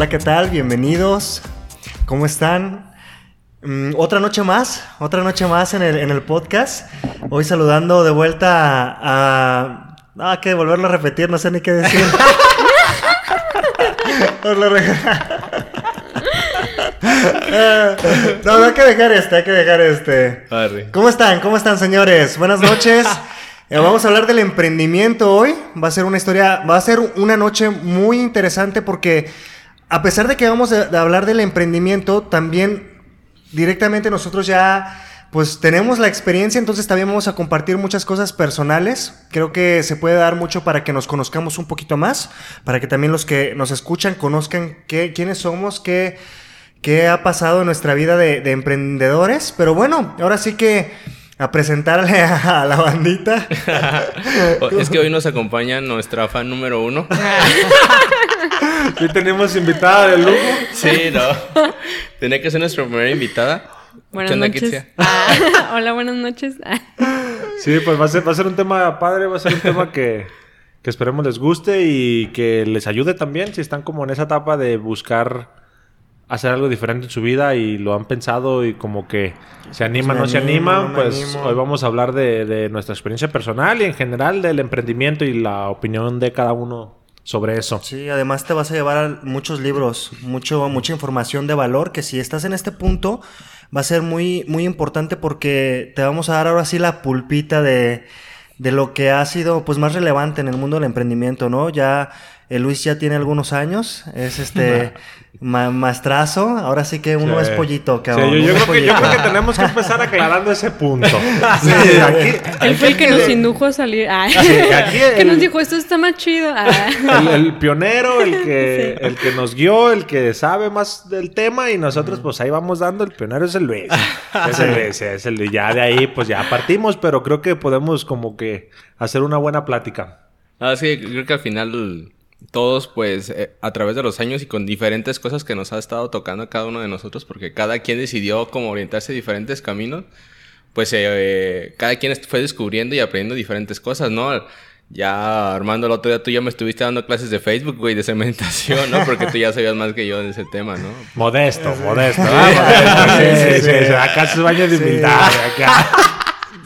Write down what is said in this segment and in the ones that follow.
Hola, ¿qué tal? Bienvenidos. ¿Cómo están? Mm, otra noche más, otra noche más en el, en el podcast. Hoy saludando de vuelta a... Ah, que volverlo a repetir, no sé ni qué decir. no, no hay que dejar este, hay que dejar este. ¿Cómo están? ¿Cómo están, señores? Buenas noches. Eh, vamos a hablar del emprendimiento hoy. Va a ser una historia, va a ser una noche muy interesante porque a pesar de que vamos a hablar del emprendimiento, también directamente nosotros ya pues tenemos la experiencia, entonces también vamos a compartir muchas cosas personales. Creo que se puede dar mucho para que nos conozcamos un poquito más, para que también los que nos escuchan conozcan qué, quiénes somos, qué, qué ha pasado en nuestra vida de, de emprendedores. Pero bueno, ahora sí que a presentarle a, la bandita. es que hoy nos acompaña nuestra fan número uno. Y tenemos invitada de lujo. Sí, no. Tenía que ser nuestra primera invitada. Buenas noches. Ah, hola, buenas noches. sí, pues va a, ser, va a ser un tema padre, va a ser un tema que, que esperemos les guste y que les ayude también si están como en esa etapa de buscar hacer algo diferente en su vida y lo han pensado y como que se animan, no se animan, pues hoy vamos a hablar de, nuestra experiencia personal y en general del emprendimiento y la opinión de cada uno sobre eso. Sí, además te vas a llevar muchos libros, mucho, mucha información de valor que si estás en este punto va a ser muy, muy importante porque te vamos a dar ahora sí la pulpita de, de lo que ha sido pues más relevante en el mundo del emprendimiento, ¿no? Ya el Luis ya tiene algunos años, es este maestrazo, ahora sí que uno es pollito, cabrón. Sí, yo, creo que, yo, creo que, tenemos que empezar aclarando ese punto. Sí, aquí, Él fue el que nos indujo a salir. Ah. que nos dijo, esto está más chido. Ah. El, pionero, el que, el que nos guió, el que sabe más del tema y nosotros pues ahí vamos dando, el pionero es el Luis. Es el Luis, es el Luis. Ya de ahí pues ya partimos, pero creo que podemos como que hacer una buena plática. Ah, sí, creo que al final todos pues eh, a través de los años y con diferentes cosas que nos ha estado tocando a cada uno de nosotros, porque cada quien decidió como orientarse a diferentes caminos, pues eh, cada quien fue descubriendo y aprendiendo diferentes cosas, ¿no? Ya Armando, el otro día tú ya me estuviste dando clases de Facebook, güey, de cementación, ¿no? Porque tú ya sabías más que yo de ese tema, ¿no? Modesto, modesto. Ah, sí, sí, sí, Acá sus baños de humildad, acá.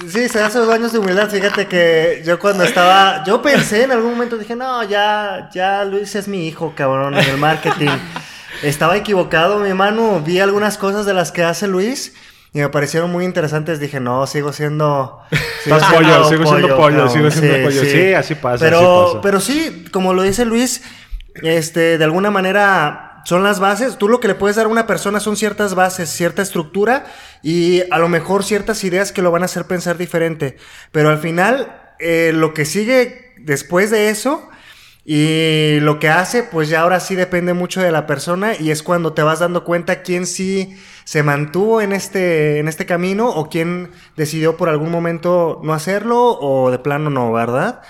Sí, se hace dos años de humildad. Fíjate que yo cuando estaba, yo pensé en algún momento, dije, no, ya, ya Luis es mi hijo, cabrón, en el marketing. estaba equivocado, mi hermano. Vi algunas cosas de las que hace Luis y me parecieron muy interesantes. Dije, no, sigo siendo. Sigo siendo pollo, sigo siendo pollo, sigo siendo pollo. Sí, así pasa. Pero, pero sí, como lo dice Luis, este, de alguna manera son las bases. Tú lo que le puedes dar a una persona son ciertas bases, cierta estructura y a lo mejor ciertas ideas que lo van a hacer pensar diferente. Pero al final, eh, lo que sigue después de eso y lo que hace, pues ya ahora sí depende mucho de la persona y es cuando te vas dando cuenta quién sí se mantuvo en este, en este camino o quién decidió por algún momento no hacerlo o de plano no, ¿verdad?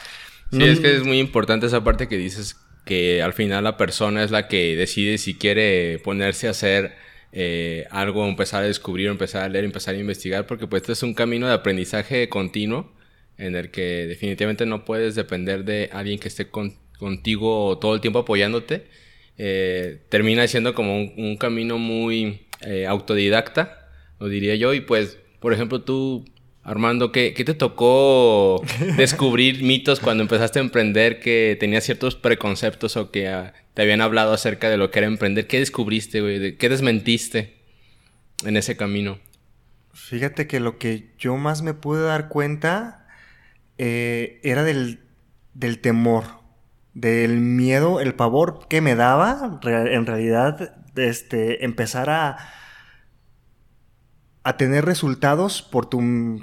Sí, es que es muy importante esa parte que dices que al final la persona es la que decide si quiere ponerse a hacer eh, algo, empezar a descubrir, empezar a leer, empezar a investigar, porque pues este es un camino de aprendizaje continuo en el que definitivamente no puedes depender de alguien que esté contigo todo el tiempo apoyándote. Eh, termina siendo como un, camino muy eh, autodidacta, lo diría yo, y pues, por ejemplo, tú Armando, ¿qué, te tocó descubrir mitos cuando empezaste a emprender que tenías ciertos preconceptos o que ah, te habían hablado acerca de lo que era emprender? ¿Qué descubriste, güey? ¿Qué desmentiste en ese camino? Fíjate que lo que yo más me pude dar cuenta eh, era del, del temor, del miedo, el pavor que me daba en realidad este, empezar a a tener resultados por tu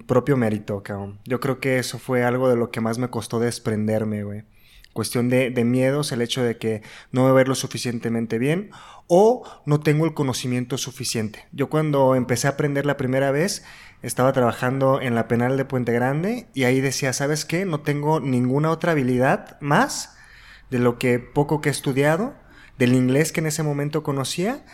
propio mérito, cabrón. Yo creo que eso fue algo de lo que más me costó desprenderme, güey. Cuestión de, de miedos, el hecho de que no me ver lo suficientemente bien o no tengo el conocimiento suficiente. Yo cuando empecé a aprender la primera vez, estaba trabajando en la penal de Puente Grande y ahí decía, ¿sabes qué? No tengo ninguna otra habilidad más de lo que poco que he estudiado, del inglés que en ese momento conocía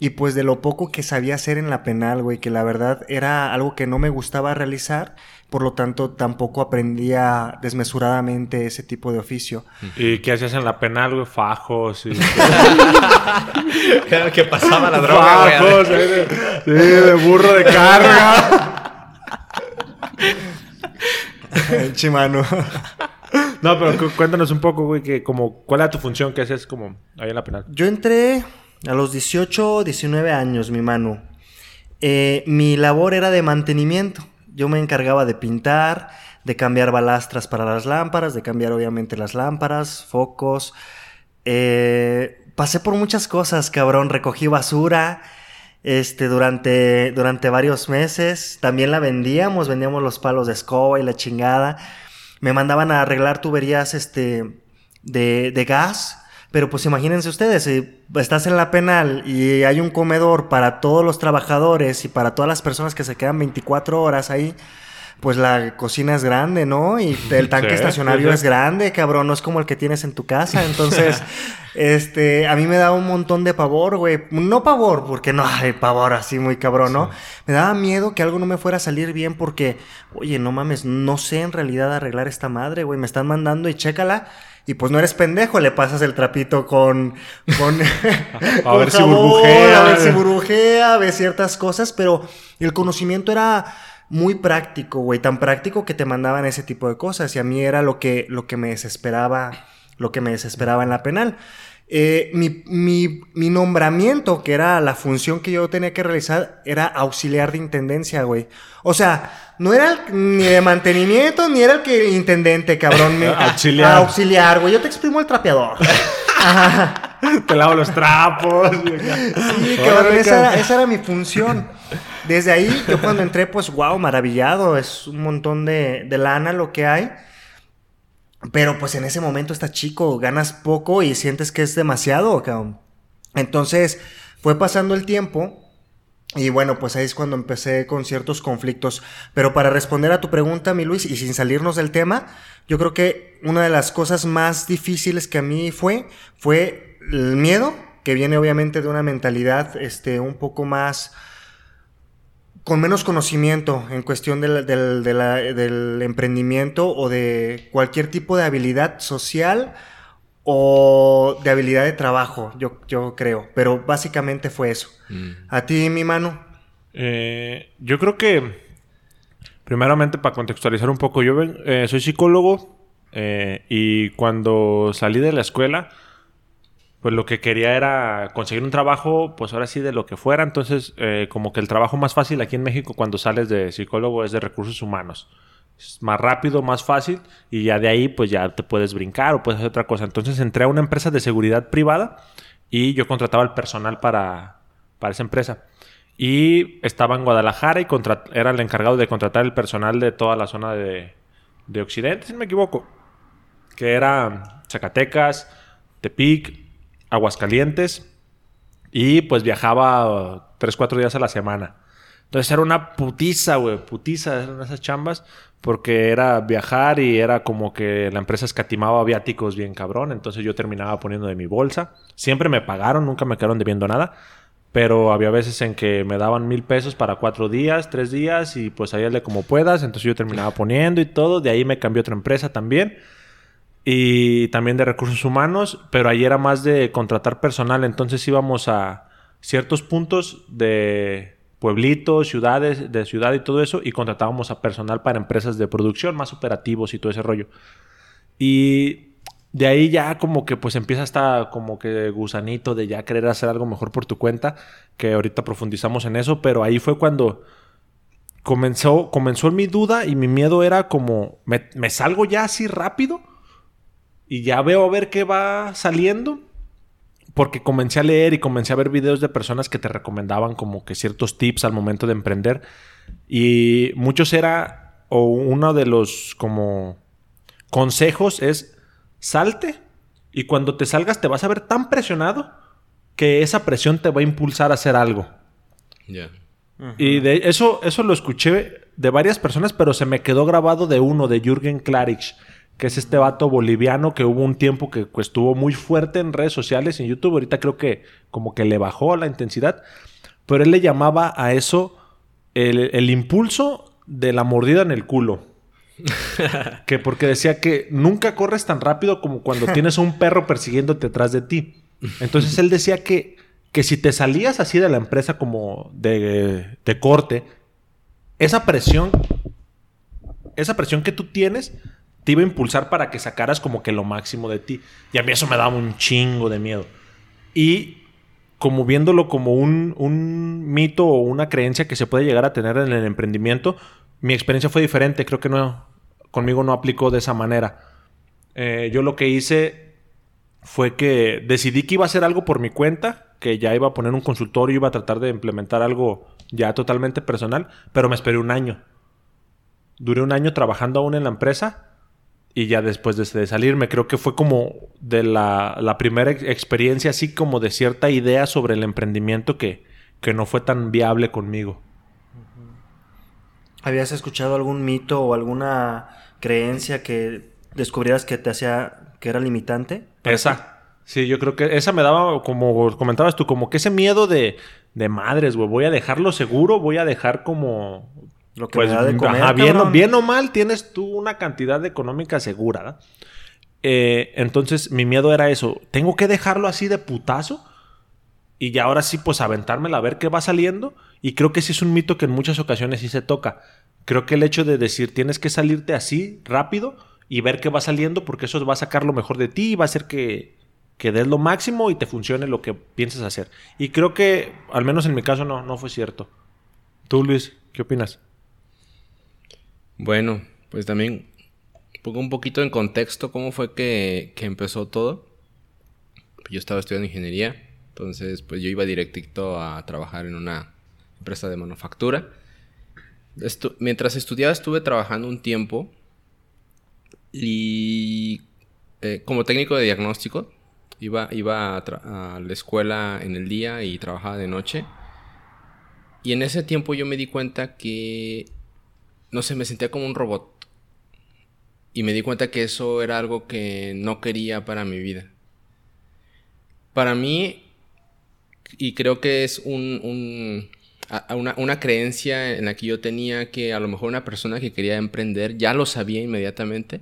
y pues de lo poco que sabía hacer en la penal, güey, que la verdad era algo que no me gustaba realizar, por lo tanto tampoco aprendía desmesuradamente ese tipo de oficio. ¿Y qué hacías en la penal, güey? Fajos y... que pasaba la droga, Fajos, de, sí, de burro de carga. Chimano. No, pero cuéntanos un poco, güey, que como, ¿cuál era tu función que haces como ahí en la penal? Yo entré a los 18, 19 años, mi mano. Eh, mi labor era de mantenimiento. Yo me encargaba de pintar, de cambiar balastras para las lámparas, de cambiar obviamente las lámparas, focos. Eh, pasé por muchas cosas, cabrón. Recogí basura este, durante, durante varios meses. También la vendíamos, vendíamos los palos de escoba y la chingada. Me mandaban a arreglar tuberías este, de, de gas. Pero pues imagínense ustedes, si estás en la penal y hay un comedor para todos los trabajadores y para todas las personas que se quedan 24 horas ahí, pues la cocina es grande, ¿no? Y el tanque estacionario es grande, cabrón, no es como el que tienes en tu casa. Entonces, este, a mí me daba un montón de pavor, güey. No pavor, porque no hay pavor así muy cabrón, ¿no? Me daba miedo que algo no me fuera a salir bien porque, oye, no mames, no sé en realidad arreglar esta madre, güey. Me están mandando y chécala. Y pues no eres pendejo, le pasas el trapito con. con a ver si burbujea. A ver si burbujea, ves ciertas cosas, pero el conocimiento era muy práctico, güey, tan práctico que te mandaban ese tipo de cosas y a mí era lo que, lo que me desesperaba, lo que me desesperaba en la penal. Eh, mi, mi, mi, nombramiento, que era la función que yo tenía que realizar, era auxiliar de intendencia, güey. O sea, no era ni de mantenimiento, ni era el que intendente, cabrón. auxiliar. Auxiliar, güey. Yo te exprimo el trapeador. te lavo los trapos. sí, cabrón, esa esa era mi función. Desde ahí, yo cuando entré, pues, wow, maravillado. Es un montón de, de lana lo que hay. Pero pues en ese momento estás chico, ganas poco y sientes que es demasiado, cabrón. Entonces, fue pasando el tiempo. Y bueno, pues ahí es cuando empecé con ciertos conflictos. Pero para responder a tu pregunta, mi Luis, y sin salirnos del tema, yo creo que una de las cosas más difíciles que a mí fue, fue el miedo, que viene obviamente de una mentalidad este, un poco más con menos conocimiento en cuestión del, del, emprendimiento o de cualquier tipo de habilidad social o de habilidad de trabajo, yo, yo creo. Pero básicamente fue eso. Mm. ¿A ti, mi mano? Eh, yo creo que, primeramente, para contextualizar un poco, yo eh, soy psicólogo eh, y cuando salí de la escuela, pues lo que quería era conseguir un trabajo, pues ahora sí de lo que fuera. Entonces, eh, como que el trabajo más fácil aquí en México cuando sales de psicólogo es de recursos humanos. Es más rápido, más fácil y ya de ahí pues ya te puedes brincar o puedes hacer otra cosa. Entonces entré a una empresa de seguridad privada y yo contrataba el personal para, para esa empresa. Y estaba en Guadalajara y era el encargado de contratar el personal de toda la zona de, de Occidente, si no me equivoco. Que era Zacatecas, Tepic, Aguascalientes y pues viajaba tres, cuatro días a la semana. Entonces era una putiza, güey, putiza, eran esas chambas, porque era viajar y era como que la empresa escatimaba viáticos bien cabrón, entonces yo terminaba poniendo de mi bolsa. Siempre me pagaron, nunca me quedaron debiendo nada, pero había veces en que me daban mil pesos para cuatro días, tres días y pues ahí de como puedas, entonces yo terminaba poniendo y todo, de ahí me cambió otra empresa también y también de recursos humanos, pero ahí era más de contratar personal, entonces íbamos a ciertos puntos de pueblitos, ciudades, de ciudad y todo eso, y contratábamos a personal para empresas de producción, más operativos y todo ese rollo. Y de ahí ya como que pues empieza hasta como que gusanito de ya querer hacer algo mejor por tu cuenta, que ahorita profundizamos en eso, pero ahí fue cuando comenzó, comenzó mi duda y mi miedo era como, me salgo ya así rápido? Y ya veo a ver qué va saliendo. Porque comencé a leer y comencé a ver videos de personas que te recomendaban como que ciertos tips al momento de emprender. Y muchos era, o uno de los como consejos es, salte y cuando te salgas te vas a ver tan presionado que esa presión te va a impulsar a hacer algo. Ya. Y de eso, eso lo escuché de varias personas, pero se me quedó grabado de uno, de Jürgen Klarich que es este vato boliviano que hubo un tiempo que pues, estuvo muy fuerte en redes sociales, en YouTube. Ahorita creo que como que le bajó la intensidad. Pero él le llamaba a eso el, impulso de la mordida en el culo. que porque decía que nunca corres tan rápido como cuando tienes un perro persiguiéndote atrás de ti. Entonces él decía que, que si te salías así de la empresa como de, de corte, esa presión, esa presión que tú tienes, te iba a impulsar para que sacaras como que lo máximo de ti. Y a mí eso me daba un chingo de miedo. Y como viéndolo como un, un mito o una creencia que se puede llegar a tener en el emprendimiento, mi experiencia fue diferente. Creo que no, conmigo no aplicó de esa manera. Eh, yo lo que hice fue que decidí que iba a hacer algo por mi cuenta, que ya iba a poner un consultorio, iba a tratar de implementar algo ya totalmente personal, pero me esperé un año. Duré un año trabajando aún en la empresa y ya después de, salirme, creo que fue como de la, primera experiencia, así como de cierta idea sobre el emprendimiento que, que no fue tan viable conmigo. ¿Habías escuchado algún mito o alguna creencia que descubrieras que te hacía que era limitante? Esa. Sí, yo creo que esa me daba, como comentabas tú, como que ese miedo de, de madres, güey. Voy a dejarlo seguro, voy a dejar como. Lo que pues, de comer, bien, o mal, tienes tú una cantidad económica segura. Eh, entonces, mi miedo era eso. Tengo que dejarlo así de putazo. Y ya ahora sí, pues aventármela a ver qué va saliendo. Y creo que sí es un mito que en muchas ocasiones sí se toca. Creo que el hecho de decir tienes que salirte así rápido y ver qué va saliendo, porque eso va a sacar lo mejor de ti y va a hacer que, que des lo máximo y te funcione lo que piensas hacer. Y creo que, al menos en mi caso, no, no fue cierto. Tú, Luis, ¿qué opinas? Bueno, pues también pongo un poquito en contexto cómo fue que, que empezó todo. Yo estaba estudiando ingeniería, entonces pues yo iba directito a trabajar en una empresa de manufactura mientras estudiaba estuve trabajando un tiempo y eh, como técnico de diagnóstico iba, iba a, la escuela en el día y trabajaba de noche. Y en ese tiempo yo me di cuenta que, no sé, me sentía como un robot. Y me di cuenta que eso era algo que no quería para mi vida. Para mí, y creo que es un una, una, creencia en la que yo tenía que a lo mejor una persona que quería emprender ya lo sabía inmediatamente,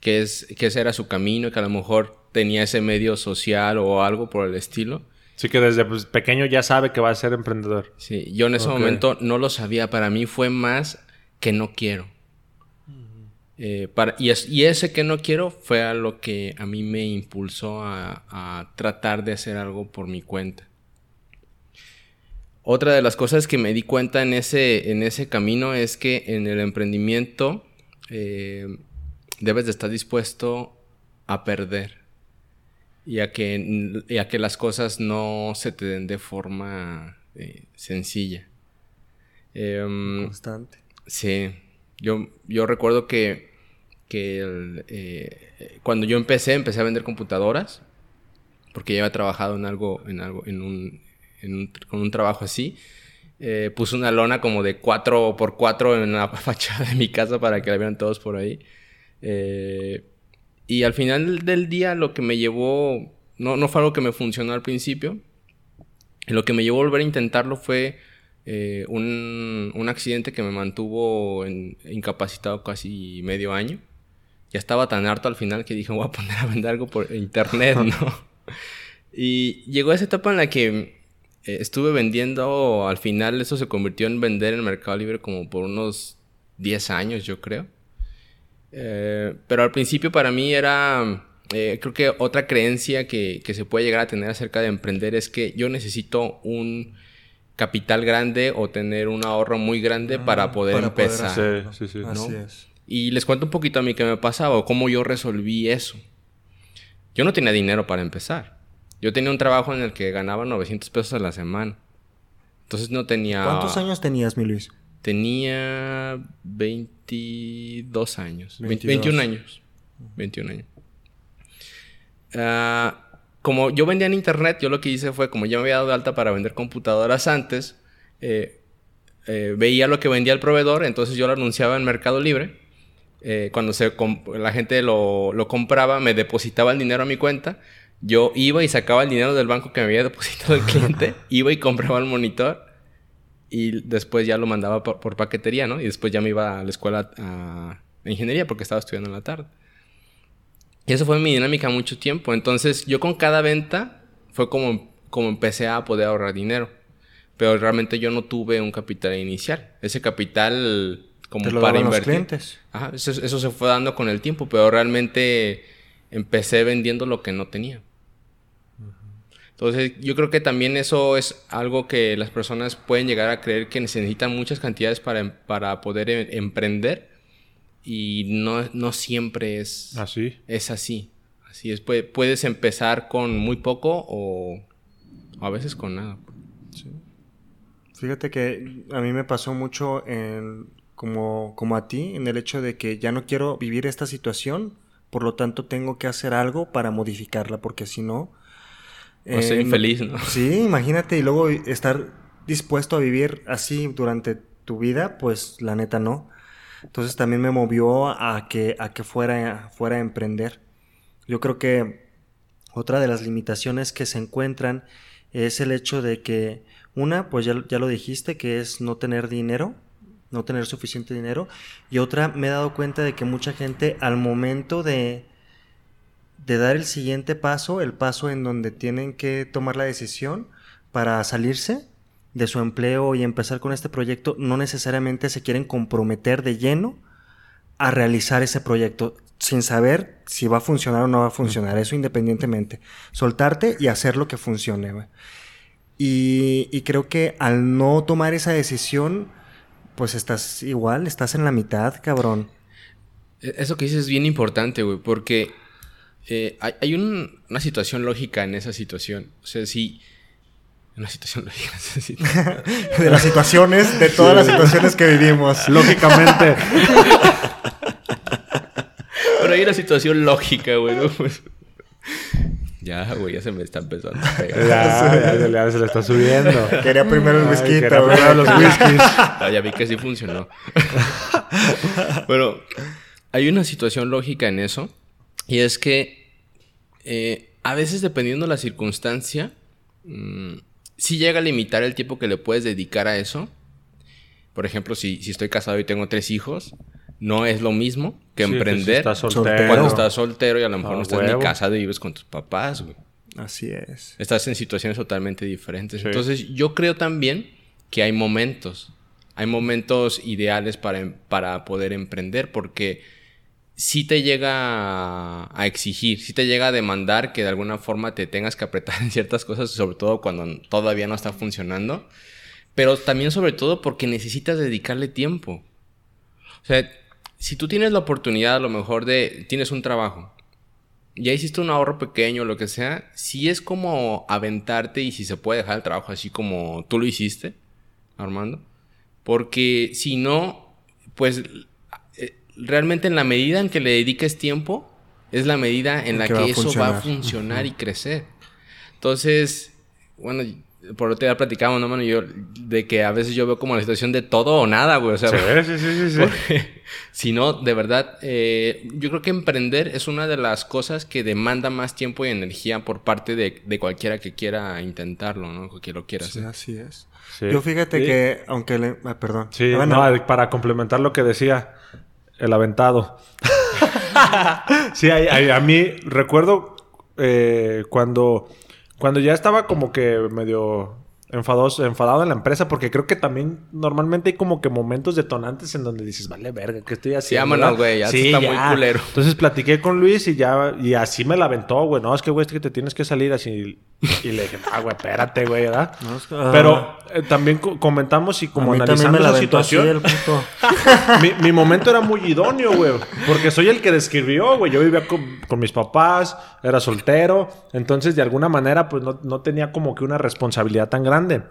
que, es, que ese era su camino, que a lo mejor tenía ese medio social o algo por el estilo. Sí, que desde pues, pequeño ya sabe que va a ser emprendedor. Sí, yo en ese momento no lo sabía. Para mí fue más que no quiero. Eh, para, y, y, ese que no quiero fue a lo que a mí me impulsó a, a tratar de hacer algo por mi cuenta. Otra de las cosas que me di cuenta en ese, en ese camino es que en el emprendimiento eh, debes de estar dispuesto a perder y a que, que las cosas no se te den de forma eh, sencilla. Em, Constante. Sí, yo, yo recuerdo que, que eh, cuando yo empecé, empecé a vender computadoras porque ya había trabajado en algo, en algo, en un, con un trabajo así. Eh, puse una lona como de 4 por 4 en la fachada de mi casa para que la vieran todos por ahí. Eh, y al final del día lo que me llevó, no, no fue algo que me funcionó al principio. Lo que me llevó a volver a intentarlo fue eh, un, un, accidente que me mantuvo incapacitado casi medio año. Ya estaba tan harto al final que dije, voy a poner a vender algo por internet, ¿no? y llegó esa etapa en la que eh, estuve vendiendo, al final eso se convirtió en vender en Mercado Libre como por unos 10 años, yo creo. Eh, pero al principio para mí era, eh, creo que otra creencia que, que, se puede llegar a tener acerca de emprender es que yo necesito un capital grande o tener un ahorro muy grande ah, para poder empezar. sí, sí, Así es. Y les cuento un poquito a mí qué me pasaba o cómo yo resolví eso. Yo no tenía dinero para empezar. Yo tenía un trabajo en el que ganaba 900 pesos a la semana. Entonces no tenía... ¿Cuántos años tenías, mi Luis? Tenía 22 años. 21 años. 21 años. Ah, como yo vendía en internet, yo lo que hice fue, como ya me había dado de alta para vender computadoras antes, eh, eh, veía lo que vendía el proveedor, entonces yo lo anunciaba en Mercado Libre. Eh, cuando se la gente lo, lo compraba, me depositaba el dinero a mi cuenta yo iba y sacaba el dinero del banco que me había depositado el cliente, iba y compraba el monitor y después ya lo mandaba por, paquetería, ¿no? Y después ya me iba a la escuela a, ingeniería porque estaba estudiando en la tarde. Y eso fue mi dinámica mucho tiempo. Entonces yo con cada venta fue como, como empecé a poder ahorrar dinero. Pero realmente yo no tuve un capital inicial. Ese capital como para invertir. Ajá, eso, eso, se fue dando con el tiempo, pero realmente empecé vendiendo lo que no tenía. Entonces, yo creo que también eso es algo que las personas pueden llegar a creer que necesitan muchas cantidades para, para poder em, emprender y no, no siempre es así. Es así. Así es, puedes empezar con muy poco o, a veces con nada. Fíjate que a mí me pasó mucho en, como, como a ti en el hecho de que ya no quiero vivir esta situación, por lo tanto tengo que hacer algo para modificarla, porque si no o sea, infeliz, ¿no? Sí, imagínate y luego estar dispuesto a vivir así durante tu vida, pues la neta no. Entonces también me movió a que, a que fuera, fuera a emprender. Yo creo que otra de las limitaciones que se encuentran es el hecho de que una, pues ya, ya lo dijiste, que es no tener dinero, no tener suficiente dinero. Y otra, me he dado cuenta de que mucha gente al momento de, de dar el siguiente paso, el paso en donde tienen que tomar la decisión para salirse de su empleo y empezar con este proyecto, no necesariamente se quieren comprometer de lleno a realizar ese proyecto sin saber si va a funcionar o no va a funcionar, eso independientemente. Soltarte y hacer lo que funcione. Y, y creo que al no tomar esa decisión, pues estás igual, estás en la mitad, cabrón. E-, eso que dices es bien importante, güey, porque eh, hay, una situación lógica en esa situación. O sea, si... Una situación lógica. de las situaciones, de todas las situaciones que vivimos. Lógicamente. Pero hay una situación lógica, güey. Pues, ya, güey, ya se me está empezando a pegar. Ya, ya, se le está subiendo. Quería primero el whisky, primero los whiskies. Ah, ya vi que sí funcionó. bueno, hay una situación lógica en eso y es que eh, a veces dependiendo de la circunstancia, mm, si llega a limitar el tiempo que le puedes dedicar a eso. Por ejemplo, si, si estoy casado y tengo tres hijos, no es lo mismo que emprender cuando estás soltero y a lo mejor no estás ni casado y vives con tus papás, güey. Así es. Estás en situaciones totalmente diferentes. Entonces, yo creo también que hay momentos. Hay momentos ideales para, para poder emprender porque si te llega a exigir, si te llega a demandar que de alguna forma te tengas que apretar en ciertas cosas, sobre todo cuando todavía no está funcionando, pero también sobre todo porque necesitas dedicarle tiempo. O sea, si tú tienes la oportunidad a lo mejor de, tienes un trabajo, ya hiciste un ahorro pequeño, lo que sea, si es como aventarte y si se puede dejar el trabajo así como tú lo hiciste, Armando, porque si no, pues realmente en la medida en que le dediques tiempo, es la medida en la que, eso va a funcionar y crecer. Entonces, bueno, por otro día platicamos, ¿no, mano? Yo, de que a veces yo veo como la situación de todo o nada, güey. O sea, sí, sí, sí, sí. si no, de verdad, eh, yo creo que emprender es una de las cosas que demanda más tiempo y energía por parte de, de cualquiera que quiera intentarlo, ¿no? Que lo quiera hacer. así es. Yo fíjate que, aunque le... Ah, perdón. Sí, no, para complementar lo que decía, el aventado. sí, a, mí recuerdo eh, cuando, cuando ya estaba como que medio enfadoso, enfadado en la empresa porque creo que también normalmente hay como que momentos detonantes en donde dices, vale, verga, ¿qué estoy haciendo? Sí, vámonos, güey, ya está muy culero. Entonces platiqué con Luis y ya, y así me la aventó, güey, no, es que, güey, es que te tienes que salir así. Y le dije, ah, güey, espérate, güey, ¿verdad? Ah. Pero eh, también comentamos y como analizando la, situación. mi, mi, momento era muy idóneo, güey, porque soy el que describió, güey, yo vivía con, con, mis papás, era soltero, entonces de alguna manera, pues no, no tenía como que una responsabilidad tan grande 35.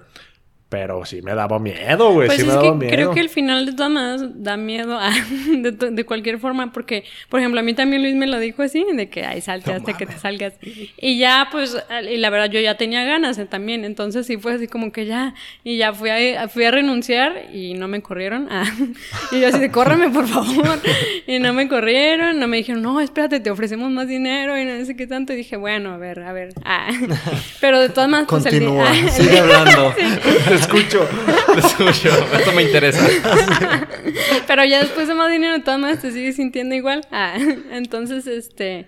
Pero sí me daba miedo, güey. Pues sí me daba miedo. Creo que el final de todas maneras da miedo de, cualquier forma, porque, por ejemplo, a mí también Luis me lo dijo así, de que, ay, salte hasta que te salgas. Y ya, pues, y la verdad, yo ya tenía ganas eh, también, entonces sí fue así como que ya, y ya fui a, fui a renunciar y no me corrieron. Ah, y yo así de, córreme, por favor. Y no me corrieron, no me dijeron, no, espérate, te ofrecemos más dinero y no sé qué tanto. Y dije, bueno, a ver, a ver. Ah. Pero de todas maneras, pues, Continúa, sigue hablando. Escucho. Lo escucho. Esto me interesa. Pero ya después de más dinero, todas más te sigues sintiendo igual. Ah, entonces, este,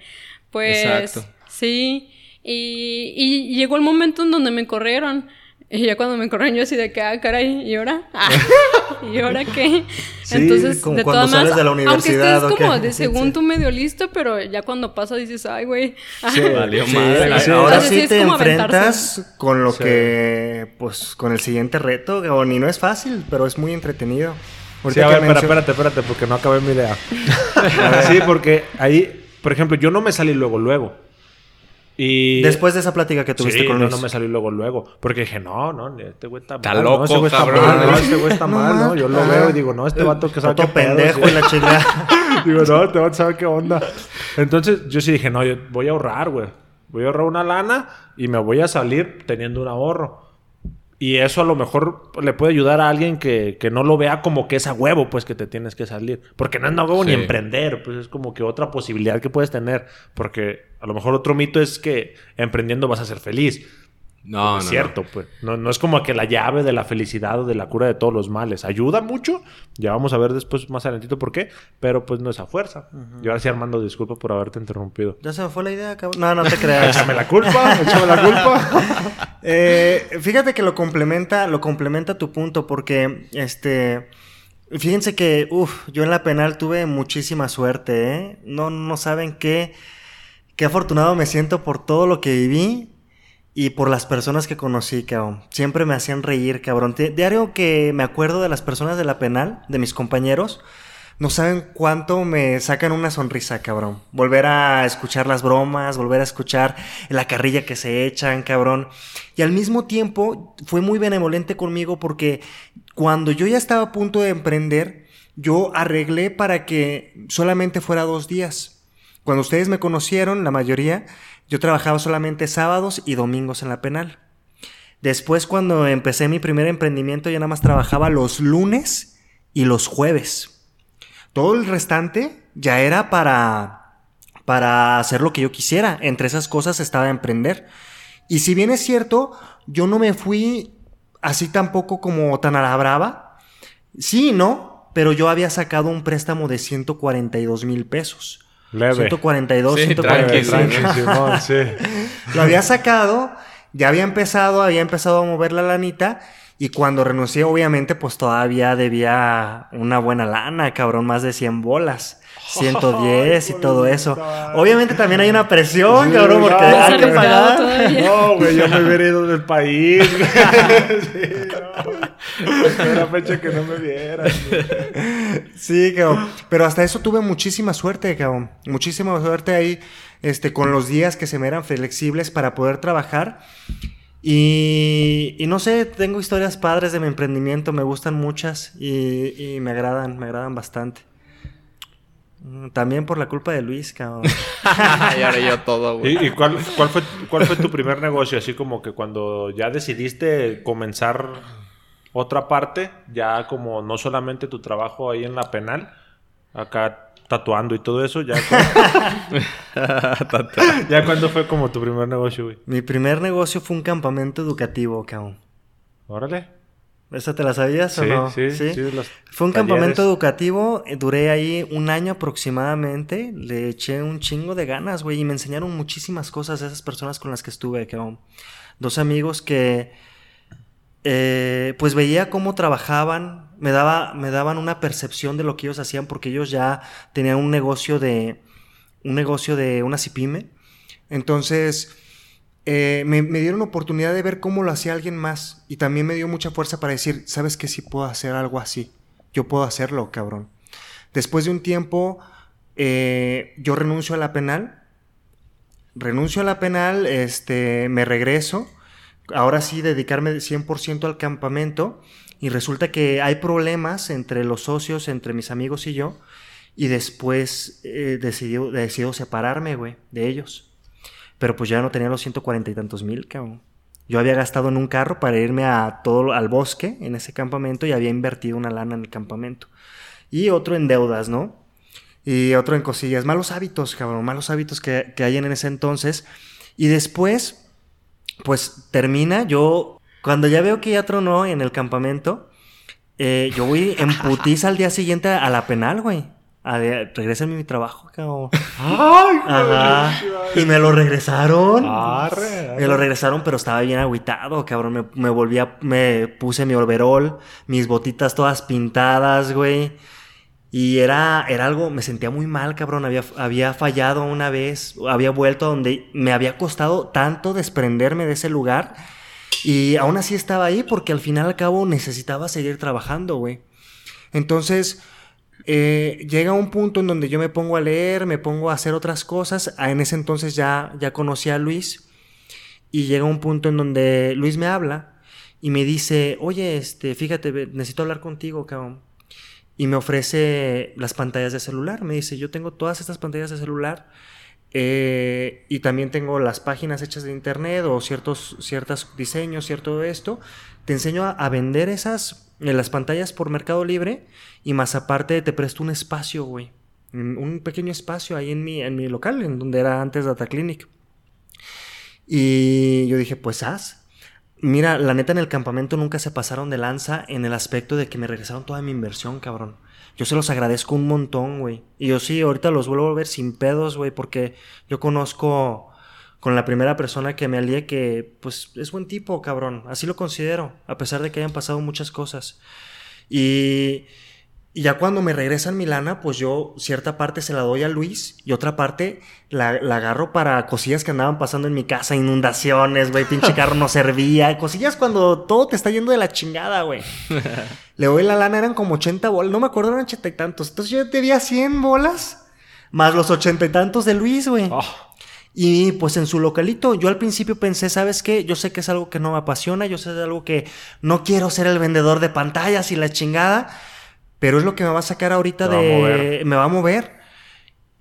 pues, Exacto. sí. Y, y llegó el momento en donde me corrieron. Y ya cuando me corren yo así de que, ah, caray, ¿y ahora? Ah, ¿Y ahora qué? Entonces, como de cuando sales de la universidad. Aunque estés como de según tú medio listo, pero ya cuando pasa dices, ay, güey. Sí, valió más. Ahora sí, te enfrentas con lo que, pues, con el siguiente reto, o ni no es fácil, pero es muy entretenido. sí, a ver, espérate, espérate, porque no acabé mi idea. sí, porque ahí, por ejemplo, yo no me salí luego, luego. Y... Después de esa plática que tuviste con Luis. no me salió luego, luego. Porque dije, no, no, este güey está, está mal. loco, no, ese güey está mal, no, este güey está mal, ¿no? Yo lo veo y digo, no, este vato que sabe qué pendejo y la chingada. digo, no, este vato sabe qué onda. Entonces, yo sí dije, no, yo voy a ahorrar, güey. Voy a ahorrar una lana y me voy a salir teniendo un ahorro. Y eso a lo mejor le puede ayudar a alguien que, que, no lo vea como que es a huevo, pues que te tienes que salir. Porque no es a huevo ni emprender, pues es como que otra posibilidad que puedes tener. Porque a lo mejor otro mito es que emprendiendo vas a ser feliz. No, no es cierto, pues. No, no, es como que la llave de la felicidad o de la cura de todos los males. Ayuda mucho. Ya vamos a ver después más adelantito por qué. Pero pues no es a fuerza. Yo ahora sí, Armando, disculpa por haberte interrumpido. Ya se me fue la idea, cabrón. No, no te creas. échame la culpa, échame la culpa. eh, fíjate que lo complementa, lo complementa tu punto, porque este. Fíjense que, uff, yo en la penal tuve muchísima suerte, ¿eh? No, no saben qué, qué afortunado me siento por todo lo que viví y por las personas que conocí, cabrón. Siempre me hacían reír, cabrón. Diario que me acuerdo de las personas de la penal, de mis compañeros, no saben cuánto me sacan una sonrisa, cabrón. Volver a escuchar las bromas, volver a escuchar la carrilla que se echan, cabrón. Y al mismo tiempo fue muy benevolente conmigo porque cuando yo ya estaba a punto de emprender, yo arreglé para que solamente fuera dos días. Cuando ustedes me conocieron, la mayoría, yo trabajaba solamente sábados y domingos en la penal. Después, cuando empecé mi primer emprendimiento, ya nada más trabajaba los lunes y los jueves. Todo el restante ya era para, para hacer lo que yo quisiera. Entre esas cosas estaba emprender. Y si bien es cierto, yo no me fui así tampoco como tan a la brava. Sí, no, pero yo había sacado un préstamo de 142 mil pesos. 142, 145. sí. Lo había sacado, ya había empezado, había empezado a mover la lanita. Y cuando renuncié, obviamente, pues todavía debía una buena lana, cabrón, más de 100 bolas. 110 y todo eso. Obviamente también hay una presión, cabrón, porque hay que pagar. No, güey, yo me hubiera ido del país. sí. Era fecha que no me vieran. Sí, cabrón. Pero hasta eso tuve muchísima suerte, cabrón. Muchísima suerte ahí, este, con los días que se me eran flexibles para poder trabajar. Y, y, no sé, tengo historias padres de mi emprendimiento, me gustan muchas y, y me agradan, me agradan bastante. También por la culpa de Luis, cabrón. y ahora yo todo, güey. ¿Y, cuál, cuál, fue, cuál fue tu primer negocio? Así como que cuando ya decidiste comenzar otra parte, ya como no solamente tu trabajo ahí en la penal, acá tatuando y todo eso, ya, ya cuando fue como tu primer negocio, güey. Mi primer negocio fue un campamento educativo, cabrón. Órale. ¿Esa te la sabías o no? Sí, sí. Fue un campamento educativo, eh, duré ahí un año aproximadamente, le eché un chingo de ganas, güey, y me enseñaron muchísimas cosas esas personas con las que estuve, que dos amigos que eh, pues veía cómo trabajaban, me, daba, me daban una percepción de lo que ellos hacían porque ellos ya tenían un negocio de, un negocio de una cipime, entonces eh, me, dieron oportunidad de ver cómo lo hacía alguien más y también me dio mucha fuerza para decir, sabes que si puedo hacer algo así, yo puedo hacerlo, cabrón. Después de un tiempo, eh, yo renuncio a la penal, renuncio a la penal, este, me regreso, ahora sí dedicarme 100% al campamento y resulta que hay problemas entre los socios, entre mis amigos y yo, y después eh, decido separarme, güey, de ellos. Pero pues ya no tenía los 140 y tantos mil, cabrón. Yo había gastado en un carro para irme a todo al bosque en ese campamento y había invertido una lana en el campamento. Y otro en deudas, ¿no? Y otro en cosillas. Malos hábitos, cabrón. Malos hábitos que, que hay en ese entonces. Y después, pues termina. Yo Cuando ya veo que ya tronó en el campamento, eh, yo voy en putiza al día siguiente a la penal, güey. A ver, regresa mi trabajo, cabrón. ¡Ay, Ajá. Y me lo regresaron. Me lo regresaron, pero estaba bien agüitado, cabrón. Me, me volví a, me puse mi overol, mis botitas todas pintadas, güey. Y era, era algo, me sentía muy mal, cabrón. Había, había fallado una vez, había vuelto a donde me había costado tanto desprenderme de ese lugar. Y aún así estaba ahí porque al final al cabo necesitaba seguir trabajando, güey. Entonces, eh, llega un punto en donde yo me pongo a leer, me pongo a hacer otras cosas. Ah, en ese entonces ya, ya conocí a Luis. Y llega un punto en donde Luis me habla y me dice, oye, este, fíjate, necesito hablar contigo, cabrón. Y me ofrece las pantallas de celular. Me dice, yo tengo todas estas pantallas de celular. Eh, y también tengo las páginas hechas de internet o ciertos, ciertos diseños, cierto esto. Te enseño a, vender esas, en eh, las pantallas por Mercado Libre y más aparte te presto un espacio, güey. Un pequeño espacio ahí en mi, en mi local, en donde era antes Data Clinic. Y yo dije, pues haz. Mira, la neta en el campamento nunca se pasaron de lanza en el aspecto de que me regresaron toda mi inversión, cabrón. Yo se los agradezco un montón, güey. Y yo sí, ahorita los vuelvo a ver sin pedos, güey, porque yo conozco con la primera persona que me alié que, pues, es buen tipo, cabrón. Así lo considero, a pesar de que hayan pasado muchas cosas. Y y ya cuando me regresan mi lana, pues yo cierta parte se la doy a Luis y otra parte la, agarro para cosillas que andaban pasando en mi casa, inundaciones, güey, pinche carro no servía, cosillas cuando todo te está yendo de la chingada, güey. Le doy la lana, eran como 80 bolas, no me acuerdo, eran 80 y tantos. Entonces yo te di 100 bolas, más los 80 y tantos de Luis, güey. Oh. Y pues en su localito, yo al principio pensé, ¿sabes qué? Yo sé que es algo que no me apasiona, yo sé de algo que no quiero ser el vendedor de pantallas y la chingada pero es lo que me va a sacar ahorita de... me va a mover.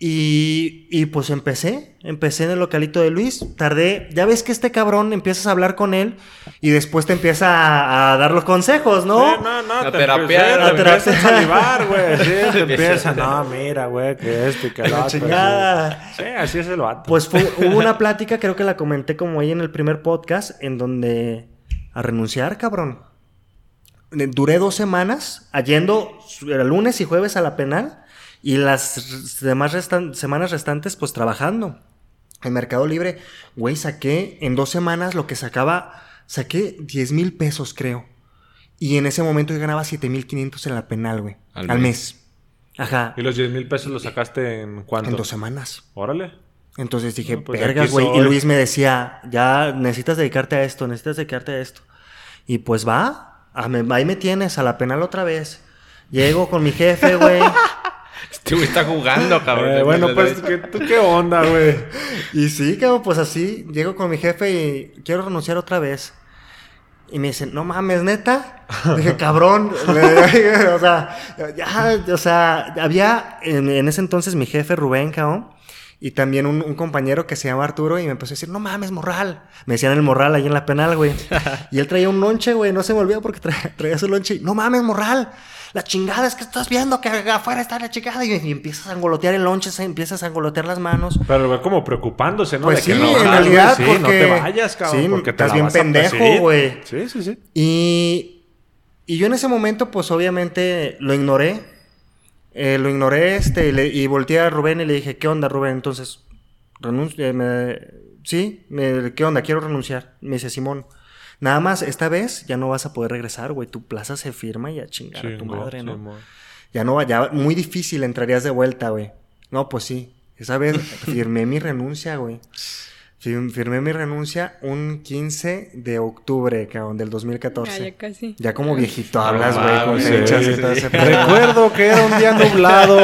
Y, y, pues empecé, empecé en el localito de Luis, tardé, ya ves que este cabrón empiezas a hablar con él y después te empieza a, dar los consejos, ¿no? no, no, a te terapiar, a empieza a salivar, güey, sí, te empieza, no, mira, güey, que esto y que lo otro. Sí, así es el vato. Pues hubo una plática, creo que la comenté como ahí en el primer podcast, en donde a renunciar, cabrón duré dos semanas yendo lunes y jueves a la penal y las demás semanas restantes pues trabajando. En Mercado Libre, güey, saqué en dos semanas lo que sacaba, saqué 10 mil pesos creo. Y en ese momento yo ganaba 7 mil 500 en la penal, güey. Al, mes. Ajá. ¿Y los 10 mil pesos los sacaste en cuánto? En dos semanas. Órale. Entonces dije, pues vergas, güey. Y Luis me decía, ya necesitas dedicarte a esto, necesitas dedicarte a esto. Y pues va, Ah, ahí me tienes, a la penal otra vez. Llego con mi jefe, güey. Este güey está jugando, cabrón. Eh, bueno, pues, ¿tú qué onda, güey? Y sí, cabrón, pues así. Llego con mi jefe y quiero renunciar otra vez. Y me dicen, no mames, neta. Dije, cabrón. o sea, ya, o sea, había en, en, ese entonces mi jefe Rubén, cabrón. Y también un, compañero que se llama Arturo y me empezó a decir, no mames, morral. Me decían el morral ahí en la penal, güey. y él traía un lonche, güey. No se me olvidó porque traía, su lonche. No mames, morral. La chingada es que estás viendo que afuera está la chingada. Y, empiezas a angolotear el lonche, empiezas a angolotear las manos. Pero güey, como preocupándose, ¿no? Pues sí, en realidad. porque, no te vayas, cabrón. Sí, porque estás bien pendejo, güey. Sí, sí, sí. Y, y yo en ese momento, pues obviamente lo ignoré eh, lo ignoré este y, volteé a Rubén y le dije, ¿qué onda Rubén? Entonces, renuncia, sí, ¿qué onda? Quiero renunciar. Me dice Simón, nada más esta vez ya no vas a poder regresar, güey. Tu plaza se firma y a chingar a tu madre, ¿no? ya no, ya muy difícil entrarías de vuelta, güey. No, pues sí. Esa vez firmé mi renuncia, güey. Firmé mi renuncia un 15 de octubre, cabrón, del 2014. Ya, ya casi. Ya como viejito hablas, güey, con fechas y todo ese Recuerdo que era un día nublado.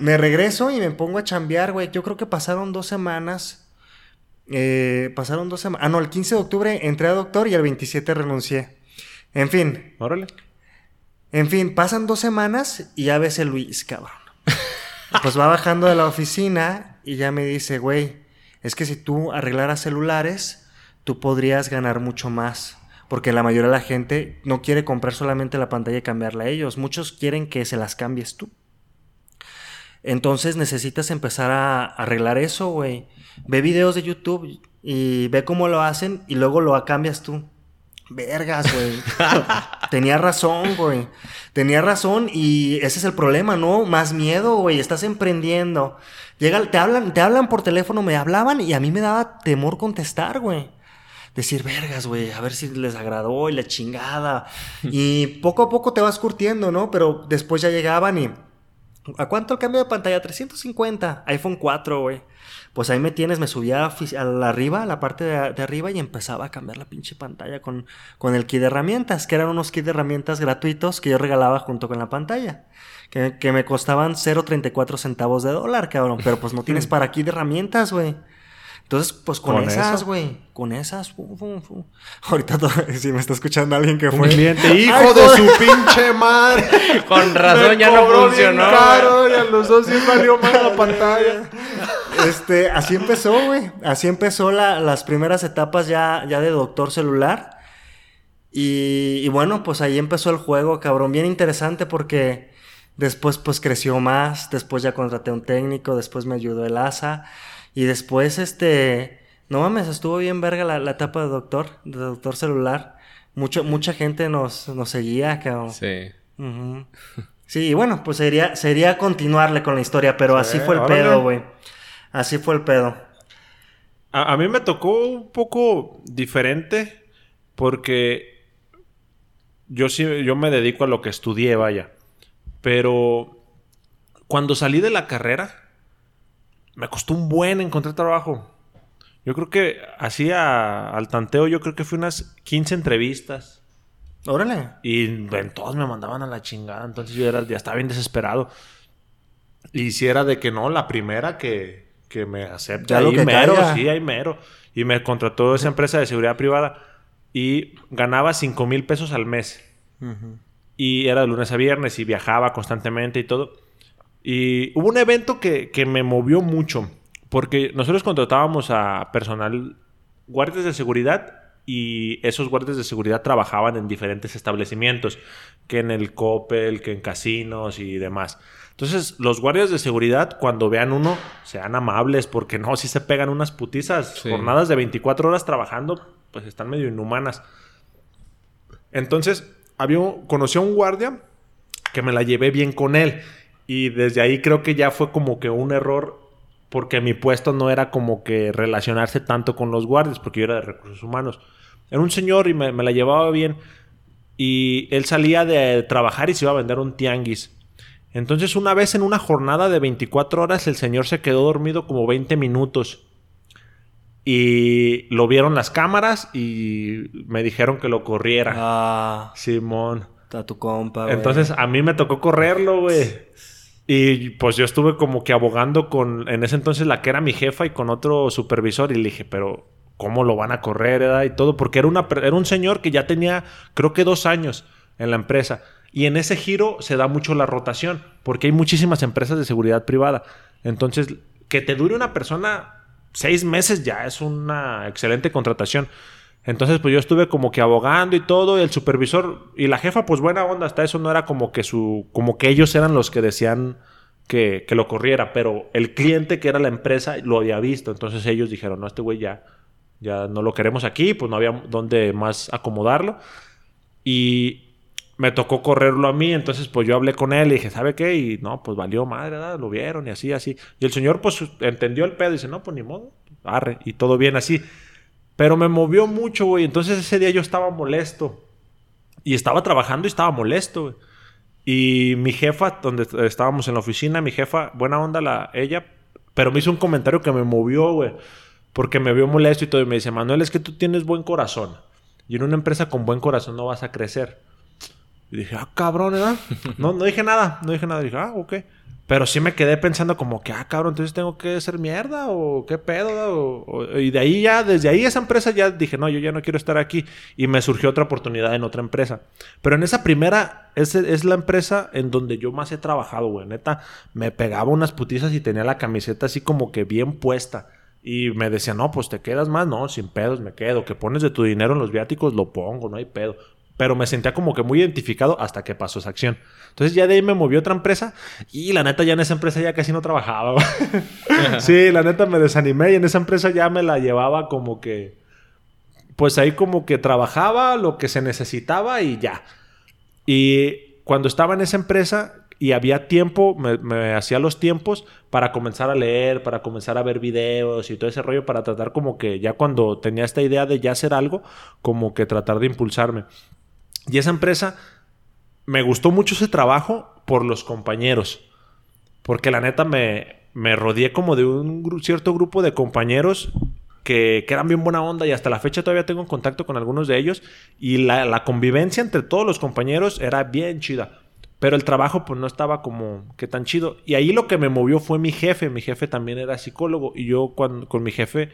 me regreso y me pongo a chambear, güey. Yo creo que pasaron dos semanas. Eh, pasaron dos semanas. Ah, no, el 15 de octubre entré a doctor y el 27 renuncié. En fin. Órale. En fin, pasan dos semanas y ya ves el Luis, cabrón. Pues va bajando de la oficina y ya me dice, güey, es que si tú arreglaras celulares, tú podrías ganar mucho más. Porque la mayoría de la gente no quiere comprar solamente la pantalla y cambiarla a ellos. Muchos quieren que se las cambies tú. Entonces necesitas empezar a arreglar eso, güey. Ve videos de YouTube. y ve cómo lo hacen y luego lo cambias tú. Vergas, güey. Tenía razón, güey. Tenía razón y ese es el problema, ¿no? Más miedo, güey. Estás emprendiendo. Llega, te hablan, te hablan por teléfono, me hablaban y a mí me daba temor contestar, güey. Decir, vergas, güey, a ver si les agradó y la chingada. y poco a poco te vas curtiendo, ¿no? Pero después ya llegaban y... ¿A cuánto el cambio de pantalla? 350. iPhone 4, güey. Pues ahí me tienes, me subía a la arriba, a la parte de, arriba y empezaba a cambiar la pinche pantalla con, con el kit de herramientas, que eran unos kits de herramientas gratuitos que yo regalaba junto con la pantalla. Que, que me costaban 0.34 centavos de dólar, cabrón. Pero pues no tienes para kit de herramientas, güey. Entonces, pues con, esas, güey. Con esas. Ahorita si me está escuchando alguien que fue. cliente, hijo de su pinche madre. con razón ya no funcionó. Caro, y a los dos sí valió más la pantalla. Este, así empezó, güey. Así empezó las primeras etapas ya, ya de doctor celular. Y, y, bueno, pues ahí empezó el juego, cabrón. Bien interesante porque después pues creció más. Después ya contraté a un técnico. Después me ayudó el ASA. Y después, este, no mames, estuvo bien verga la, etapa de doctor, de doctor celular. Mucho, mucha gente nos, nos seguía, cabrón. Sí. Sí, y bueno, pues sería, sería continuarle con la historia, pero así fue el pedo, güey. Así fue el pedo. A, a, mí me tocó un poco diferente porque yo sí, yo me dedico a lo que estudié, vaya. Pero cuando salí de la carrera, me costó un buen encontrar trabajo. Yo creo que así al tanteo, yo creo que fue unas 15 entrevistas. Órale. Y en todos me mandaban a la chingada. Entonces yo era, ya estaba bien desesperado. Y si era de que no, la primera que, que me acepta. Ahí mero, sí, ahí mero. Y me contrató esa empresa de seguridad privada. Y ganaba 5 mil pesos al mes. Y era de lunes a viernes y viajaba constantemente y todo. Y hubo un evento que, me movió mucho, porque nosotros contratábamos a personal, guardias de seguridad, y esos guardias de seguridad trabajaban en diferentes establecimientos, que en el Coppel, que en casinos y demás. Entonces, los guardias de seguridad, cuando vean uno, sean amables, porque no, si se pegan unas putizas, jornadas de 24 horas trabajando, pues están medio inhumanas. Entonces, había, conocí a un guardia que me la llevé bien con él. Y desde ahí creo que ya fue como que un error porque mi puesto no era como que relacionarse tanto con los guardias, porque yo era de recursos humanos. Era un señor y me, la llevaba bien. Y él salía de trabajar y se iba a vender un tianguis. Entonces una vez en una jornada de 24 horas el señor se quedó dormido como 20 minutos. Y lo vieron las cámaras y me dijeron que lo corriera. Ah. Simón. Está tu compa, Entonces a mí me tocó correrlo, güey. Y pues yo estuve como que abogando con, en ese entonces, la que era mi jefa y con otro supervisor. Y le dije, pero ¿cómo lo van a correr? Y todo, porque era, una, era un señor que ya tenía, creo que dos años en la empresa. Y en ese giro se da mucho la rotación, porque hay muchísimas empresas de seguridad privada. Entonces, que te dure una persona seis meses ya es una excelente contratación. Entonces, pues yo estuve como que abogando y todo, y el supervisor y la jefa, pues buena onda, hasta eso no era como que su, como que ellos eran los que decían que, que lo corriera, pero el cliente que era la empresa lo había visto, entonces ellos dijeron, no, este güey ya, ya no lo queremos aquí, pues no había dónde más acomodarlo. Y me tocó correrlo a mí, entonces pues yo hablé con él y dije, ¿sabe qué? Y no, pues valió madre, ¿verdad? Lo vieron y así, así. Y el señor pues entendió el pedo y dice, no, pues ni modo, arre, y todo bien así. Pero me movió mucho, güey. Entonces ese día yo estaba molesto. Y estaba trabajando y estaba molesto, güey. Y mi jefa, donde estábamos en la oficina, mi jefa, buena onda la, ella, pero me hizo un comentario que me movió, güey. Porque me vio molesto y todo. Y me dice, Manuel, es que tú tienes buen corazón. Y en una empresa con buen corazón no vas a crecer. Y dije, ah, cabrón, ¿verdad? no, no dije nada. No dije nada. dije, ah, ok. Pero sí me quedé pensando como que, ah, cabrón, entonces tengo que ser mierda o qué pedo. y de ahí ya, desde ahí esa empresa ya dije, no, yo ya no quiero estar aquí. Y me surgió otra oportunidad en otra empresa. Pero en esa primera, es, es la empresa en donde yo más he trabajado, güey. Neta, me pegaba unas putizas y tenía la camiseta así como que bien puesta. Y me decía, no, pues te quedas más, no, sin pedos me quedo. Que pones de tu dinero en los viáticos, lo pongo, no hay pedo. Pero me sentía como que muy identificado hasta que pasó esa acción. Entonces ya de ahí me movió otra empresa y la neta ya en esa empresa ya casi no trabajaba. sí, la neta me desanimé y en esa empresa ya me la llevaba como que, pues ahí como que trabajaba lo que se necesitaba y ya. Y cuando estaba en esa empresa y había tiempo, me, me hacía los tiempos para comenzar a leer, para comenzar a ver videos y todo ese rollo, para tratar como que ya cuando tenía esta idea de ya hacer algo, como que tratar de impulsarme. Y esa empresa, me gustó mucho ese trabajo por los compañeros. Porque la neta me, me rodeé como de un cierto grupo de compañeros que, que, eran bien buena onda y hasta la fecha todavía tengo contacto con algunos de ellos. Y la, la, convivencia entre todos los compañeros era bien chida. Pero el trabajo pues no estaba como que tan chido. Y ahí lo que me movió fue mi jefe. Mi jefe también era psicólogo. Y yo cuando, con mi jefe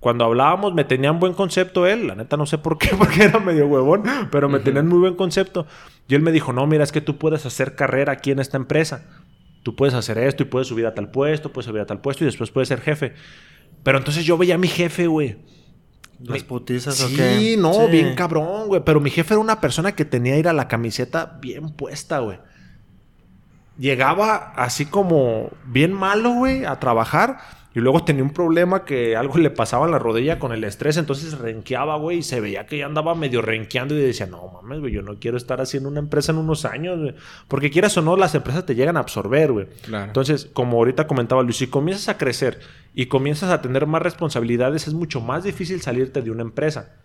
cuando hablábamos me tenía un buen concepto él, la neta no sé por qué, porque era medio huevón, pero me tenía un muy buen concepto. Y él me dijo, no, mira, es que tú puedes hacer carrera aquí en esta empresa. Tú puedes hacer esto y puedes subir a tal puesto, puedes subir a tal puesto y después puedes ser jefe. Pero entonces yo veía a mi jefe, güey. ¿Las putizas sí, o qué? Sí, no, bien cabrón, güey. Pero mi jefe era una persona que tenía ir a la camiseta bien puesta, güey. Llegaba así como bien malo, güey, a trabajar y luego tenía un problema que algo le pasaba en la rodilla con el estrés, entonces renqueaba, güey, y se veía que ya andaba medio renqueando y decía, no mames, güey, yo no quiero estar haciendo una empresa en unos años, güey. Porque quieras o no, las empresas te llegan a absorber, güey. Entonces, como ahorita comentaba Luis, si comienzas a crecer y comienzas a tener más responsabilidades, es mucho más difícil salirte de una empresa.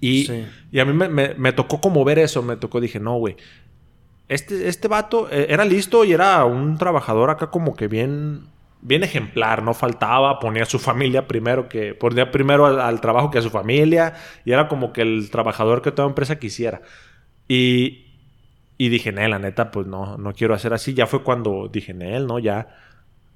Y, y a mí me, me, tocó como ver eso, me tocó, dije, no, güey. Este, este vato eh, era listo y era un trabajador acá como que bien bien ejemplar, no faltaba, ponía a su familia primero que ponía primero al, trabajo que a su familia y era como que el trabajador que toda empresa quisiera. Y, y dije, la neta, pues no, no quiero hacer así. Ya fue cuando dije, él, no, ya.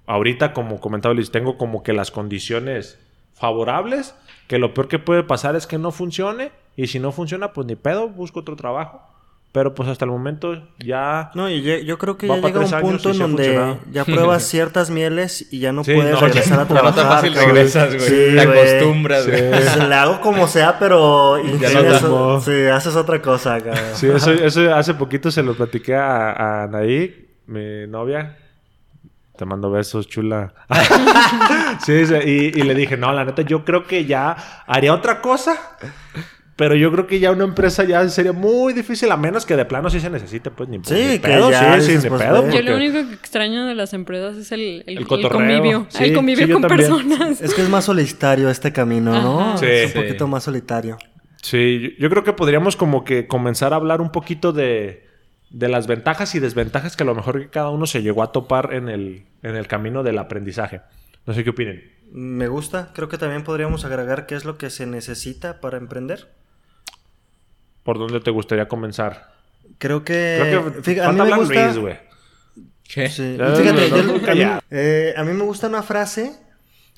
Ahorita, como comentaba Luis, tengo como que las condiciones favorables, que lo peor que puede pasar es que no funcione y si no funciona, pues ni pedo, busco otro trabajo. Pero pues hasta el momento ya... No, y yo creo que ya llega un punto en donde ya pruebas ciertas mieles y ya no puedes regresar a trabajar. No fácil regresas, güey. Te acostumbras, güey. Pues, le hago como sea, pero... Ya no sí, haces otra cosa, cabrón. Sí, eso, eso hace poquito se lo platiqué a, a Anaí, mi novia. Te mando besos, chula. sí, y, y le dije, no, la neta, yo creo que ya haría otra cosa pero yo creo que ya una empresa ya sería muy difícil, a menos que de plano sí se necesite, pues ni, sí, pedo, sí, sí, ni pedo. Yo lo único que extraño de las empresas es el, el, el, convivio. el convivio con personas. Es que es más solitario este camino, ¿no? Sí. Es un poquito más solitario. Sí, yo creo que podríamos como que comenzar a hablar un poquito de, de las ventajas y desventajas que a lo mejor cada uno se llegó a topar en el, en el camino del aprendizaje. No sé qué opinen. Me gusta. Creo que también podríamos agregar qué es lo que se necesita para emprender. ¿Por dónde te gustaría comenzar? Creo que. fíjate, a mí me gusta. Luis, güey. ¿Qué? Fíjate, eh, a, mí, me gusta una frase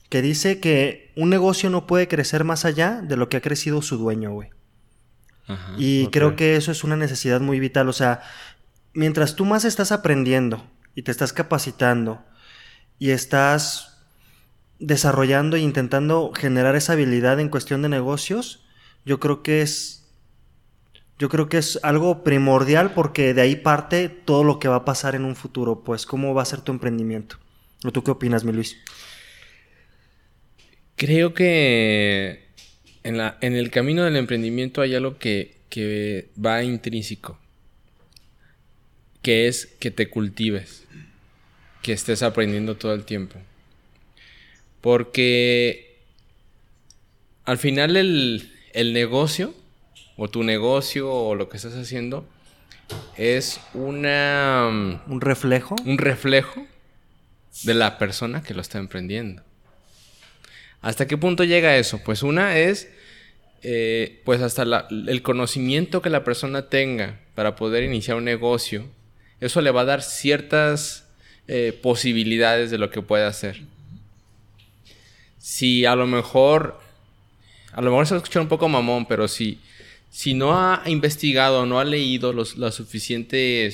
que dice que un negocio no puede crecer más allá de lo que ha crecido su dueño, güey. y creo que eso es una necesidad muy vital. O sea, mientras tú más estás aprendiendo y te estás capacitando y estás desarrollando e intentando generar esa habilidad en cuestión de negocios, yo creo que es yo creo que es algo primordial porque de ahí parte todo lo que va a pasar en un futuro, pues cómo va a ser tu emprendimiento. ¿O tú qué opinas, mi Luis? Creo que en, la, en el camino del emprendimiento hay algo que, que va intrínseco, que es que te cultives, que estés aprendiendo todo el tiempo. Porque al final el, el negocio o tu negocio o lo que estás haciendo es una... Mm, un reflejo. Un reflejo de la persona que lo está emprendiendo. ¿Hasta qué punto llega eso? Pues una es, eh, pues hasta el conocimiento que la persona tenga para poder iniciar un negocio, eso le va a dar ciertas eh, posibilidades de lo que puede hacer. Si a lo mejor, a lo mejor se va a escuchar un poco mamón, pero si si no ha investigado, no ha leído la suficiente eh,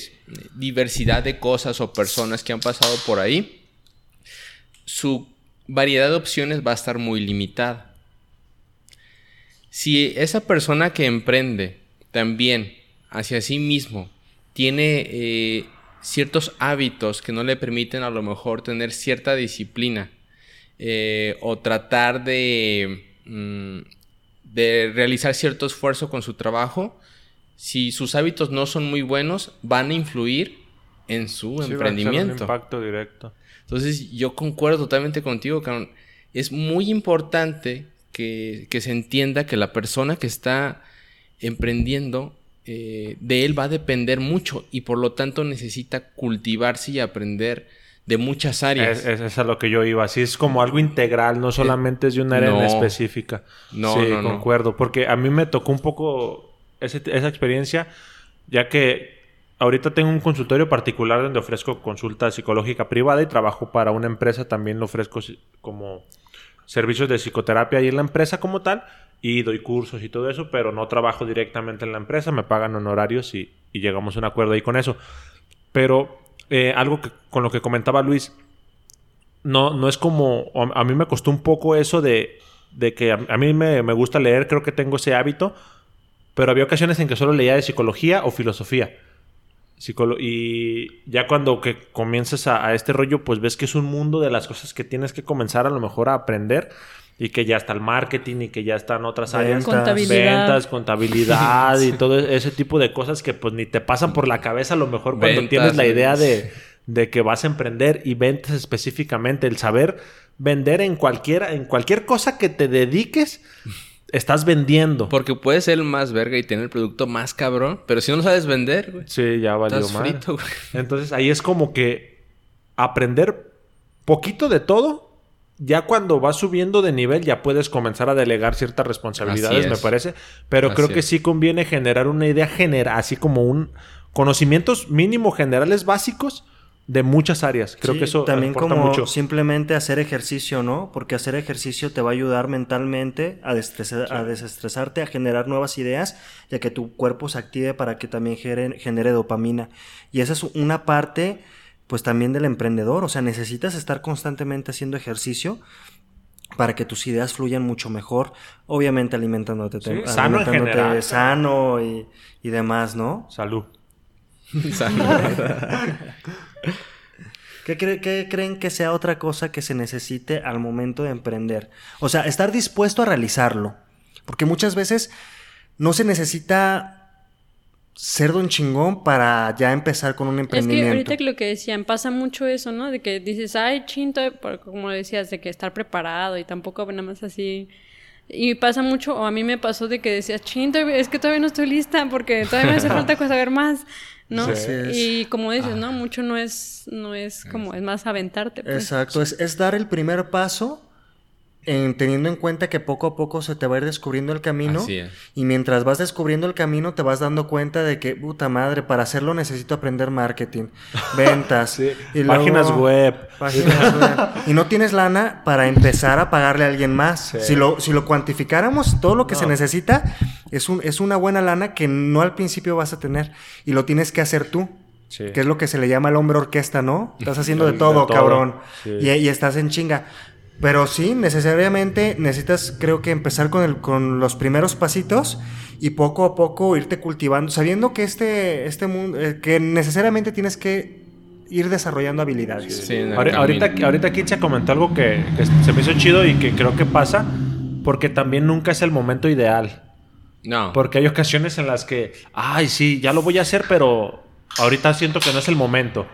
diversidad de cosas o personas que han pasado por ahí, su variedad de opciones va a estar muy limitada. Si esa persona que emprende también hacia sí mismo tiene eh, ciertos hábitos que no le permiten a lo mejor tener cierta disciplina eh, o tratar de, mm, de realizar cierto esfuerzo con su trabajo, si sus hábitos no son muy buenos, van a influir en su emprendimiento. un impacto directo. Entonces, yo concuerdo totalmente contigo, Caron. Es muy importante que, que, se entienda que la persona que está emprendiendo eh, de él va a depender mucho y por lo tanto necesita cultivarse y aprender de muchas áreas. Es, es, a lo que yo iba. Así es como algo integral, no solamente es de un área en específica. No, sí, no, concuerdo. Porque a mí me tocó un poco esa experiencia, ya que ahorita tengo un consultorio particular donde ofrezco consulta psicológica privada y trabajo para una empresa. También lo ofrezco como servicios de psicoterapia ahí en la empresa como tal y doy cursos y todo eso, pero no trabajo directamente en la empresa, me pagan honorarios y, y llegamos a un acuerdo ahí con eso. Pero eh, algo que, con lo que comentaba Luis, no, no es como, a, mí me costó un poco eso de, de que a, mí me, me, gusta leer, creo que tengo ese hábito, pero había ocasiones en que solo leía de psicología o filosofía. y ya cuando que comienzas a, a, este rollo, pues ves que es un mundo de las cosas que tienes que comenzar a lo mejor a aprender y que ya está el marketing y que ya están otras áreas, contabilidad. ventas, contabilidad y todo ese tipo de cosas que pues ni te pasan por la cabeza a lo mejor cuando tienes la idea de, de, que vas a emprender y ventas específicamente, el saber vender en cualquiera, en cualquier cosa que te dediques. Estás vendiendo. Porque puedes ser el más verga y tener el producto más cabrón, pero si no lo sabes vender, güey. Sí, ya valió mal. Entonces ahí es como que aprender poquito de todo ya cuando vas subiendo de nivel ya puedes comenzar a delegar ciertas responsabilidades, me parece. Pero creo que sí conviene generar una idea general, así como un conocimientos mínimo generales básicos de muchas áreas. Creo que eso también como simplemente hacer ejercicio, ¿no? Porque hacer ejercicio te va a ayudar mentalmente a, a desestresarte, a generar nuevas ideas y a que tu cuerpo se active para que también genere dopamina. Y esa es una parte pues también del emprendedor. O sea, necesitas estar constantemente haciendo ejercicio para que tus ideas fluyan mucho mejor. Obviamente alimentándote, sano, alimentándote sano y, y, demás, ¿no? Salud. ¿Qué, ¿Qué, creen que sea otra cosa que se necesite al momento de emprender? O sea, estar dispuesto a realizarlo. Porque muchas veces no se necesita ser don chingón para ya empezar con un emprendimiento. Es que ahorita lo que decían, pasa mucho eso, ¿no? De que dices, ay, chinto, como decías, de que estar preparado y tampoco nada más así. Y pasa mucho, o a mí me pasó de que decías, chinto, es que todavía no estoy lista porque todavía me hace falta saber más, ¿no? y como dices, ¿no? Mucho no es, no es como, es más aventarte. Pues. Exacto, es, es dar el primer paso teniendo en cuenta que poco a poco se te va a ir descubriendo el camino. Y mientras vas descubriendo el camino, te vas dando cuenta de que, puta madre, para hacerlo necesito aprender marketing, ventas, y páginas, web. Y no tienes lana para empezar a pagarle a alguien más. Si, lo, si lo cuantificáramos, todo lo que se necesita es, un, es una buena lana que no al principio vas a tener. Y lo tienes que hacer tú. Que es lo que se le llama el hombre orquesta, ¿no? Estás haciendo de todo, cabrón. Y, y estás en chinga. Pero sí, necesariamente necesitas, creo que empezar con, el, con los primeros pasitos y poco a poco irte cultivando, sabiendo que este, este mundo, eh, que necesariamente tienes que ir desarrollando habilidades. Sí, ahorita, ahorita Kitcha comentó algo que, se me hizo chido y que creo que pasa, porque también nunca es el momento ideal. No. Porque hay ocasiones en las que, ay, sí, ya lo voy a hacer, pero ahorita siento que no es el momento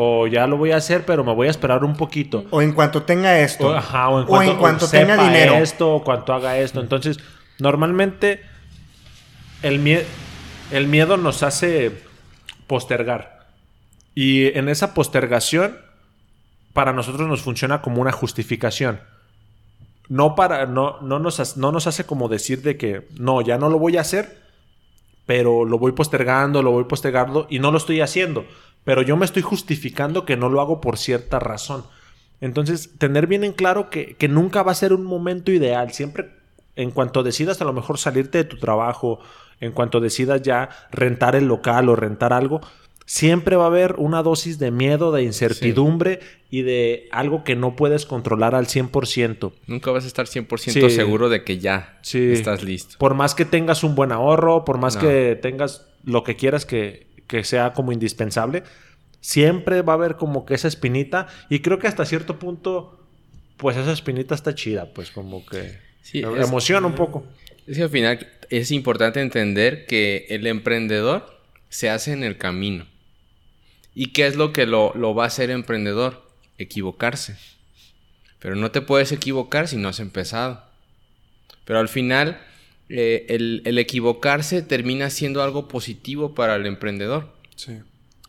o ya lo voy a hacer, pero me voy a esperar un poquito. O en cuanto tenga esto. O, ajá, o en cuanto, tenga dinero. esto, o cuanto haga esto. Entonces, normalmente el, el miedo nos hace postergar. Y en esa postergación, para nosotros nos funciona como una justificación. No, para, no, no, nos, no nos hace como decir de que no, ya no lo voy a hacer, pero lo voy postergando, lo voy postergando y no lo estoy haciendo pero yo me estoy justificando que no lo hago por cierta razón. Entonces, tener bien en claro que, nunca va a ser un momento ideal. Siempre, en cuanto decidas a lo mejor salirte de tu trabajo, en cuanto decidas ya rentar el local o rentar algo, siempre va a haber una dosis de miedo, de incertidumbre y de algo que no puedes controlar al 100%. Nunca vas a estar 100% seguro de que ya estás listo. Por más que tengas un buen ahorro, por más que tengas lo que quieras que, que sea como indispensable, siempre va a haber como que esa espinita y creo que hasta cierto punto pues esa espinita está chida, pues como que emociona un poco. Es que al final es importante entender que el emprendedor se hace en el camino. ¿Y qué es lo que lo, va a hacer emprendedor? Equivocarse. Pero no te puedes equivocar si no has empezado. Pero al final, eh, el, el, equivocarse termina siendo algo positivo para el emprendedor. Sí.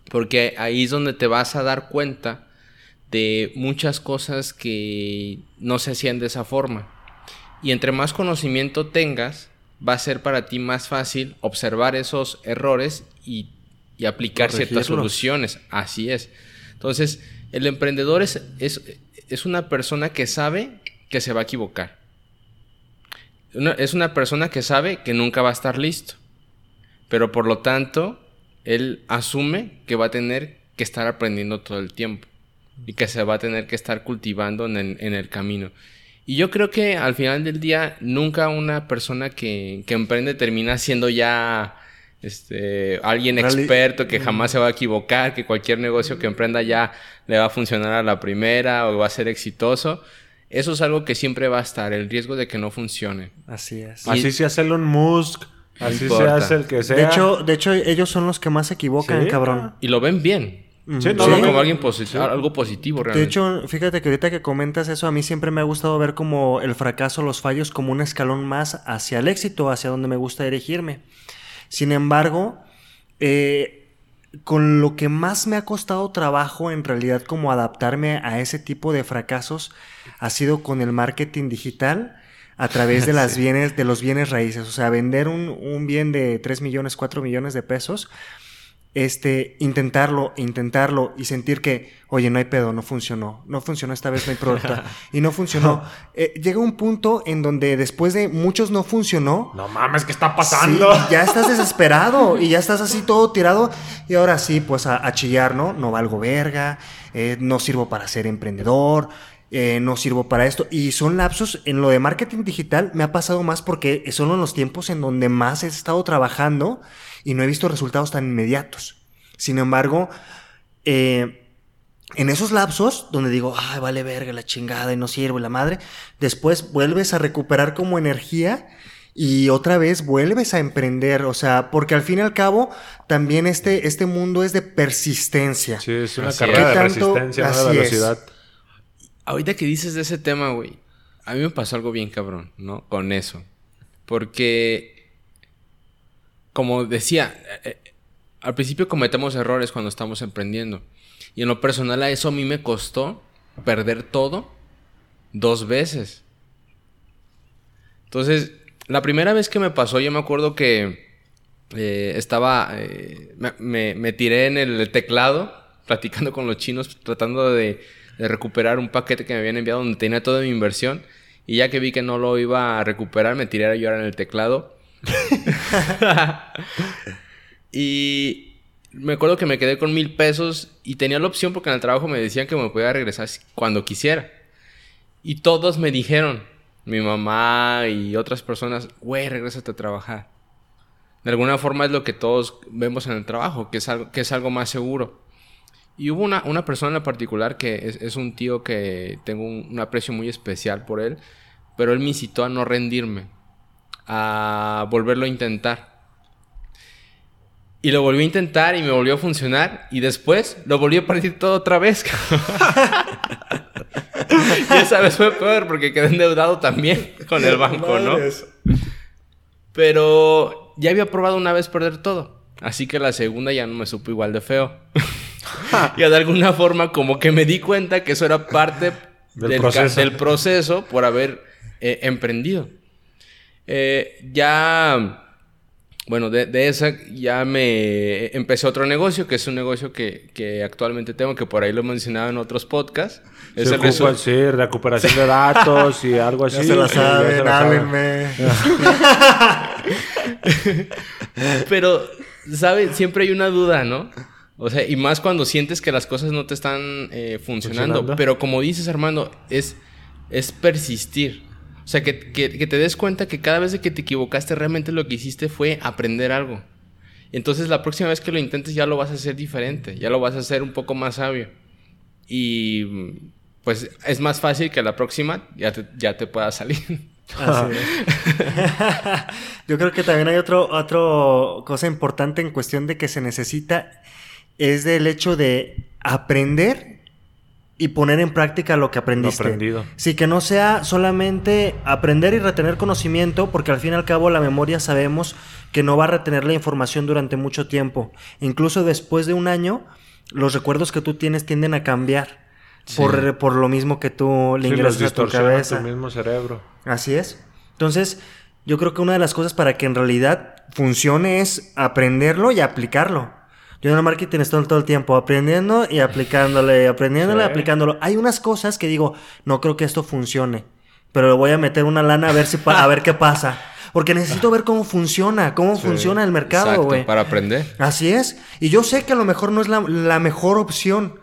Porque ahí es donde te vas a dar cuenta de muchas cosas que no se hacían de esa forma. Y entre más conocimiento tengas, va a ser para ti más fácil observar esos errores y, aplicar ciertas soluciones. Así es. Entonces, el emprendedor es, es, una persona que sabe que se va a equivocar. Es una persona que sabe que nunca va a estar listo. Pero por lo tanto, él asume que va a tener que estar aprendiendo todo el tiempo y que se va a tener que estar cultivando en el, camino. Y yo creo que al final del día nunca una persona que, emprende termina siendo ya este, alguien experto que jamás se va a equivocar, que cualquier negocio que emprenda ya le va a funcionar a la primera o va a ser exitoso. Eso es algo que siempre va a estar, el riesgo de que no funcione. Así es. Así se hace Elon Musk, así se hace el que sea. De hecho, de hecho ellos son los que más se equivocan, cabrón. Y lo ven bien. Sí, no, como alguien algo positivo realmente. De hecho, fíjate que ahorita que comentas eso, a mí siempre me ha gustado ver como el fracaso, los fallos, como un escalón más hacia el éxito, hacia donde me gusta dirigirme. Sin embargo, eh, con lo que más me ha costado trabajo en realidad como adaptarme a ese tipo de fracasos ha sido con el marketing digital a través de las bienes, de los bienes raíces. O sea, vender un, un bien de 3 millones, 4 millones de pesos este, intentarlo, intentarlo y sentir que, oye, no hay pedo, no funcionó, no funcionó esta vez, no hay producto, y no funcionó. Eh, llega un punto en donde después de muchos no funcionó. No mames, ¿qué está pasando? ya estás desesperado y ya estás así todo tirado, y ahora sí, pues a, chillar, ¿no? No valgo verga, eh, no sirvo para ser emprendedor. Eh, no sirvo para esto. Y son lapsos, en lo de marketing digital me ha pasado más porque son los tiempos en donde más he estado trabajando y no he visto resultados tan inmediatos. Sin embargo, eh, en esos lapsos donde digo, ay, vale verga la chingada y no sirve la madre, después vuelves a recuperar como energía y otra vez vuelves a emprender, o sea, porque al fin y al cabo también este, este mundo es de persistencia. Sí, es una carrera de resistencia, de velocidad. Ahorita que dices de ese tema, güey, a mí me pasó algo bien cabrón, ¿no? Con eso. Porque como decía, eh, eh, al principio cometemos errores cuando estamos emprendiendo. Y en lo personal a eso a mí me costó perder todo dos veces. Entonces, la primera vez que me pasó, yo me acuerdo que eh, estaba, me, tiré en el teclado, platicando con los chinos, tratando de, de, recuperar un paquete que me habían enviado donde tenía toda mi inversión. Y ya que vi que no lo iba a recuperar, me tiré a llorar en el teclado. y me acuerdo que me quedé con mil pesos y tenía la opción porque en el trabajo me decían que me podía regresar cuando quisiera. Y todos me dijeron, mi mamá y otras personas, güey, regrésate a trabajar. De alguna forma es lo que todos vemos en el trabajo, que es algo, que es algo más seguro. Y hubo una, una persona en particular que es, un tío que tengo un, aprecio muy especial por él, pero él me incitó a no rendirme a volverlo a intentar. Y lo volví a intentar y me volvió a funcionar. Y después lo volví a partir todo otra vez. y esa vez fue peor porque quedé endeudado también con el banco, ¿no? Pero ya había probado una vez perder todo. Así que la segunda ya no me supo igual de feo. y de alguna forma como que me di cuenta que eso era parte del, proceso. por haber eh, emprendido. Eh, ya, bueno, de, de, esa ya me empecé otro negocio, que es un negocio que, que actualmente tengo, que por ahí lo he mencionado en otros podcasts. Es el ocupa, sí, recuperación de datos y algo así. Ya se lo saben, háblenme. Pero, ¿sabes? Siempre hay una duda, ¿no? O sea, y más cuando sientes que las cosas no te están eh, funcionando. Pero como dices, Armando, es, es persistir. O sea, que, te des cuenta que cada vez que te equivocaste, realmente lo que hiciste fue aprender algo. Entonces, la próxima vez que lo intentes, ya lo vas a hacer diferente. Ya lo vas a hacer un poco más sabio. Y pues es más fácil que la próxima ya te, ya te pueda salir. Yo creo que también hay otro, otro cosa importante en cuestión de que se necesita es del hecho de aprender y poner en práctica lo que aprendiste. aprendido. Sí, que no sea solamente aprender y retener conocimiento, porque al fin y al cabo la memoria sabemos que no va a retener la información durante mucho tiempo. Incluso después de un año, los recuerdos que tú tienes tienden a cambiar. Por, por, lo mismo que tú le ingresas a tu cabeza. tu mismo cerebro. Así es. Entonces, yo creo que una de las cosas para que en realidad funcione es aprenderlo y aplicarlo. Yo en el marketing estoy todo el tiempo aprendiendo y aplicándole, aprendiéndole y aplicándolo. Hay unas cosas que digo, no creo que esto funcione, pero le voy a meter una lana a ver si a ver qué pasa. Porque necesito ver cómo funciona, cómo funciona el mercado, güey. Para aprender. Así es. Y yo sé que a lo mejor no es la, la mejor opción,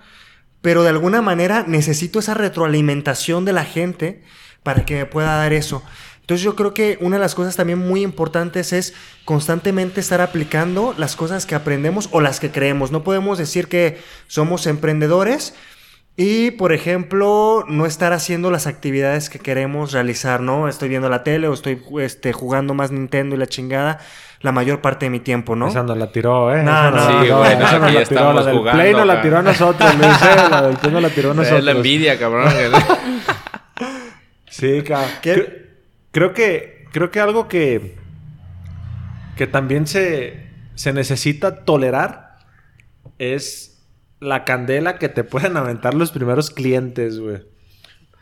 pero de alguna manera necesito esa retroalimentación de la gente para que me pueda dar eso. Entonces yo creo que una de las cosas también muy importantes es constantemente estar aplicando las cosas que aprendemos o las que creemos. No podemos decir que somos emprendedores y, por ejemplo, no estar haciendo las actividades que queremos realizar, ¿no? Estoy viendo la tele o estoy este, jugando más Nintendo y la chingada la mayor parte de mi tiempo, ¿no? Esa no la tiró, ¿eh? No, no, sí, no, bueno, esa no la tiró. La del Play no la tiró a nosotros, Luis. La del Play no la tiró a nosotros. Es la envidia, cabrón. sí, cabrón. Creo que, creo que algo que, que también se, se necesita tolerar es la candela que te pueden aventar los primeros clientes, güey.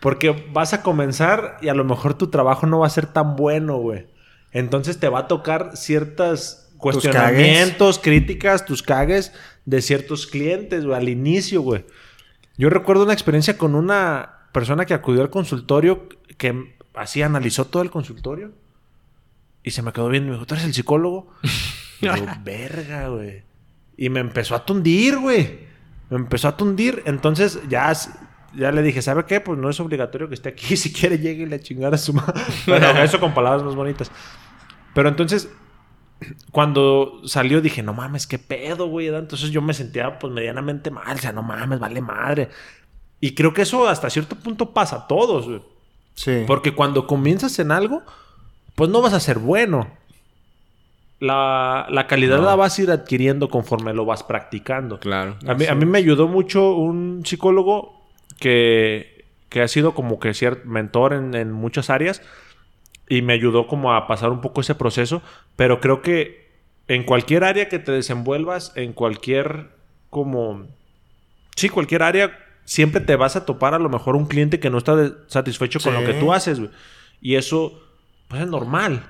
Porque vas a comenzar y a lo mejor tu trabajo no va a ser tan bueno, güey. Entonces te va a tocar ciertos cuestionamientos, críticas, tus cagues de ciertos clientes, güey, al inicio, güey. Yo recuerdo una experiencia con una persona que acudió al consultorio que así analizó todo el consultorio y se me quedó bien. Me dijo, ¿tú eres el psicólogo? y yo, verga, güey. Y me empezó a tundir, güey. Me empezó a tundir. Entonces ya ya le dije, ¿sabe qué? Pues no es obligatorio que esté aquí. Si quiere, llegue y le chingara a su madre. Bueno, eso con palabras más bonitas. Pero entonces, cuando salió, dije, no mames, qué pedo, güey. Entonces yo me sentía, pues, medianamente mal. O sea, no mames, vale madre. Y creo que eso hasta cierto punto pasa a todos, güey. Sí. Porque cuando comienzas en algo, pues no vas a ser bueno. La, calidad la vas a ir adquiriendo conforme lo vas practicando. Claro. A mí, a mí me ayudó mucho un psicólogo que, que ha sido como que cierto mentor en, en, muchas áreas y me ayudó como a pasar un poco ese proceso, pero creo que en cualquier área que te desenvuelvas, en cualquier como... Sí, cualquier área, siempre te vas a topar a lo mejor un cliente que no está satisfecho con lo que tú haces, Y eso, pues es normal.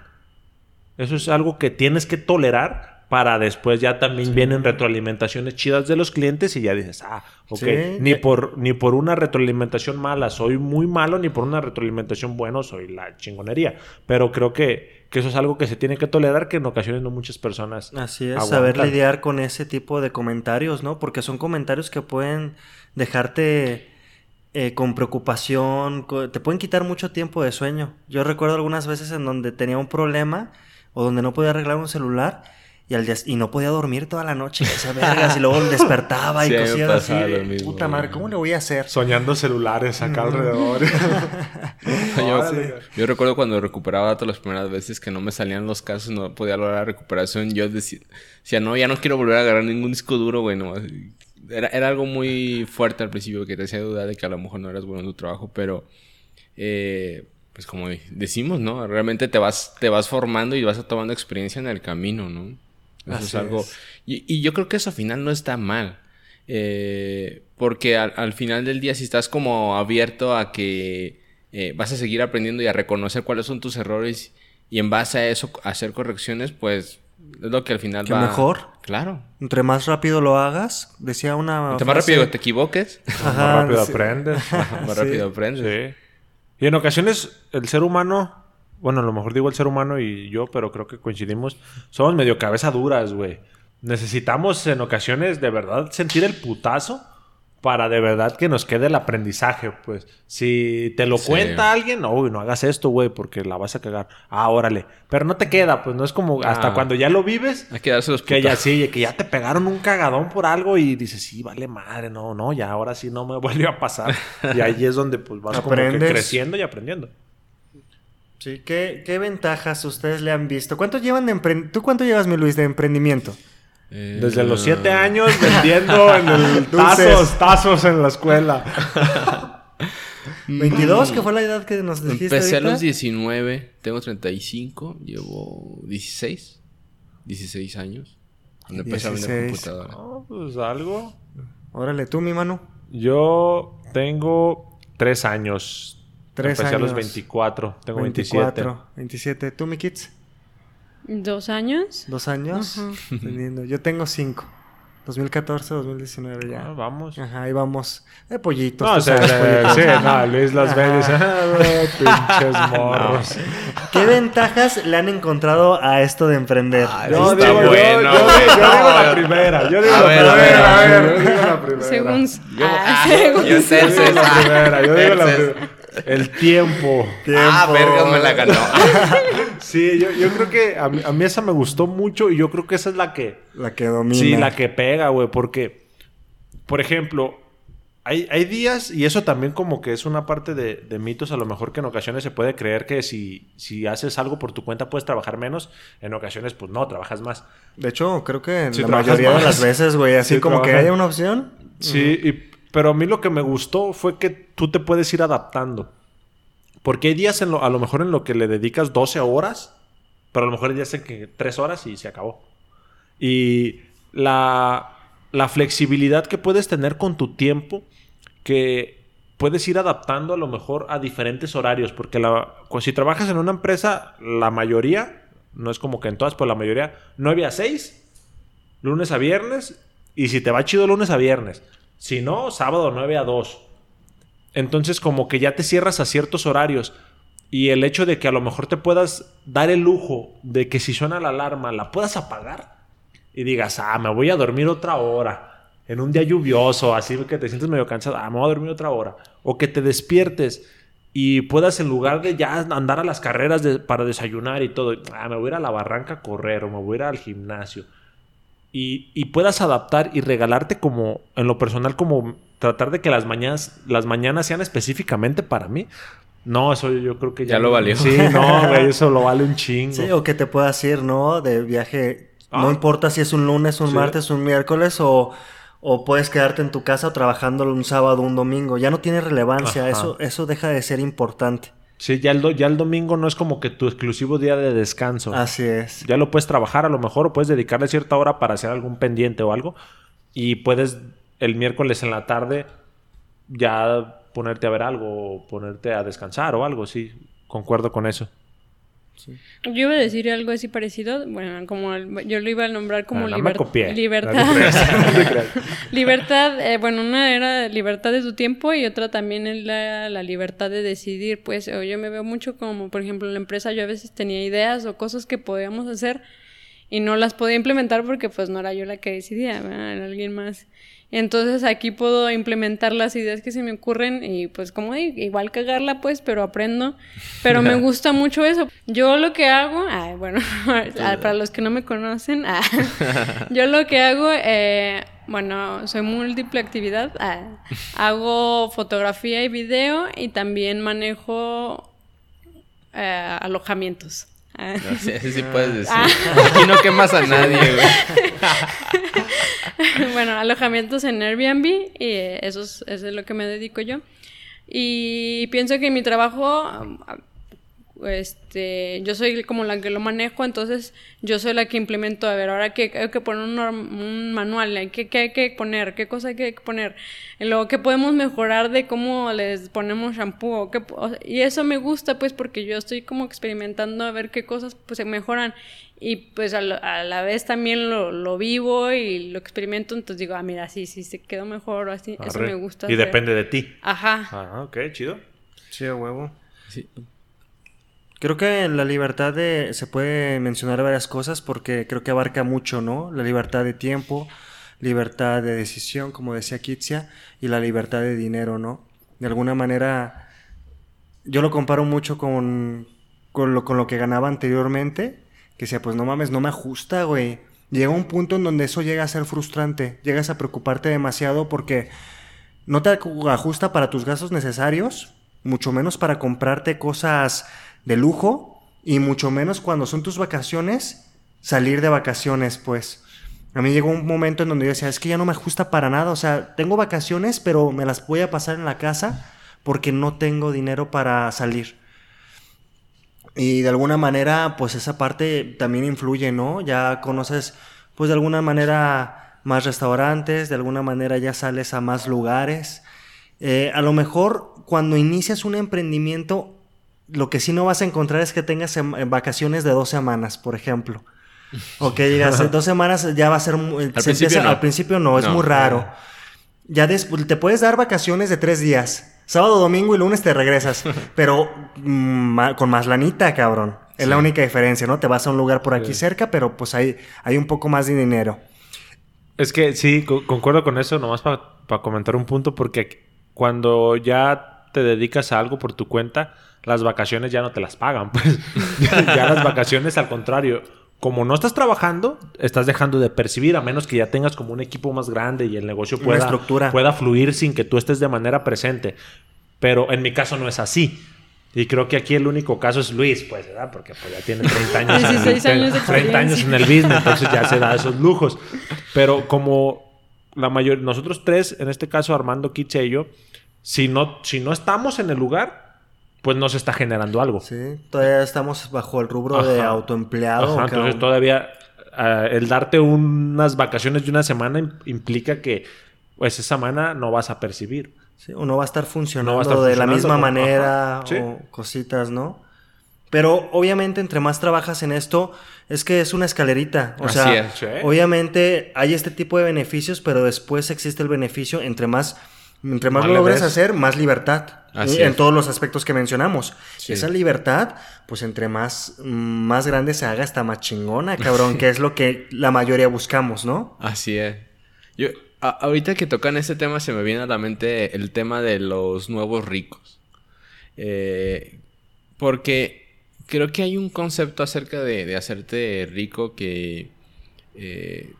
Eso es algo que tienes que tolerar para después ya también vienen retroalimentaciones chidas de los clientes y ya dices, ah, ok, ni, por, ni por una retroalimentación mala soy muy malo, ni por una retroalimentación buena soy la chingonería. Pero creo que, que eso es algo que se tiene que tolerar, que en ocasiones no muchas personas. Así es, saber lidiar con ese tipo de comentarios, ¿no? Porque son comentarios que pueden dejarte eh, con preocupación, te pueden quitar mucho tiempo de sueño. Yo recuerdo algunas veces en donde tenía un problema o donde no podía arreglar un celular y, al y no podía dormir toda la noche, esa vergas, y luego despertaba y sí, cosía así. Puta madre, ¿cómo le voy a hacer? Soñando celulares acá alrededor. yo, recuerdo cuando recuperaba datos las primeras veces que no me salían los casos, no podía lograr la recuperación. Yo decía, no, ya no quiero volver a agarrar ningún disco duro, güey. Era, era algo muy fuerte al principio que te hacía duda de que a lo mejor no eras bueno en tu trabajo, pero. Eh, pues como decimos, ¿no? Realmente te vas, te vas formando y vas tomando experiencia en el camino, ¿no? Eso es algo. Y, yo creo que eso al final no está mal. Eh, porque al, final del día, si estás como abierto a que eh, vas a seguir aprendiendo y a reconocer cuáles son tus errores y en base a eso hacer correcciones, pues es lo que al final va. mejor. Claro. Entre más rápido lo hagas, decía una. Entre más rápido te equivoques, más rápido aprendes. más rápido aprendes. Y en ocasiones el ser humano bueno, a lo mejor digo el ser humano y yo, pero creo que coincidimos. Somos medio cabeza duras, güey. necesitamos en ocasiones de verdad sentir el putazo para de verdad que nos quede el aprendizaje, pues. Si te lo cuenta alguien, no, no hagas esto, güey, porque la vas a cagar. Ah, órale. Pero no te queda, pues no es como hasta Ah. cuando ya lo vives, Hay que darse los que ya sí, que ya te pegaron un cagadón por algo y dices, sí, vale madre, no, no, ya ahora sí no me vuelve a pasar. y ahí es donde pues vas como que creciendo y aprendiendo. Sí, ¿qué, qué ventajas ustedes le han visto? ¿Cuánto llevan de emprendimiento? ¿Tú cuánto llevas, mi Luis, de emprendimiento? Eh, Desde los siete años vendiendo en el tazos, tazos en la escuela. ¿22? que fue la edad que nos dijiste Empecé a ahorita? los 19, tengo 35, llevo 16, 16 años. Cuando empecé a vender 16. computadora. No, pues algo. Órale, tú, mi mano. Yo tengo tres años. Tres Empecé a los años. 24, tengo 24, 27. ¿Tú, mi kids? ¿Dos años? ¿Dos años? Ajá. Vendiendo. Yo tengo cinco. 2014, 2019 27. Ah, ya. vamos. Ajá, ahí vamos. De pollitos. No, o sea, sabes, pollitos. sí, no, Luis Las Vegas. Ah, Pinches morros. ¿Qué ventajas le han encontrado a esto de emprender? Ah, Yo Está digo, yo- bueno. yo, digo- yo digo la primera. Yo digo A la ver, a primera. ver, a Yo digo la primera. Según... Yo- ah, ah, según- yo Yo sé, digo la primera. Yo digo la primera. El tiempo. Ah, verga, me la ganó. Sí, yo, yo creo que a mí, a mí esa me gustó mucho y yo creo que esa es la que... La que domina. Sí, la que pega, güey, porque, por ejemplo, hay, hay días, y eso también como que es una parte de, de mitos, a lo mejor que en ocasiones se puede creer que si, si haces algo por tu cuenta puedes trabajar menos, en ocasiones pues no, trabajas más. De hecho, creo que Sí, la mayoría de más. las veces, güey, así Sí, como que trabajas. haya una opción. Sí, y- pero a mí lo que me gustó fue que tú te puedes ir adaptando. Porque hay días en lo- a lo mejor en lo que le dedicas 12 horas, pero a lo mejor hay días en que 3 horas y se acabó. Y la, la flexibilidad que puedes tener con tu tiempo, que puedes ir adaptando a lo mejor a diferentes horarios, porque la, si trabajas en una empresa, la mayoría, no es como que en todas, pero la mayoría, 9 a 6, lunes a viernes, y si te va chido lunes a viernes, si no, sábado 9 a 2. Entonces como que ya te cierras a ciertos horarios. Y el hecho de que a lo mejor te puedas dar el lujo de que si suena la alarma la puedas apagar y digas, ah, me voy a dormir otra hora. En un día lluvioso, así que te sientes medio cansado, ah, me voy a dormir otra hora. O que te despiertes y puedas en lugar de ya andar a las carreras para desayunar y todo, ah, me voy a ir a la barranca a correr o me voy a ir al gimnasio. Y, y puedas adaptar y regalarte como, en lo personal, como tratar de que las mañanas, las mañanas sean específicamente para mí. No, eso yo creo que ya... Ya lo valió. Sí, no, güey, eso lo vale un chingo. Sí, o que te puedas ir, ¿no? De viaje. No Ah. importa si es un lunes, un Sí. martes, un miércoles o, o puedes quedarte en tu casa trabajando un sábado, un domingo. Ya no tiene relevancia. Ajá. Eso, eso deja de ser importante. Sí, ya el, do- ya el domingo no es como que tu exclusivo día de descanso. Así es. Ya lo puedes trabajar a lo mejor o puedes dedicarle cierta hora para hacer algún pendiente o algo. Y puedes el miércoles en la tarde ya ponerte a ver algo o ponerte a descansar o algo, sí. Concuerdo con eso. Yo iba a decir algo así parecido, bueno, como el- yo lo iba a nombrar como Ah, no me liber- copié. libertad. No libertad, eh, bueno, una era libertad de tu tiempo y otra también es la, la libertad de decidir. Pues o yo me veo mucho como, por ejemplo, en la empresa yo a veces tenía ideas o cosas que podíamos hacer y no las podía implementar porque pues no era yo la que decidía, ¿verdad? era alguien más. Entonces aquí puedo implementar las ideas que se me ocurren y pues como igual cagarla pues, pero aprendo. Pero me gusta mucho eso. Yo lo que hago, ay, bueno, ah, para los que no me conocen, ah, yo lo que hago, eh, bueno, soy múltiple actividad. ah, hago fotografía y video y también manejo eh, alojamientos. Ah. No sé, ese sí puedes decir. Ah. Aquí no quemas a nadie, güey. bueno, alojamientos en Airbnb y eso es, eso es lo que me dedico yo. Y pienso que mi trabajo, este, yo soy como la que lo manejo, entonces yo soy la que implemento, a ver, ahora que hay que poner un, un manual. ¿qué, qué hay que poner? ¿Qué cosa hay que poner? Luego, ¿qué podemos mejorar de cómo les ponemos shampoo? o qué o sea, y eso me gusta, pues, porque yo estoy como experimentando a ver qué cosas pues, se mejoran. Y pues a, lo- a la vez también lo, lo vivo y lo experimento, entonces digo, ah, mira, sí, sí, se quedó mejor o así, eso Arre. me gusta. Y hacer. depende de ti. Ajá. Ah, ok, chido. Sí, a huevo. Sí. Creo que la libertad de... se puede mencionar varias cosas porque creo que abarca mucho, ¿no? La libertad de tiempo, libertad de decisión, como decía Kitsia, y la libertad de dinero, ¿no? De alguna manera, yo lo comparo mucho con, con, lo, con lo que ganaba anteriormente, que decía, pues no mames, no me ajusta, güey. Llega un punto en donde eso llega a ser frustrante, llegas a preocuparte demasiado porque no te ajusta para tus gastos necesarios, mucho menos para comprarte cosas de lujo y mucho menos cuando son tus vacaciones, salir de vacaciones, pues. A mí llegó un momento en donde yo decía, es que ya no me ajusta para nada, o sea, tengo vacaciones, pero me las voy a pasar en la casa porque no tengo dinero para salir. Y de alguna manera, pues esa parte también influye, ¿no? Ya conoces, pues de alguna manera, más restaurantes, de alguna manera ya sales a más lugares. Eh, a lo mejor cuando inicias un emprendimiento, lo que sí no vas a encontrar es que tengas vacaciones de dos semanas, por ejemplo. O que digas, dos semanas ya va a ser... Al, principio, no. al principio no, es muy raro. Ya después te puedes dar vacaciones de tres días. Sábado, domingo y lunes te regresas. pero mm, con más lanita, cabrón. Es la única diferencia, ¿no? Te vas a un lugar por aquí cerca, pero pues hay, hay un poco más de dinero. Es que sí, concuerdo con eso, nomás para comentar un punto, porque cuando ya te dedicas a algo por tu cuenta, las vacaciones ya no te las pagan. Pues ya las vacaciones, al contrario, como no estás trabajando, estás dejando de percibir, a menos que ya tengas como un equipo más grande y el negocio pueda, pueda fluir sin que tú estés de manera presente. Pero en mi caso no es así. Y creo que aquí el único caso es Luis, pues, ¿verdad? Porque pues, ya tiene 30 años, en el, años, 30 años en el business, entonces ya se da esos lujos. Pero como la mayor, nosotros tres, en este caso Armando, Kitche y yo, si no, si no estamos en el lugar, pues no se está generando algo. Sí, todavía estamos bajo el rubro de autoempleado. entonces todavía ah, el darte unas vacaciones de una semana implica que pues esa semana no vas a percibir. Sí, o no va a estar funcionando, de la misma manera o cositas, ¿no? Pero obviamente entre más trabajas en esto, es que es una escalerita. O sea, obviamente hay este tipo de beneficios, pero después existe el beneficio entre más entre más lo logres hacer, más libertad. en todos los aspectos que mencionamos. Esa libertad, pues entre más, más grande se haga, está más chingona, cabrón, que es lo que la mayoría buscamos, ¿no? Así es. Yo, ahorita que tocan este tema, se me viene a la mente el tema de los nuevos ricos. Eh, porque creo que hay un concepto acerca de, hacerte rico que eh,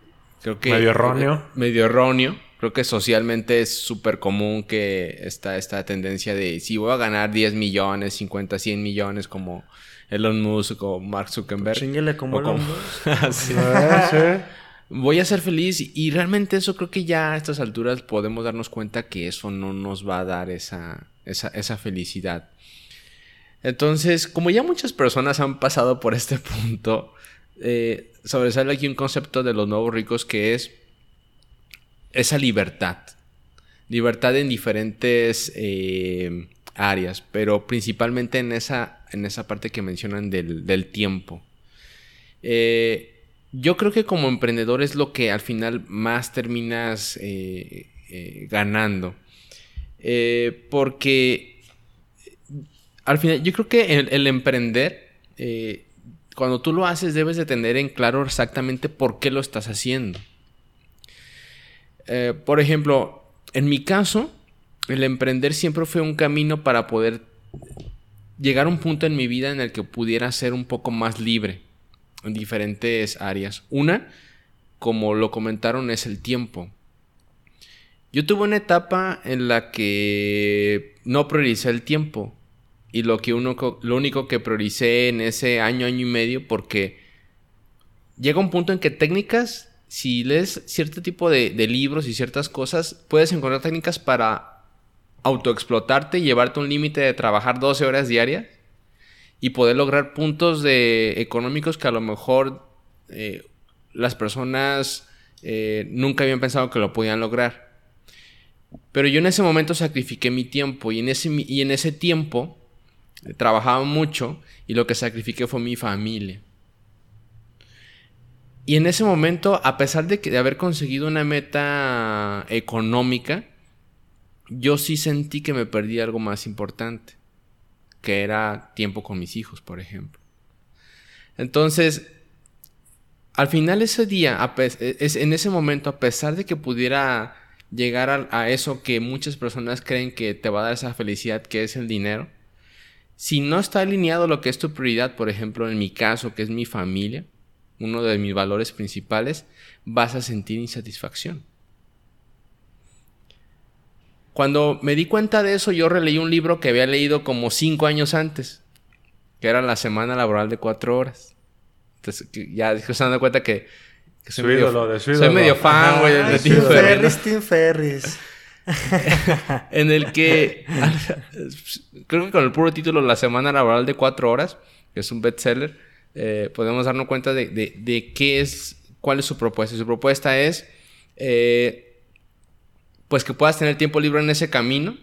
creo que... Medio erróneo. Medio erróneo creo que socialmente es súper común que está esta tendencia de si voy a ganar 10 millones, 50, 100 millones como Elon Musk o Mark Zuckerberg. Como Elon Musk. Ah, voy a ser feliz y realmente eso creo que ya a estas alturas podemos darnos cuenta que eso no nos va a dar esa, esa, felicidad. Entonces, como ya muchas personas han pasado por este punto, eh, sobresale aquí un concepto de los nuevos ricos que es esa libertad. Libertad en diferentes eh, áreas, pero principalmente en esa, en esa parte que mencionan del, tiempo. Eh, yo creo que como emprendedor es lo que al final más terminas eh, ganando. porque al final yo creo que el emprender, cuando tú lo haces debes de tener en claro exactamente por qué lo estás haciendo. Eh, por ejemplo, en mi caso, el emprender siempre fue un camino para poder llegar a un punto en mi vida en el que pudiera ser un poco más libre en diferentes áreas. Una, como lo comentaron, es el tiempo. Yo tuve una etapa en la que no prioricé el tiempo. Y lo, que uno, lo único que prioricé en ese año, año y medio, porque llega un punto en que técnicas si lees cierto tipo de, libros y ciertas cosas, puedes encontrar técnicas para autoexplotarte llevarte un límite de trabajar 12 horas diarias y poder lograr puntos de, económicos que a lo mejor eh, las personas eh, nunca habían pensado que lo podían lograr. Pero yo en ese momento sacrifiqué mi tiempo y en ese, y en ese tiempo eh, trabajaba mucho y lo que sacrifiqué fue mi familia. Y en ese momento, a pesar de, que, de haber conseguido una meta económica, yo sí sentí que me perdí algo más importante, que era tiempo con mis hijos, por ejemplo. Entonces, al final ese día, en ese momento, a pesar de que pudiera llegar a, eso que muchas personas creen que te va a dar esa felicidad que es el dinero, si no está alineado lo que es tu prioridad, por ejemplo, en mi caso, que es mi familia, uno de mis valores principales, vas a sentir insatisfacción. Cuando me di cuenta de eso, yo releí un libro que había leído como cinco años antes, que era La Semana Laboral de Cuatro Horas. Entonces, ya se dando cuenta que, soy, medio, soy medio fan, güey, de Tim Ferris. Tim Ferris. en el que creo que con el puro título La Semana Laboral de Cuatro Horas, que es un bestseller, eh, podemos darnos cuenta de, de, qué es, cuál es su propuesta. Su propuesta es, eh, pues que puedas tener tiempo libre en ese camino,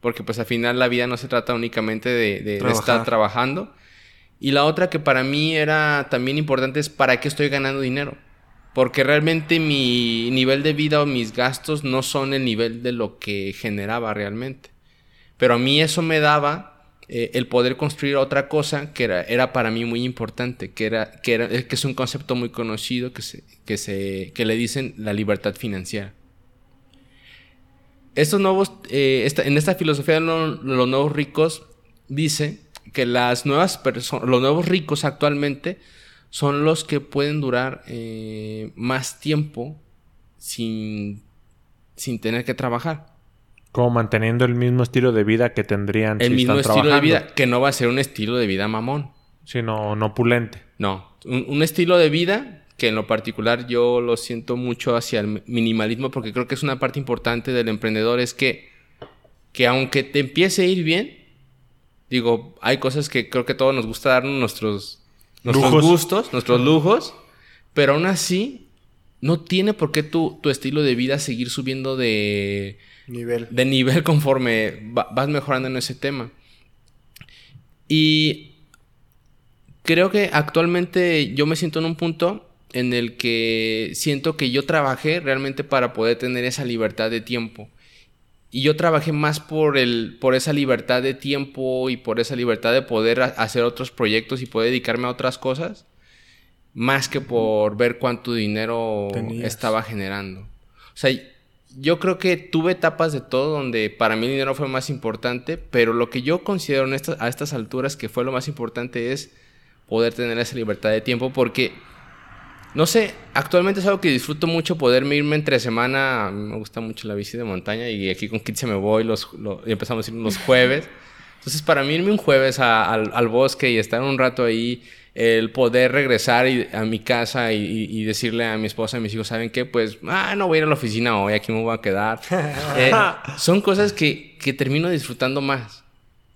porque pues al final la vida no se trata únicamente de, de estar trabajando. Y la otra que para mí era también importante es para qué estoy ganando dinero. Porque realmente mi nivel de vida o mis gastos no son el nivel de lo que generaba realmente. Pero a mí eso me daba eh, el poder construir otra cosa que era, era para mí muy importante, que, era, que, era, que es un concepto muy conocido que, se, que, se, que le dicen la libertad financiera. Estos nuevos, eh, en esta filosofía de los, nuevos ricos dice que las nuevas los nuevos ricos actualmente son los que pueden durar eh, más tiempo sin, sin tener que trabajar. Como manteniendo el mismo estilo de vida que tendrían el mismo estilo de vida, que no va a ser un estilo de vida mamón. Sino no opulente. No, un, estilo de vida que en lo particular yo lo siento mucho hacia el minimalismo porque creo que es una parte importante del emprendedor es que, que aunque te empiece a ir bien, digo, hay cosas que creo que todos nos gusta darnos nuestros, nuestros gustos, nuestros lujos, pero aún así no tiene por qué tu, tu estilo de vida seguir subiendo de nivel. De nivel conforme vas mejorando en ese tema. Y creo que actualmente yo me siento en un punto en el que siento que yo trabajé realmente para poder tener esa libertad de tiempo. Y yo trabajé más por, el, por esa libertad de tiempo y por esa libertad de poder hacer otros proyectos y poder dedicarme a otras cosas, más que por ver cuánto dinero estaba generando. O sea, yo creo que tuve etapas de todo donde para mí el dinero fue más importante, pero lo que yo considero a estas alturas que fue lo más importante es poder tener esa libertad de tiempo porque, no sé, actualmente es algo que disfruto mucho poderme irme entre semana, me gusta mucho la bici de montaña y aquí con Kitse me voy los, y empezamos a ir los jueves. Entonces para mí irme un jueves al, al bosque y estar un rato ahí el poder regresar a mi casa y, decirle a mi esposa y a mis hijos, ¿saben qué? Pues, ah, no voy a ir a la oficina hoy, aquí me voy a quedar. Eh, son cosas que, termino disfrutando más,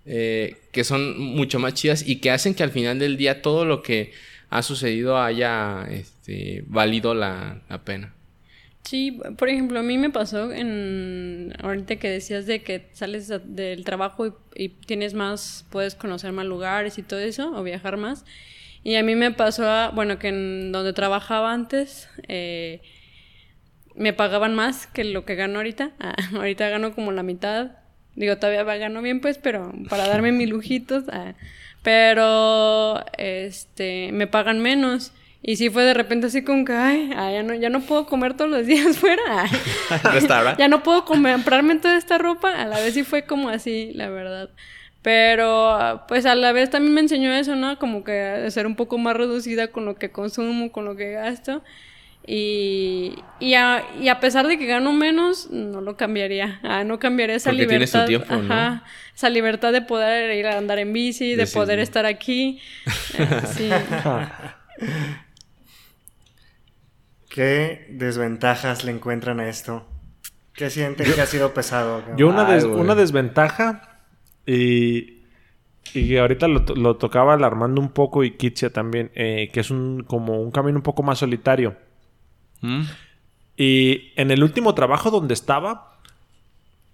eh, que son mucho más chidas y que hacen que al final del día todo lo que ha sucedido haya este, valido la, pena. Sí, por ejemplo, a mí me pasó en ahorita que decías de que sales del trabajo y, y, tienes más, puedes conocer más lugares y todo eso, o viajar más. Y a mí me pasó, bueno, que en donde trabajaba antes, eh, me pagaban más que lo que gano ahorita. Ah, ahorita gano como la mitad. Digo, todavía gano bien, pues, pero para darme mis lujitos. Ah, pero, este, me pagan menos. Y sí fue de repente así como que, ay, ya, no, ya no puedo comer todos los días fuera. ya no puedo comprarme toda esta ropa. A la vez sí fue como así, la verdad. Pero pues a la vez también me enseñó eso, ¿no? Como que ser un poco más reducida con lo que consumo, con lo que gasto. Y, y, a, y a pesar de que gano menos, no lo cambiaría. Ah, no cambiaría esa libertad. Tiempo, ajá, Esa libertad de poder ir a andar en bici, de, poder estar aquí. sí. ¿Qué desventajas le encuentran a esto? ¿Qué sienten que ha sido pesado? Yo una, una desventaja y, y ahorita lo, tocaba alarmando un poco y Kitsia también, eh, que es un, como un camino un poco más solitario. Mm. Y en el último trabajo donde estaba,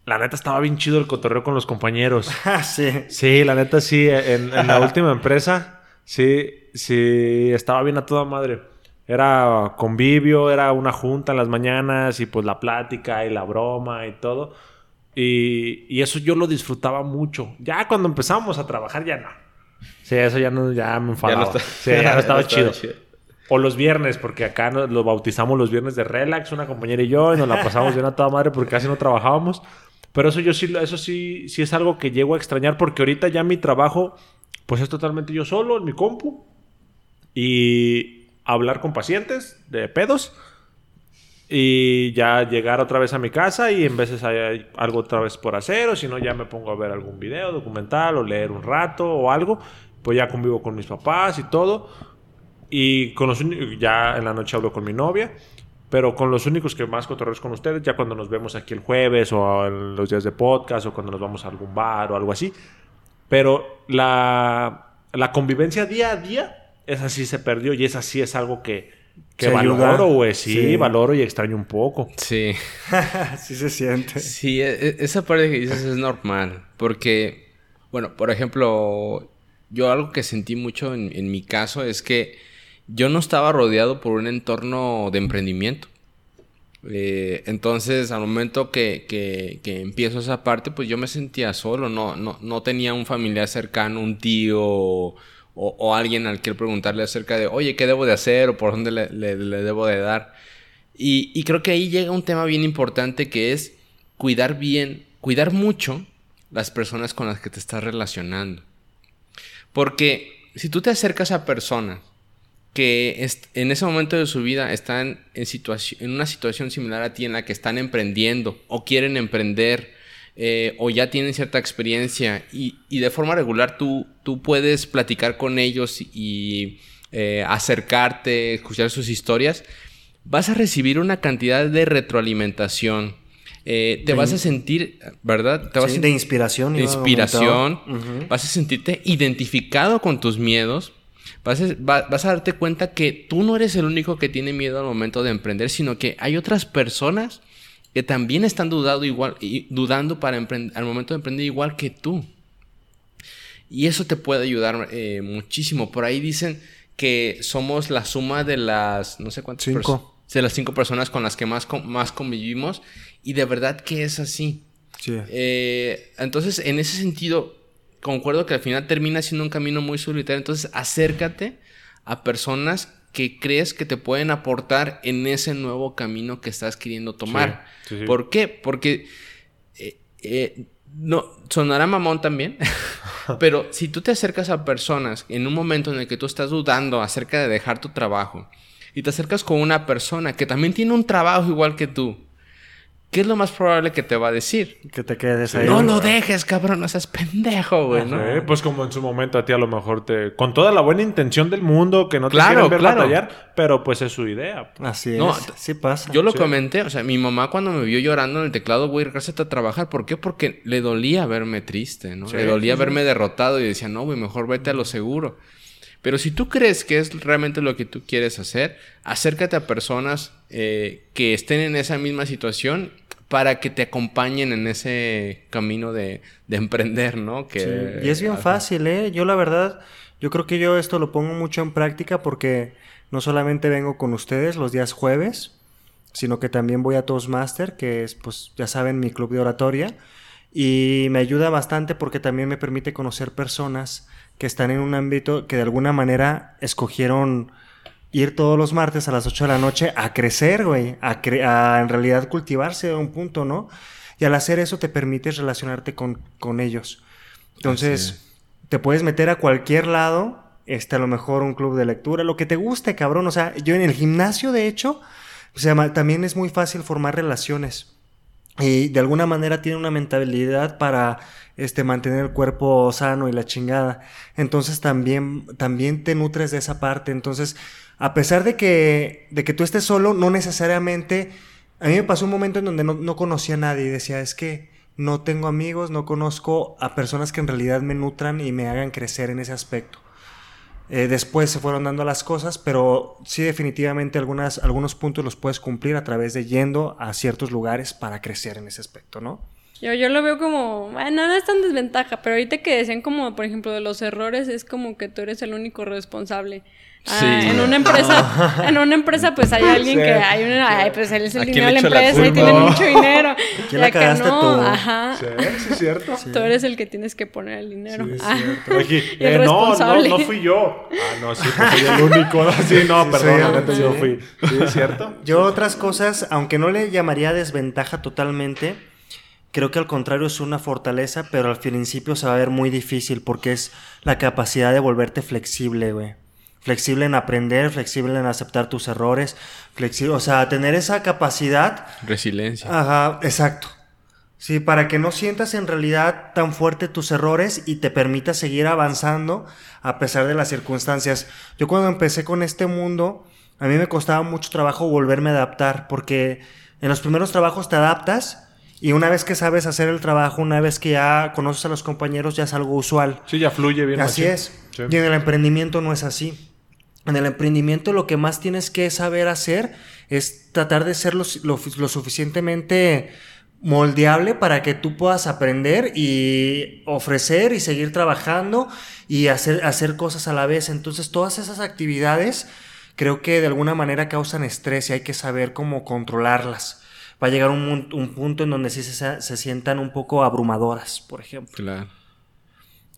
la neta estaba bien chido el cotorreo con los compañeros. Ah, sí. Sí, la neta sí, en, la última empresa, sí, sí, estaba bien a toda madre. Era convivio, era una junta en las mañanas y pues la plática y la broma y todo. Y, y, eso yo lo disfrutaba mucho. Ya cuando empezamos a trabajar, ya no. Sí, eso ya, no, ya me enfadaba. Ya sí, ya no estaba, chido. O los viernes, porque acá nos, lo bautizamos los viernes de relax, una compañera y yo, y nos la pasamos bien a toda madre porque casi no trabajábamos. Pero eso yo sí, eso sí, sí es algo que llego a extrañar porque ahorita ya mi trabajo, pues es totalmente yo solo en mi compu y hablar con pacientes de pedos y ya llegar otra vez a mi casa y en veces hay algo otra vez por hacer o si no ya me pongo a ver algún video documental o leer un rato o algo pues ya convivo con mis papás y todo. Y con los ya en la noche hablo con mi novia pero con los únicos que más cotorreo con ustedes ya cuando nos vemos aquí el jueves o los días de podcast o cuando nos vamos a algún bar o algo así. Pero la, la convivencia día a día esa sí se perdió y esa sí es algo que que valoro, güey. Sí, valoro y extraño un poco. Sí. sí se siente. Sí, e, e, esa parte que dices es normal. Porque, bueno, por ejemplo, yo algo que sentí mucho en, mi caso es que yo no estaba rodeado por un entorno de emprendimiento. Eh, entonces, al momento que, que, que, empiezo esa parte, pues yo me sentía solo, no, no, no tenía un familiar cercano, un tío o, alguien al que preguntarle acerca de, oye, ¿qué debo de hacer o por dónde le, debo de dar? Y, creo que ahí llega un tema bien importante que es cuidar bien, cuidar mucho las personas con las que te estás relacionando. Porque si tú te acercas a personas que en ese momento de su vida están en, en una situación similar a ti en la que están emprendiendo o quieren emprender eh, o ya tienen cierta experiencia y, de forma regular tú, tú puedes platicar con ellos y eh, acercarte, escuchar sus historias, vas a recibir una cantidad de retroalimentación. Eh, te vas a sentir, ¿verdad? Te vas de inspiración. De inspiración. Vas a sentirte identificado con tus miedos. Vas vas a, darte cuenta que tú no eres el único que tiene miedo al momento de emprender, sino que hay otras personas que también están dudando igual, y dudando para al momento de emprender igual que tú. Y eso te puede ayudar eh, muchísimo. Por ahí dicen que somos la suma de las, no sé cuántas cinco. de las cinco personas con las que más, más convivimos. Y de verdad que es así. Sí. Eh, entonces, en ese sentido, concuerdo que al final termina siendo un camino muy solitario. Entonces, acércate a personas que crees que te pueden aportar en ese nuevo camino que estás queriendo tomar. ¿Por qué? Porque eh, eh, no, sonará mamón también, pero si tú te acercas a personas en un momento en el que tú estás dudando acerca de dejar tu trabajo y te acercas con una persona que también tiene un trabajo igual que tú, ¿qué es lo más probable que te va a decir? Que te quedes ahí. No lo dejes, cabrón, no seas pendejo, güey. ¿no? pues como en su momento a ti a lo mejor te... Con toda la buena intención del mundo, que no te claro, ver batallar, pero pues es su idea. Así es, sí pasa. Yo lo comenté, o sea, mi mamá cuando me vio llorando en el teclado, güey, regresate a trabajar. ¿Por qué? Porque le dolía verme triste, ¿no? le dolía verme derrotado y decía, no, güey, mejor vete a lo seguro. Pero si tú crees que es realmente lo que tú quieres hacer, acércate a personas eh, que estén en esa misma situación para que te acompañen en ese camino de, emprender, ¿no? Que, Y es bien fácil, ¿eh? Yo la verdad, yo creo que yo esto lo pongo mucho en práctica porque no solamente vengo con ustedes los días jueves, sino que también voy a Toastmaster, que es, pues, ya saben, mi club de oratoria. Y me ayuda bastante porque también me permite conocer personas que están en un ámbito que de alguna manera escogieron ir todos los martes a las 8 de la noche a crecer, güey, a, en realidad cultivarse a un punto, ¿no? Y al hacer eso te permites relacionarte con, con ellos. Entonces, te puedes meter a cualquier lado, este, a lo mejor un club de lectura, lo que te guste, cabrón. O sea, yo en el gimnasio, de hecho, o sea, también es muy fácil formar relaciones. Y de alguna manera tiene una mentalidad para este, mantener el cuerpo sano y la chingada. Entonces también, también te nutres de esa parte. Entonces, a pesar de que, de que tú estés solo, no necesariamente... A mí me pasó un momento en donde no, conocía a nadie y decía, es que no tengo amigos, no conozco a personas que en realidad me nutran y me hagan crecer en ese aspecto. Eh, después se fueron dando las cosas, pero sí definitivamente algunas, algunos puntos los puedes cumplir a través de yendo a ciertos lugares para crecer en ese aspecto, ¿no? Yo, yo lo veo como, bueno, no es tan desventaja, pero ahorita que decían como, por ejemplo, de los errores, es como que tú eres el único responsable. Ah, en una empresa, en una empresa pues hay alguien que hay una, ay, pues él es el dinero de la empresa y tiene mucho dinero. ¿Quién la cagaste no, tú? Ajá. Sí, sí, es cierto. Tú eres el que tienes que poner el dinero. Sí, es Ah. el eh, no, no, no fui yo. Ah, no, sí, pues soy el único. Sí, no, Sí, perdón, yo fui. Sí, es cierto. Yo otras cosas, aunque no le llamaría desventaja totalmente, creo que al contrario es una fortaleza, pero al principio se va a ver muy difícil porque es la capacidad de volverte flexible, güey. Flexible en aprender, flexible en aceptar tus errores, flexible, o sea, tener esa capacidad Resiliencia. Ajá, exacto. Sí, para que no sientas en realidad tan fuerte tus errores y te permita seguir avanzando a pesar de las circunstancias. Yo cuando empecé con este mundo, a mí me costaba mucho trabajo volverme a adaptar porque en los primeros trabajos te adaptas y una vez que sabes hacer el trabajo, una vez que ya conoces a los compañeros, ya es algo usual. Sí, ya fluye bien. Así machín. es. Sí. Y en el emprendimiento no es así. En el emprendimiento lo que más tienes que saber hacer es tratar de ser lo, suficientemente moldeable para que tú puedas aprender y ofrecer y seguir trabajando y hacer, hacer cosas a la vez. Entonces todas esas actividades creo que de alguna manera causan estrés y hay que saber cómo controlarlas. Va a llegar un, un punto en donde sí se, se sientan un poco abrumadoras, por ejemplo. Claro.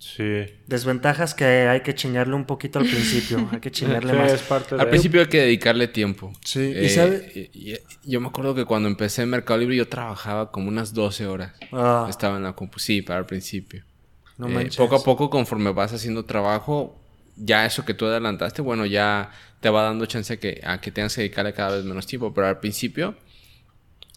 Sí. Desventajas que hay que chingarle un poquito al principio. Hay que chingarle Sí, más. es parte de Al principio hay que dedicarle tiempo. Sí, y Eh, sabe- y- y- yo me acuerdo que cuando empecé en Mercado Libre yo trabajaba como unas 12 horas. Ah, Estaba en la compu, sí, para el principio. no Eh, manches. poco a poco, conforme vas haciendo trabajo, ya eso que tú adelantaste, bueno, ya te va dando chance que, a que tengas que dedicarle cada vez menos tiempo. Pero al principio,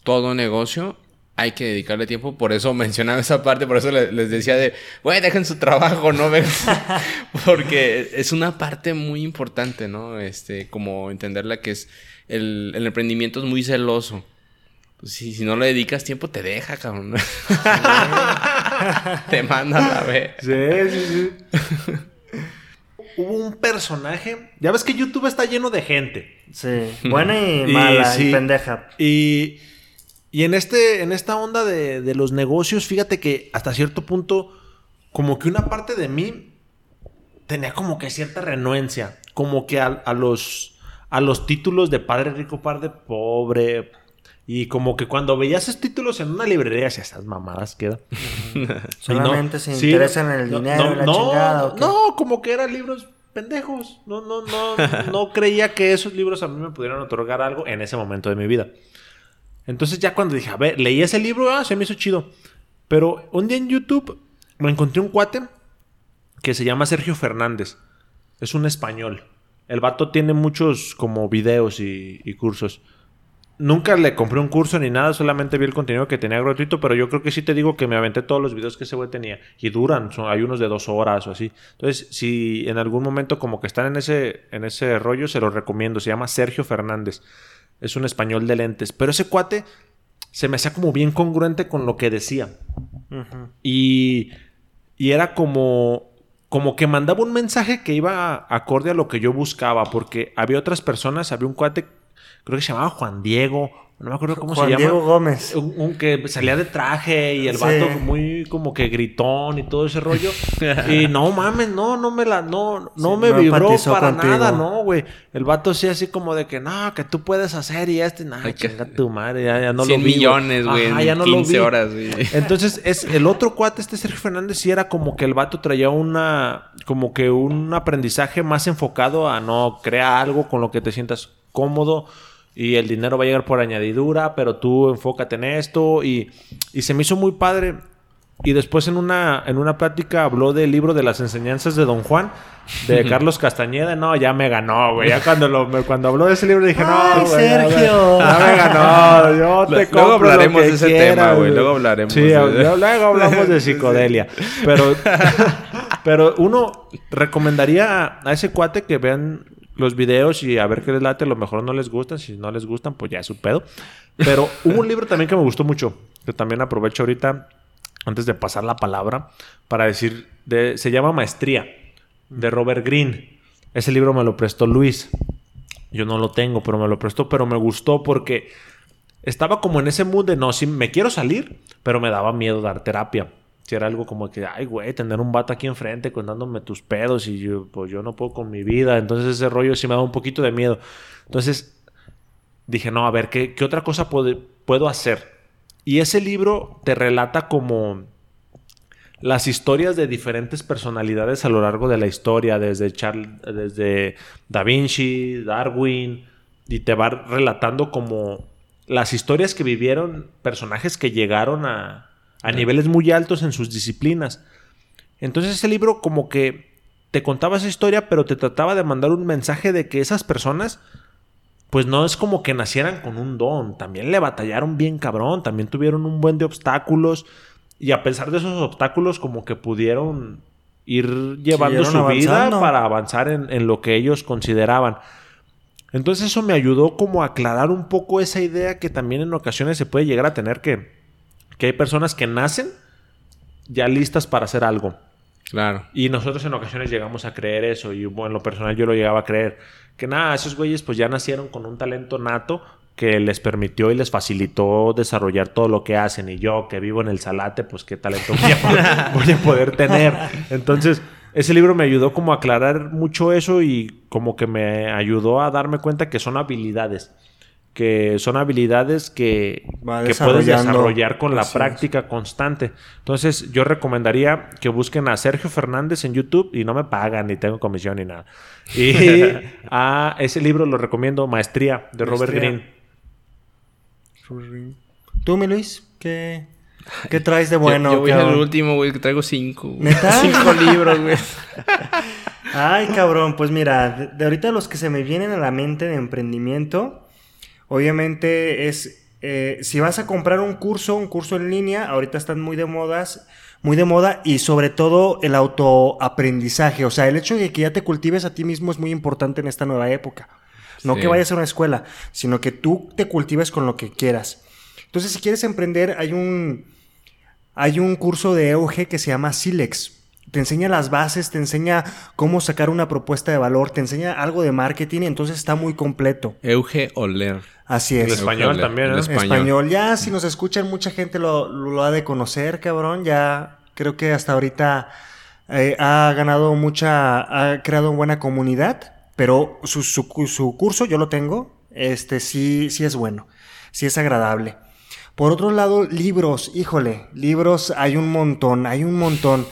todo negocio hay que dedicarle tiempo. Por eso mencionaba esa parte, por eso le- les decía de, güey, dejen su trabajo, no ven. Porque es una parte muy importante, ¿no? Este, como entenderla que es, el, el emprendimiento es muy celoso. Pues, si, si no le dedicas tiempo, te deja, cabrón. te manda a la vez. Sí, sí, sí. Hubo un personaje. Ya ves que YouTube está lleno de gente. Sí, buena y Y mala sí. y pendeja. Y, y en, este, en esta onda de, de los negocios, fíjate que hasta cierto punto, como que una parte de mí tenía como que cierta renuencia. Como que a, a los, a los títulos de padre rico, padre pobre. Y como que cuando veías esos títulos en una librería, decías, esas mamadas quedan. Solamente se interesan en el dinero y la chingada. ¿o qué? No, como que eran libros pendejos. No, no, no, no creía que esos libros a mí me pudieran otorgar algo en ese momento de mi vida. Entonces ya cuando dije, a ver, leí ese libro, ah, se me hizo chido. Pero un día en YouTube me encontré un cuate que se llama Sergio Fernández. Es un español. El vato tiene muchos como videos y, cursos. Nunca le compré un curso ni nada, solamente vi el contenido que tenía gratuito, pero yo creo que sí te digo que me aventé todos los videos que ese güey tenía. Y duran, son, hay unos de dos horas o así. Entonces, si en algún momento como que están en ese, en ese rollo, se los recomiendo. Se llama Sergio Fernández. Es un español de lentes. Pero ese cuate se me hacía como bien congruente con lo que decía. Y, y era como, como que mandaba un mensaje que iba acorde a lo que yo buscaba, porque había otras personas, había un cuate, creo que se llamaba Juan Diego, no me acuerdo cómo Juan se llama. Diego Gómez. Un, un que salía de traje y el Sí. vato muy como que gritón y todo ese rollo. y no mames, no, no me la, no, no Sí, me no vibró para contigo. nada, no, güey. El vato sí así como de que no, que tú puedes hacer y este, nada, chinga tu madre, ya, ya no 100 lo vi. millones, güey, Ajá, en ya no lo 15 vi. horas, güey. Entonces, es el otro cuate, este Sergio Fernández, sí era como que el vato traía una, como que un aprendizaje más enfocado a no crear algo con lo que te sientas cómodo y el dinero va a llegar por añadidura, pero tú enfócate en esto y, y se me hizo muy padre. Y después en una, en una plática habló del libro de las enseñanzas de Don Juan, de Carlos Castañeda. No, ya me ganó, güey. Ya cuando, lo, me- cuando habló de ese libro dije, no, Ay, güey, ya me- Sergio. Ya me ganó. Yo te Luego compro lo hablaremos que de ese quieras, tema, güey. Luego hablaremos Sí, de- luego luego hablamos de psicodelia. Pero, pero uno recomendaría a ese cuate que vean los videos y a ver qué les late. A lo mejor no les gustan. Si no les gustan, pues ya es su pedo. Pero hubo un libro también que me gustó mucho. Que también aprovecho ahorita, antes de pasar la palabra, para decir. De, se llama Maestría, de Robert Greene. Ese libro me lo prestó Luis. Yo no lo tengo, pero me lo prestó. Pero me gustó porque estaba como en ese mood de no, sí, me quiero salir, pero me daba miedo dar terapia. Si era algo como que, ay, güey, tener un vato aquí enfrente contándome tus pedos y yo, pues yo no puedo con mi vida. Entonces ese rollo sí me da un poquito de miedo. Entonces dije, no, a ver, ¿qué, qué otra cosa puedo hacer? Y ese libro te relata como las historias de diferentes personalidades a lo largo de la historia, desde, Charles, desde Da Vinci, Darwin, y te va relatando como las historias que vivieron personajes que llegaron a, a niveles muy altos en sus disciplinas. Entonces ese libro como que te contaba esa historia, pero te trataba de mandar un mensaje de que esas personas, pues no es como que nacieran con un don, también le batallaron bien cabrón, también tuvieron un buen de obstáculos, y a pesar de esos obstáculos como que pudieron ir llevando su vida para avanzar en, en lo que ellos consideraban. Entonces eso me ayudó como a aclarar un poco esa idea que también en ocasiones se puede llegar a tener que que hay personas que nacen ya listas para hacer algo. Claro. Y nosotros en ocasiones llegamos a creer eso. Y bueno, en lo personal yo lo llegaba a creer. Que nada, esos güeyes pues ya nacieron con un talento nato que les permitió y les facilitó desarrollar todo lo que hacen. Y yo que vivo en el Salate, pues qué talento voy a poder, voy a poder tener. Entonces, ese libro me ayudó como a aclarar mucho eso y como que me ayudó a darme cuenta que son habilidades que son habilidades que, que puedes desarrollar con la práctica constante. Entonces, yo recomendaría que busquen a Sergio Fernández en YouTube y no me pagan, ni tengo comisión ni nada. Y a ese libro lo recomiendo, Maestría, de Robert Greene. ¿Tú, mi Luis? ¿Qué, ¿Qué traes de bueno? Yo, voy al último, güey, que traigo cinco. Cinco libros, güey. Ay, cabrón, pues mira, de ahorita los que se me vienen a la mente de emprendimiento Obviamente es, eh, si vas a comprar un curso, un curso en línea, ahorita están muy de modas, muy de moda y sobre todo el autoaprendizaje, o sea, el hecho de que ya te cultives a ti mismo es muy importante en esta nueva época. No que vayas a una escuela, sino que tú te cultives con lo que quieras. Entonces, si quieres emprender, hay un, hay un curso de EUG que se llama Silex te enseña las bases, te enseña cómo sacar una propuesta de valor, te enseña algo de marketing entonces está muy completo. Euge Oler. Así es. El español también, ¿eh? español. español. Ya, si nos escuchan, mucha gente lo, ha de conocer, cabrón. Ya creo que hasta ahorita eh, ha ganado mucha, ha creado buena comunidad, pero su, su, curso, yo lo tengo, este sí, sí es bueno, sí es agradable. Por otro lado, libros, híjole, libros hay un montón, hay un montón.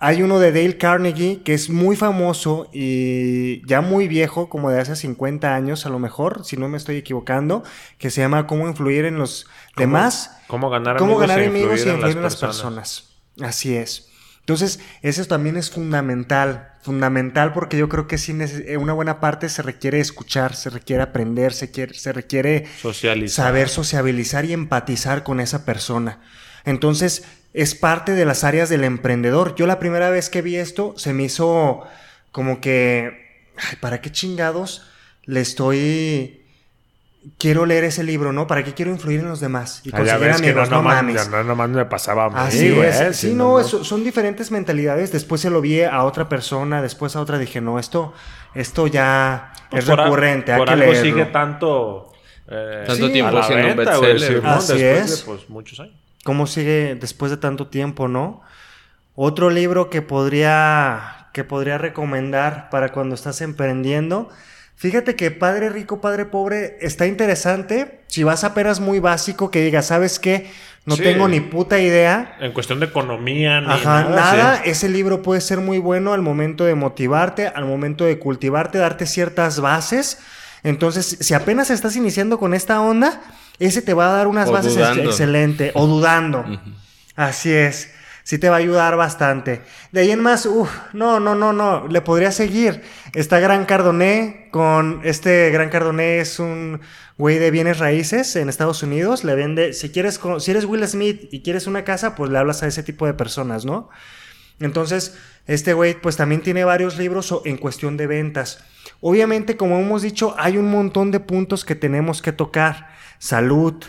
Hay uno de Dale Carnegie que es muy famoso y ya muy viejo, como de hace 50 años a lo mejor, si no me estoy equivocando, que se llama Cómo influir en los demás. Cómo ganar amigos, ganar e amigos y influir en las, personas. Así es. Entonces, eso también es fundamental, fundamental porque yo creo que sí, eh, una buena parte se requiere escuchar, se requiere aprender, se, quiere, se requiere saber sociabilizar y empatizar con esa persona. Entonces, es parte de las áreas del emprendedor. Yo la primera vez que vi esto se me hizo como que, ay, ¿para qué chingados le estoy... Quiero leer ese libro, ¿no? ¿Para qué quiero influir en los demás? Y conseguir amigos, no, mames. No, nomás me pasaba a mí, Así es. Sí, no, son diferentes mentalidades. Después se lo vi a otra persona, después a otra dije, no, esto, esto ya pues es recurrente. por algo sigue tanto... Eh, tanto tiempo siendo un bestseller. Así es. pues, muchos años cómo sigue después de tanto tiempo, ¿no? Otro libro que podría, que podría recomendar para cuando estás emprendiendo. Fíjate que Padre Rico, Padre Pobre está interesante. Si vas apenas muy básico, que digas, ¿sabes qué? No tengo ni puta idea. En cuestión de economía, ni Ajá, nada. Ese libro puede ser muy bueno al momento de motivarte, al momento de cultivarte, darte ciertas bases. Entonces, si apenas estás iniciando con esta onda, ese te va a dar unas bases excelentes. O dudando. Así es. Sí te va a ayudar bastante. De ahí en más, uff, no, no, no, no. Le podría seguir. Está Gran Cardoné con este Gran Cardoné es un güey de bienes raíces en Estados Unidos. Le vende, si quieres, si eres Will Smith y quieres una casa, pues le hablas a ese tipo de personas, ¿no? Entonces, este güey pues también tiene varios libros en cuestión de ventas. Obviamente, como hemos dicho, hay un montón de puntos que tenemos que tocar salud,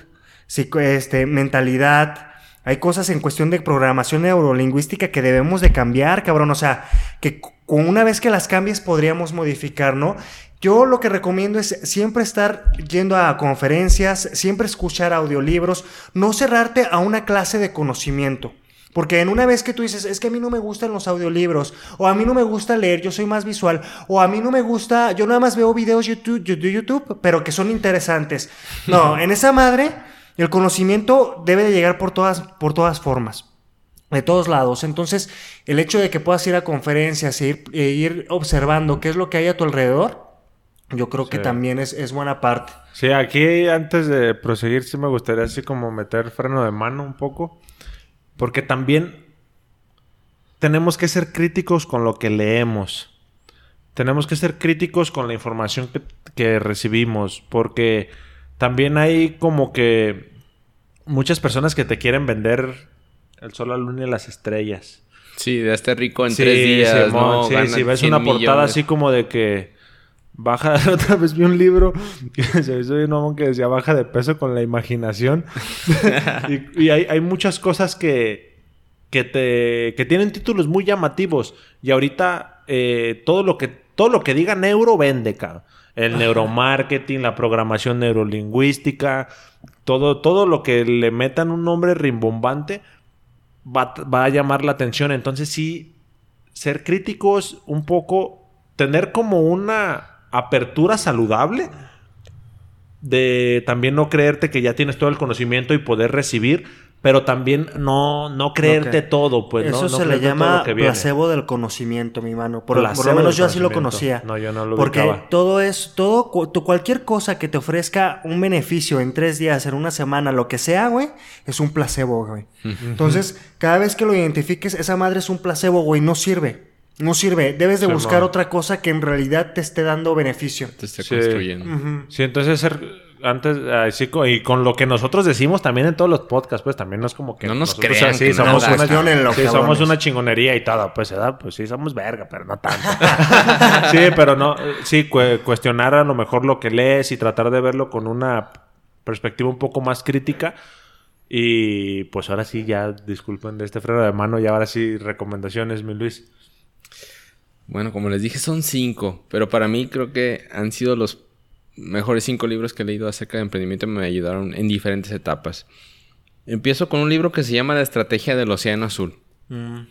este, mentalidad, Hay cosas en cuestión de programación neurolingüística que debemos de cambiar, cabrón. O sea, que una vez que las cambies podríamos modificar, ¿no? Yo lo que recomiendo es siempre estar yendo a conferencias, siempre escuchar audiolibros, no cerrarte a una clase de conocimiento. Porque en una vez que tú dices, es que a mí no me gustan los audiolibros, o a mí no me gusta leer, yo soy más visual, o a mí no me gusta, yo nada más veo videos YouTube, de YouTube, pero que son interesantes. No, en esa madre, el conocimiento debe de llegar por todas, por todas formas de todos lados. Entonces, el hecho de que puedas ir a conferencias e ir, e ir, observando qué es lo que hay a tu alrededor, yo creo que también es, es, buena parte. Sí, aquí antes de proseguir, sí me gustaría así como meter freno de mano un poco. Porque también tenemos que ser críticos con lo que leemos. Tenemos que ser críticos con la información que, recibimos. Porque también hay como que muchas personas que te quieren vender el sol, la luna y las estrellas. Sí, de este rico en tres días. Sí, si ves una portada así como de que baja, otra vez vi un libro que se hizo un que decía baja de peso con la imaginación. y, hay, muchas cosas que, que, te, que tienen títulos muy llamativos. Y ahorita eh, todo, lo que, todo lo que diga neuro vende, cabrón. El neuromarketing, la programación neurolingüística, todo, todo lo que le metan un nombre rimbombante va, va a llamar la atención. Entonces sí, ser críticos un poco, tener como una apertura saludable de también no creerte que ya tienes todo el conocimiento y poder recibir, pero también no, no creerte todo, pues Eso no, se le llama placebo del conocimiento, mi mano. Por, lo menos yo así lo conocía. No, yo no lo Porque todo es, todo, cualquier cosa que te ofrezca un beneficio en tres días, en una semana, lo que sea, güey, es un placebo, güey. Entonces, cada vez que lo identifiques, esa madre es un placebo, güey, no sirve. No sirve. Debes de buscar otra cosa que en realidad te esté dando beneficio. Te esté construyendo. Sí, entonces ser antes así y con lo que nosotros decimos también en todos los podcasts, pues también no es como que no nos crean sí, somos una, sí, somos una chingonería y todo, pues ¿verdad? pues sí somos verga, pero no tanto. sí, pero no, sí cuestionar a lo mejor lo que lees y tratar de verlo con una perspectiva un poco más crítica. Y pues ahora sí, ya disculpen de este freno de mano y ahora sí recomendaciones, mi Luis. Bueno, como les dije, son cinco, pero para mí creo que han sido los mejores cinco libros que he leído acerca de emprendimiento y me ayudaron en diferentes etapas. Empiezo con un libro que se llama La Estrategia del Océano Azul. Mm,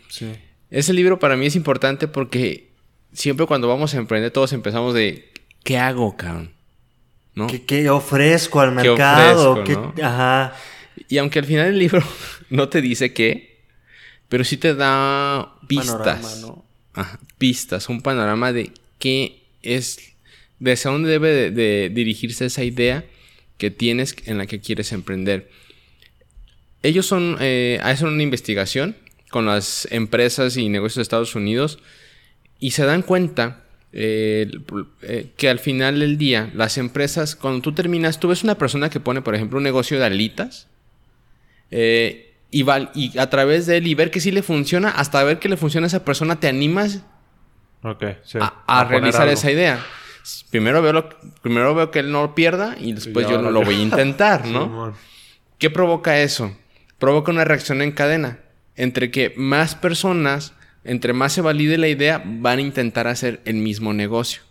Ese libro para mí es importante porque siempre cuando vamos a emprender todos empezamos de ¿qué hago, cabrón? ¿No? ¿Qué, ofrezco al mercado? Ajá. Y aunque al final el libro no te dice qué, pero sí te da pistas pistas, un panorama de qué es, de hacia dónde debe de, dirigirse esa idea que tienes en la que quieres emprender. Ellos son, eh, hacen una investigación con las empresas y negocios de Estados Unidos y se dan cuenta eh, eh, que al final del día las empresas, cuando tú terminas, tú ves una persona que pone, por ejemplo, un negocio de alitas y, y a través de él y ver que sí le funciona, hasta ver que le funciona a esa persona, te animas a, realizar esa idea. Primero veo, lo, primero veo que él no lo pierda y después yo no lo voy a intentar, ¿no? ¿Qué provoca eso? Provoca una reacción en cadena. Entre que más personas, entre más se valide la idea, van a intentar hacer el mismo negocio.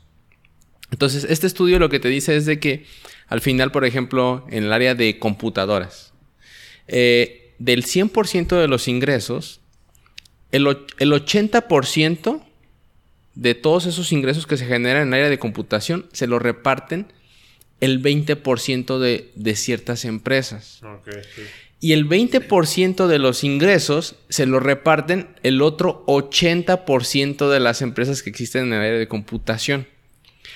Entonces, este estudio lo que te dice es de que al final, por ejemplo, en el área de computadoras, eh, del 100% de los ingresos, el, el 80% de todos esos ingresos que se generan en el área de computación, se los reparten el 20% de, de, ciertas empresas. Y el 20% de los ingresos se los reparten el otro 80% de las empresas que existen en el área de computación.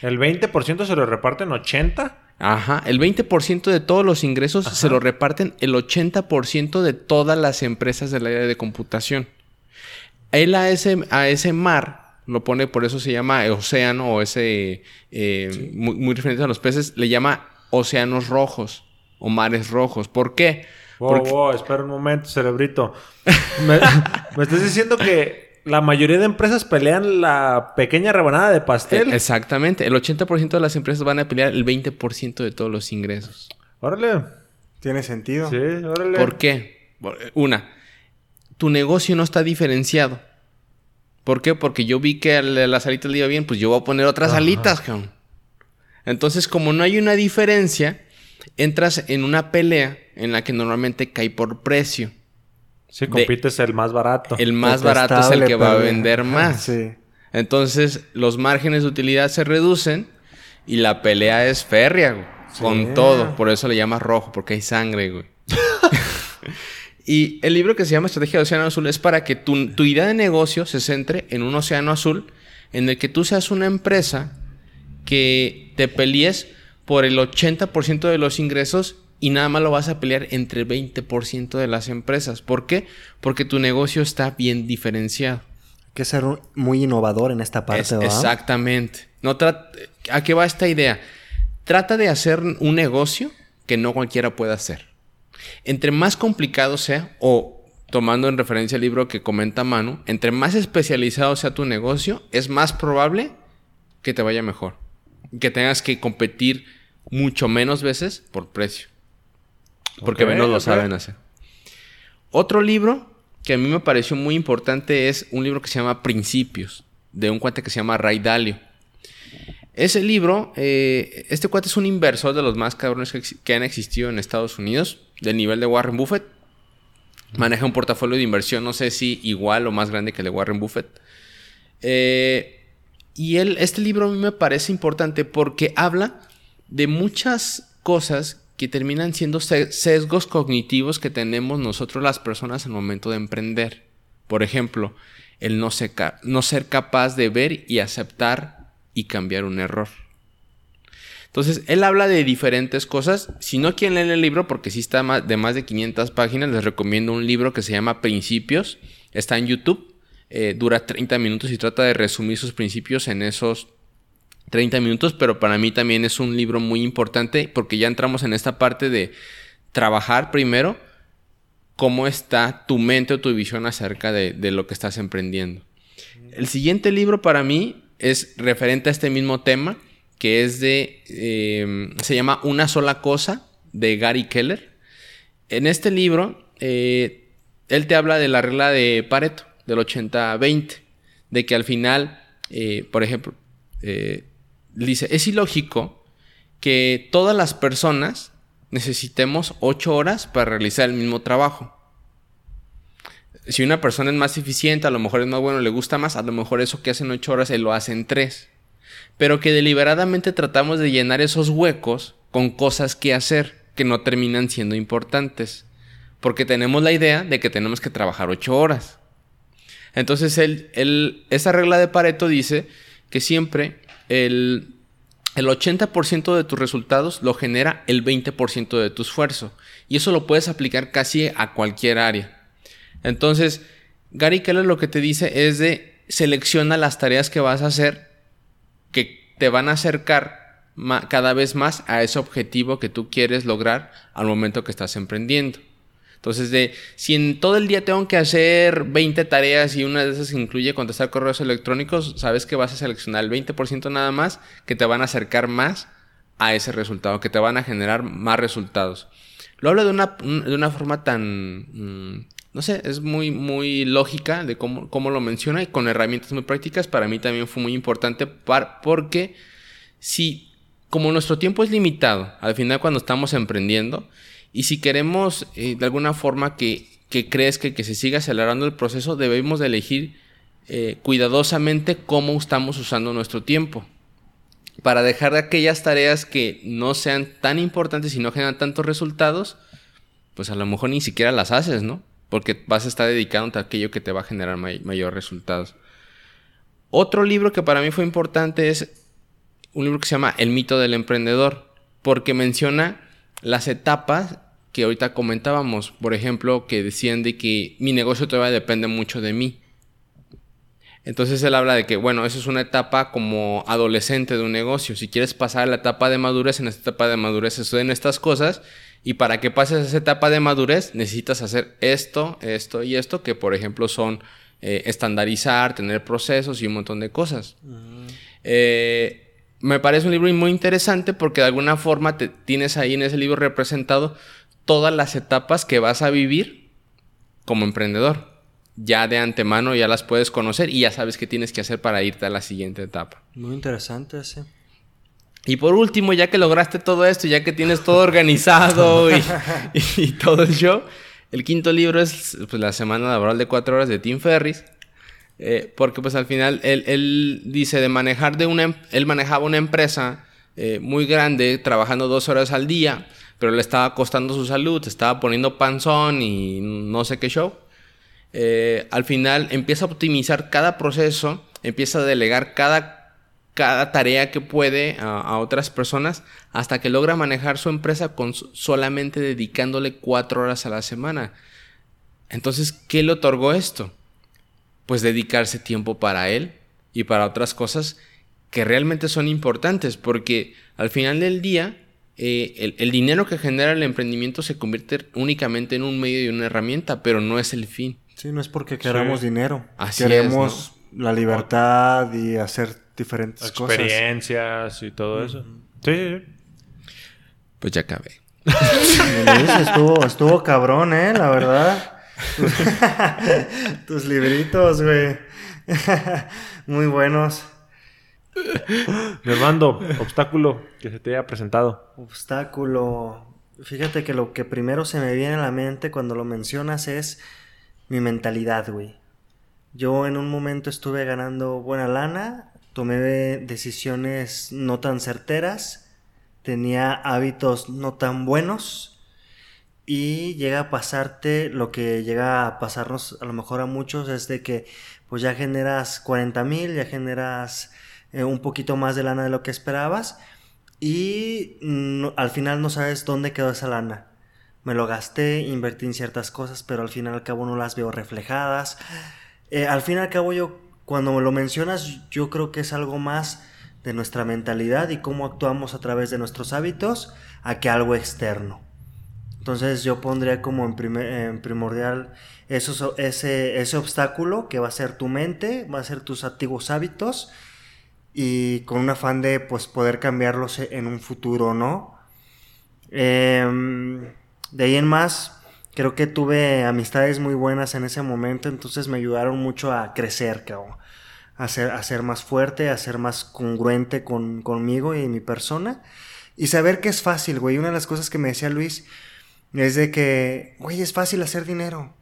¿El 20% se lo reparten 80%? Ajá, el 20% de todos los ingresos se lo reparten el 80% de todas las empresas del área de computación. Él a ese, a ese mar lo pone, por eso se llama océano o ese, eh, muy, referente a los peces, le llama océanos rojos o mares rojos. ¿Por qué? Wow, wow, espera un momento, cerebrito. me, estás diciendo que la mayoría de empresas pelean la pequeña rebanada de pastel. E, exactamente. El 80% de las empresas van a pelear el 20% de todos los ingresos. Órale. Tiene sentido. Sí, órale. ¿Por qué? Una, tu negocio no está diferenciado. ¿Por qué? Porque yo vi que las alitas le iba bien, pues yo voy a poner otras alitas, cabrón. Entonces, como no hay una diferencia, entras en una pelea en la que normalmente cae por precio. Si compites el más barato. El más barato es el que va a vender más. Sí. Entonces, los márgenes de utilidad se reducen y la pelea es férrea, güey. Con todo. Por eso le llamas rojo, porque hay sangre, güey. y el libro que se llama Estrategia de Océano Azul es para que tu, tu idea de negocio se centre en un océano azul en el que tú seas una empresa que te pelees por el 80% de los ingresos y nada más lo vas a pelear entre el 20% de las empresas. ¿Por qué? Porque tu negocio está bien diferenciado. Hay que ser muy innovador en esta parte. Exactamente. No ¿A qué va esta idea? Trata de hacer un negocio que no cualquiera pueda hacer. Entre más complicado sea, o tomando en referencia el libro que comenta Manu, entre más especializado sea tu negocio, es más probable que te vaya mejor que tengas que competir mucho menos veces por precio. Porque menos lo saben hacer. Otro libro que a mí me pareció muy importante es un libro que se llama Principios, de un cuate que se llama Ray Dalio. Ese libro, eh, este cuate es un inversor de los más cabrones que, han existido en Estados Unidos, del nivel de Warren Buffett. Maneja un portafolio de inversión, no sé si igual o más grande que el de Warren Buffett. Eh, y él, este libro a mí me parece importante porque habla de muchas cosas que terminan siendo sesgos cognitivos que tenemos nosotros las personas al momento de emprender. Por ejemplo, el no ser, capaz de ver y aceptar y cambiar un error. Entonces, él habla de diferentes cosas. Si no quieren leer el libro, porque sí está de más de 500 páginas, les recomiendo un libro que se llama Principios. Está en YouTube. Eh, dura 30 minutos y trata de resumir sus principios en esos 30 minutos, pero para mí también es un libro muy importante porque ya entramos en esta parte de trabajar primero cómo está tu mente o tu visión acerca de, lo que estás emprendiendo. El siguiente libro para mí es referente a este mismo tema, que es de, eh, se llama Una sola cosa, de Gary Keller. En este libro, eh, él te habla de la regla de Pareto del 80-20, de que al final, eh, por ejemplo, eh, dice, es ilógico que todas las personas necesitemos 8 horas para realizar el mismo trabajo. Si una persona es más eficiente, a lo mejor es más bueno, le gusta más, a lo mejor eso que hace en 8 horas él lo hace en 3. Pero que deliberadamente tratamos de llenar esos huecos con cosas que hacer que no terminan siendo importantes. Porque tenemos la idea de que tenemos que trabajar 8 horas. Entonces, él, esa regla de Pareto dice que siempre el, el 80% de tus resultados lo genera el 20% de tu esfuerzo. Y eso lo puedes aplicar casi a cualquier área. Entonces, Gary Keller lo que te dice es de selecciona las tareas que vas a hacer que te van a acercar cada vez más a ese objetivo que tú quieres lograr al momento que estás emprendiendo. Entonces, de si en todo el día tengo que hacer 20 tareas y una de esas incluye contestar correos electrónicos, sabes que vas a seleccionar el 20% nada más que te van a acercar más a ese resultado, que te van a generar más resultados. Lo hablo de una, de una forma tan, mm, no sé, es muy, muy lógica de cómo, cómo, lo menciona y con herramientas muy prácticas. Para mí también fue muy importante porque si, como nuestro tiempo es limitado, al final cuando estamos emprendiendo, y si queremos eh, de alguna forma que, que que se siga acelerando el proceso, debemos de elegir eh, cuidadosamente cómo estamos usando nuestro tiempo. Para dejar de aquellas tareas que no sean tan importantes y no generan tantos resultados, pues a lo mejor ni siquiera las haces, ¿no? Porque vas a estar dedicándote a aquello que te va a generar mayores resultados. Otro libro que para mí fue importante es un libro que se llama El mito del emprendedor, porque menciona las etapas que ahorita comentábamos, por ejemplo, que decían de que mi negocio todavía depende mucho de mí. Entonces él habla de que, bueno, eso es una etapa como adolescente de un negocio. Si quieres pasar a la etapa de madurez, en esta etapa de madurez se suceden estas cosas. Y para que pases a esa etapa de madurez, necesitas hacer esto, esto y esto, que por ejemplo son eh, estandarizar, tener procesos y un montón de cosas. eh, me parece un libro muy interesante porque de alguna forma te tienes ahí en ese libro representado todas las etapas que vas a vivir como emprendedor. Ya de antemano ya las puedes conocer y ya sabes qué tienes que hacer para irte a la siguiente etapa. Muy interesante ese. Y por último, ya que lograste todo esto, ya que tienes todo organizado y, todo el show, el quinto libro es pues, La Semana Laboral de Cuatro Horas de Tim Ferris. Eh, porque pues al final él, dice de manejar de una... Em, él manejaba una empresa eh, muy grande, trabajando dos horas al día, pero le estaba costando su salud, estaba poniendo panzón y no sé qué show. Eh, al final empieza a optimizar cada proceso, empieza a delegar cada cada tarea que puede a, otras personas hasta que logra manejar su empresa con solamente dedicándole cuatro horas a la semana. Entonces, ¿qué le otorgó esto? Pues dedicarse tiempo para él y para otras cosas que realmente son importantes, porque al final del día, eh, el, dinero que genera el emprendimiento se convierte únicamente en un medio y una herramienta, pero no es el fin. Sí, no es porque queramos dinero. Queremos la libertad y hacer diferentes Experiencias y todo eso. Sí. Pues ya acabé. estuvo, estuvo cabrón, ¿eh? La verdad. Tus libritos, güey. Muy buenos. Mi hermano, obstáculo que se te haya presentado. Obstáculo. Fíjate que lo que primero se me viene a la mente cuando lo mencionas es mi mentalidad, güey. Yo en un momento estuve ganando buena lana tomé decisiones no tan certeras, tenía hábitos no tan buenos y llega a pasarte lo que llega a pasarnos a lo mejor a muchos es de que pues ya generas 40 mil, ya generas eh, un poquito más de lana de lo que esperabas y al final no sabes dónde quedó esa lana. Me lo gasté, invertí en ciertas cosas, pero al final al cabo no las veo reflejadas. Eh, al fin y al cabo yo cuando lo mencionas, yo creo que es algo más de nuestra mentalidad y cómo actuamos a través de nuestros hábitos a que algo externo. Entonces yo pondría como en, primordial eso, ese, ese obstáculo que va a ser tu mente, va a ser tus antiguos hábitos y con un afán de pues poder cambiarlos en un futuro, ¿no? Em, de ahí en más, creo que tuve amistades muy buenas en ese momento, entonces me ayudaron mucho a crecer, cabrón. A ser, a ser más fuerte, a ser más congruente con, conmigo y mi persona. Y saber que es fácil, güey. Una de las cosas que me decía Luis es de que, güey, es fácil hacer dinero.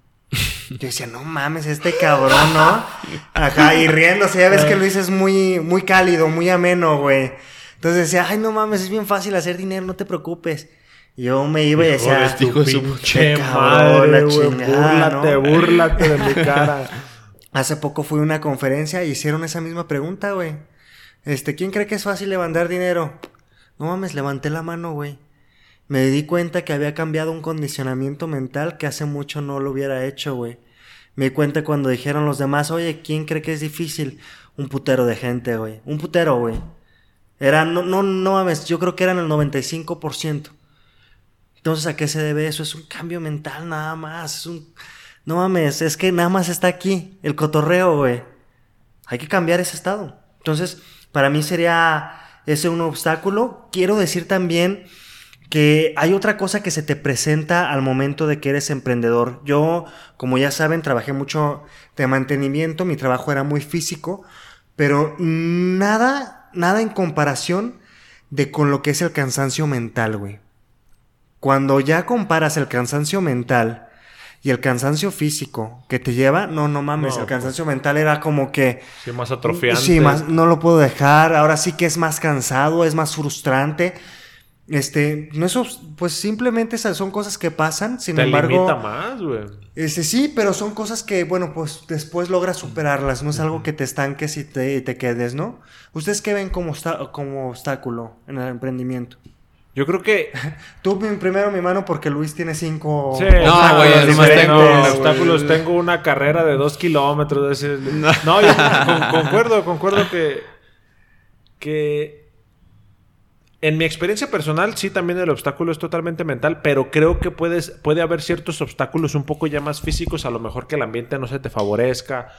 Yo decía, no mames, este cabrón, ¿no? Ajá, y riéndose, ya ves que Luis es muy, muy cálido, muy ameno, güey. Entonces decía, ay, no mames, es bien fácil hacer dinero, no te preocupes. Yo me iba y decía, este hijo su pinche madre, búrlate, búrlate de mi cara. Hace poco fui a una conferencia y hicieron esa misma pregunta, güey. Este, ¿quién cree que es fácil levantar dinero? No mames, levanté la mano, güey. Me di cuenta que había cambiado un condicionamiento mental que hace mucho no lo hubiera hecho, güey. Me di cuenta cuando dijeron los demás, oye, ¿quién cree que es difícil? Un putero de gente, güey. Un putero, güey. Era, no, no, no mames, yo creo que eran el 95%. Entonces, ¿a qué se debe eso? Es un cambio mental nada más. Es un... No mames, es que nada más está aquí, el cotorreo, güey. Hay que cambiar ese estado. Entonces, para mí sería ese un obstáculo. Quiero decir también que hay otra cosa que se te presenta al momento de que eres emprendedor. Yo, como ya saben, trabajé mucho de mantenimiento, mi trabajo era muy físico, pero nada, nada en comparación de con lo que es el cansancio mental, güey. Cuando ya comparas el cansancio mental y el cansancio físico que te lleva, no, no mames, el pues cansancio mental era como que... Sí, más atrofiante. Sí, más, no lo puedo dejar, ahora sí que es más cansado, es más frustrante. Este, no eso, pues simplemente esas son cosas que pasan, sin embargo... Limita más, güey. Este, sí, pero son cosas que, bueno, pues después logras superarlas, no es algo que te estanques y te, te quedes, ¿no? ¿Ustedes qué ven como, como obstáculo en el emprendimiento? Yo creo que. Tú primero mi mano porque Luis tiene cinco. Sí, no, güey, además tengo obstáculos. Tengo una carrera de dos kilómetros. No, yo concuerdo, concuerdo que. Que. En mi experiencia personal, sí, también el obstáculo es totalmente mental, pero creo que puedes, puede haber ciertos obstáculos un poco ya más físicos, a lo mejor que el ambiente no se te favorezca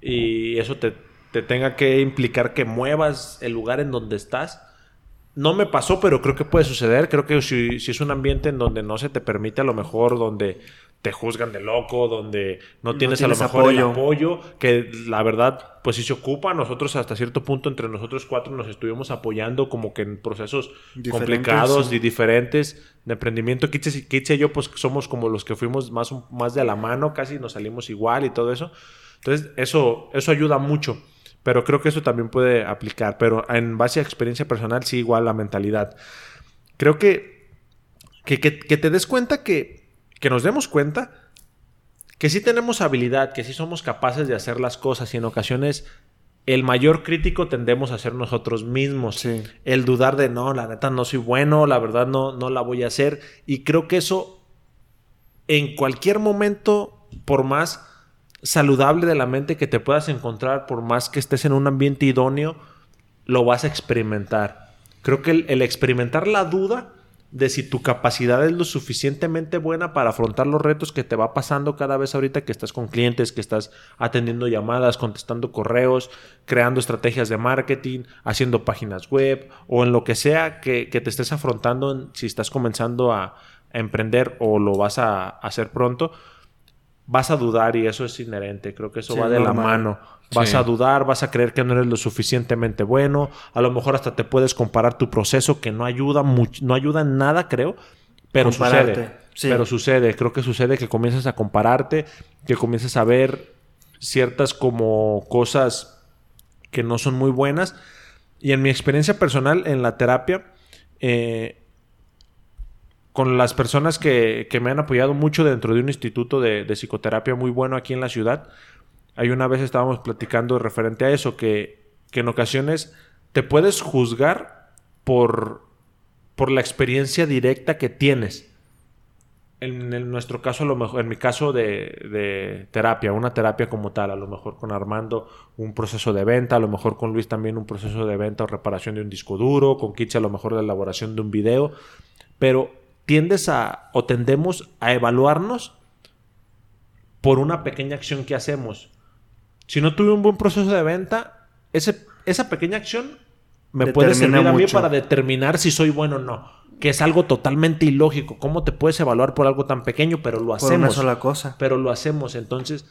y eso te, te tenga que implicar que muevas el lugar en donde estás no me pasó, pero creo que puede suceder. Creo que si, es un ambiente en donde no se te permite, a lo mejor, donde te juzgan de loco, donde no tienes, a lo mejor el apoyo, que la verdad, pues sí se ocupa. Nosotros hasta cierto punto, entre nosotros cuatro, nos estuvimos apoyando como que en procesos complicados y diferentes de emprendimiento. Kitche, y yo, pues somos como los que fuimos más, más de a la mano, casi nos salimos igual y todo eso. Entonces, eso, eso ayuda mucho. Pero creo que eso también puede aplicar. Pero en base a experiencia personal, sí, igual la mentalidad. Creo que, que, que te des cuenta que que nos demos cuenta que sí tenemos habilidad, que sí somos capaces de hacer las cosas y en ocasiones el mayor crítico tendemos a ser nosotros mismos. El dudar de no, la neta no soy bueno, la verdad no, no la voy a hacer. Y creo que eso en cualquier momento, por más saludable de la mente que te puedas encontrar, por más que estés en un ambiente idóneo, lo vas a experimentar. Creo que el experimentar la duda de si tu capacidad es lo suficientemente buena para afrontar los retos que te va pasando cada vez ahorita que estás con clientes, que estás atendiendo llamadas, contestando correos, creando estrategias de marketing, haciendo páginas web o en lo que sea que, te estés afrontando si estás comenzando a, emprender o lo vas a hacer pronto vas a dudar y eso es inherente. Creo que eso va de la mano. Vas a dudar, vas a creer que no eres lo suficientemente bueno. A lo mejor hasta te puedes comparar tu proceso que no ayuda mucho, no ayuda en nada, creo. Pero sucede. Pero sucede. Creo que sucede que comienzas a compararte, que comienzas a ver ciertas como cosas que no son muy buenas. Y en mi experiencia personal en la terapia, eh, con las personas que, me han apoyado mucho dentro de un instituto de, psicoterapia muy bueno aquí en la ciudad. Hay una vez estábamos platicando referente a eso, que, en ocasiones te puedes juzgar por, por la experiencia directa que tienes. En, nuestro caso, lo mejor, en mi caso de, de, terapia, una terapia como tal, a lo mejor con Armando un proceso de venta, a lo mejor con Luis también un proceso de venta o reparación de un disco duro, con Kitsch a lo mejor la elaboración de un video, pero tiendes a o tendemos a evaluarnos por una pequeña acción que hacemos. Si no tuve un buen proceso de venta, ese, esa pequeña acción me puede servir a mí para determinar si soy bueno o no. Que es algo totalmente ilógico. ¿Cómo te puedes evaluar por algo tan pequeño? Pero lo hacemos. Por una sola cosa. Pero lo hacemos. Entonces,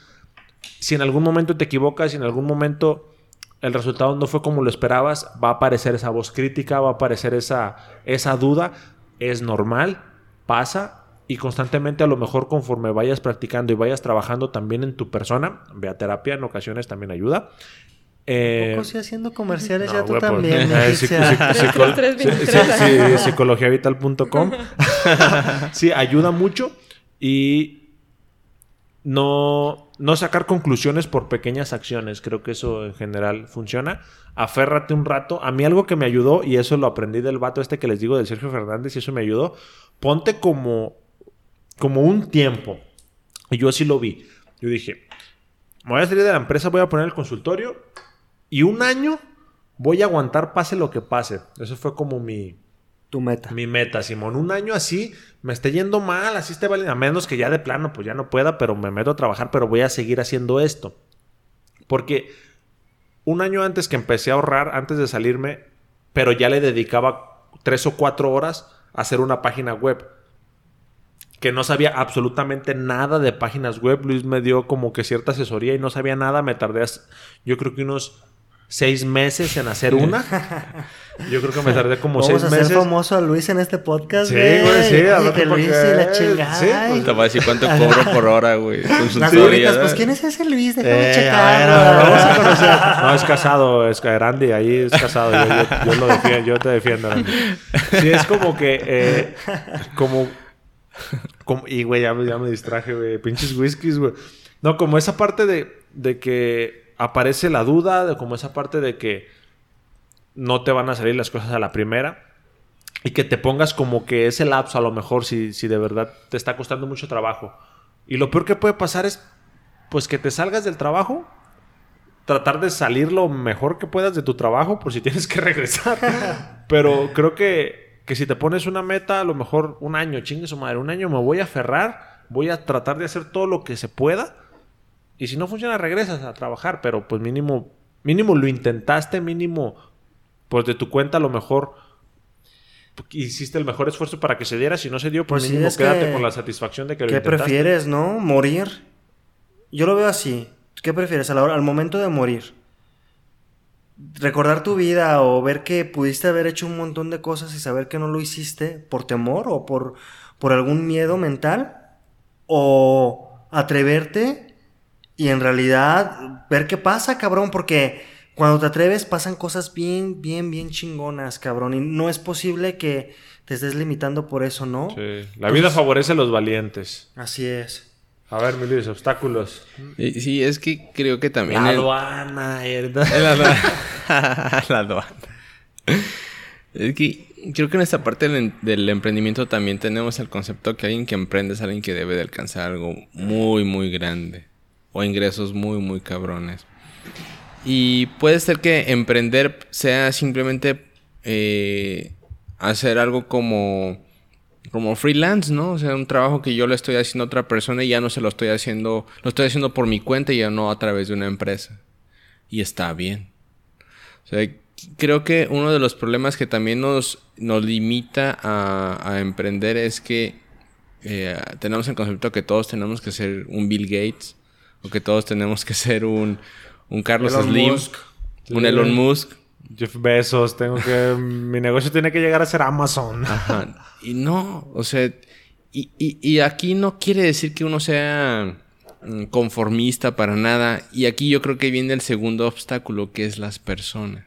si en algún momento te equivocas, si en algún momento el resultado no fue como lo esperabas, va a aparecer esa voz crítica, va a aparecer esa, esa duda es normal, pasa y constantemente a lo mejor conforme vayas practicando y vayas trabajando también en tu persona, ve a terapia, en ocasiones también ayuda. Eh, poco haciendo comerciales ya tú también. psicologiavital.com. sí, ayuda mucho y no, no sacar conclusiones por pequeñas acciones. Creo que eso en general funciona aférrate un rato. A mí algo que me ayudó, y eso lo aprendí del vato este que les digo, del Sergio Fernández, y eso me ayudó, ponte como, como un tiempo. Y yo así lo vi. Yo dije, me voy a salir de la empresa, voy a poner el consultorio, y un año voy a aguantar pase lo que pase. Eso fue como mi... Tu meta. Mi meta, Simón. Un año así, me esté yendo mal, así esté valiendo. A menos que ya de plano, pues ya no pueda, pero me meto a trabajar, pero voy a seguir haciendo esto. Porque un año antes que empecé a ahorrar, antes de salirme, pero ya le dedicaba tres o cuatro horas a hacer una página web. Que no sabía absolutamente nada de páginas web. Luis me dio como que cierta asesoría y no sabía nada. Me tardé, yo creo que unos seis meses en hacer una. Yo creo que me tardé como seis meses. Vamos a famoso a Luis en este podcast, Sí, güey, sí. A ver, Luis y la chingada. Sí, pues, te voy a decir cuánto cobro por hora, güey. Las pues ¿quién es ese Luis? Déjame eh, checarlo. vamos a conocer. No, es casado, es Randy, ahí es casado. Yo, lo defiendo, yo te defiendo, Randy. Sí, es como que, eh, como, como, y güey, ya, ya me distraje, güey. Pinches whiskies, güey. No, como esa parte de, de que aparece la duda, de como esa parte de que no te van a salir las cosas a la primera y que te pongas como que ese lapso a lo mejor si, si de verdad te está costando mucho trabajo. Y lo peor que puede pasar es pues que te salgas del trabajo, tratar de salir lo mejor que puedas de tu trabajo por si tienes que regresar. Pero creo que, que si te pones una meta, a lo mejor un año, chingue su madre, un año me voy a aferrar, voy a tratar de hacer todo lo que se pueda y si no funciona, regresas a trabajar, pero pues mínimo, mínimo lo intentaste, mínimo, pues de tu cuenta a lo mejor hiciste el mejor esfuerzo para que se diera. Si no se dio, pues, pues quédate con la satisfacción de que lo ¿Qué prefieres, no? ¿Morir? Yo lo veo así. ¿Qué prefieres a la hora, al momento de morir? Recordar tu vida o ver que pudiste haber hecho un montón de cosas y saber que no lo hiciste por temor o por, por algún miedo mental o atreverte y en realidad ver qué pasa, cabrón, porque cuando te atreves pasan cosas bien, bien, bien chingonas, cabrón, y no es posible que te estés limitando por eso, ¿no? Sí, la vida favorece a los valientes. Así es. A ver, mi Luis, obstáculos. Sí, es que creo que también. La aduana, ¿verdad? La aduana. Es que creo que en esta parte del, emprendimiento también tenemos el concepto que alguien que emprende es alguien que debe de alcanzar algo muy, muy grande. O ingresos muy, muy cabrones. Y puede ser que emprender sea simplemente eh, hacer algo como como freelance, ¿no? O sea, un trabajo que yo le estoy haciendo a otra persona y ya no se lo estoy haciendo, lo estoy haciendo por mi cuenta y ya no a través de una empresa. Y está bien. O sea, creo que uno de los problemas que también nos, nos limita a, emprender es que eh, tenemos el concepto que todos tenemos que ser un Bill Gates o que todos tenemos que ser un, un Carlos Slim, un Elon Musk. Jeff Bezos, tengo que. mi negocio tiene que llegar a ser Amazon. Y no, o sea, y, y, aquí no quiere decir que uno sea mm, conformista para nada. Y aquí yo creo que viene el segundo obstáculo, que es las personas.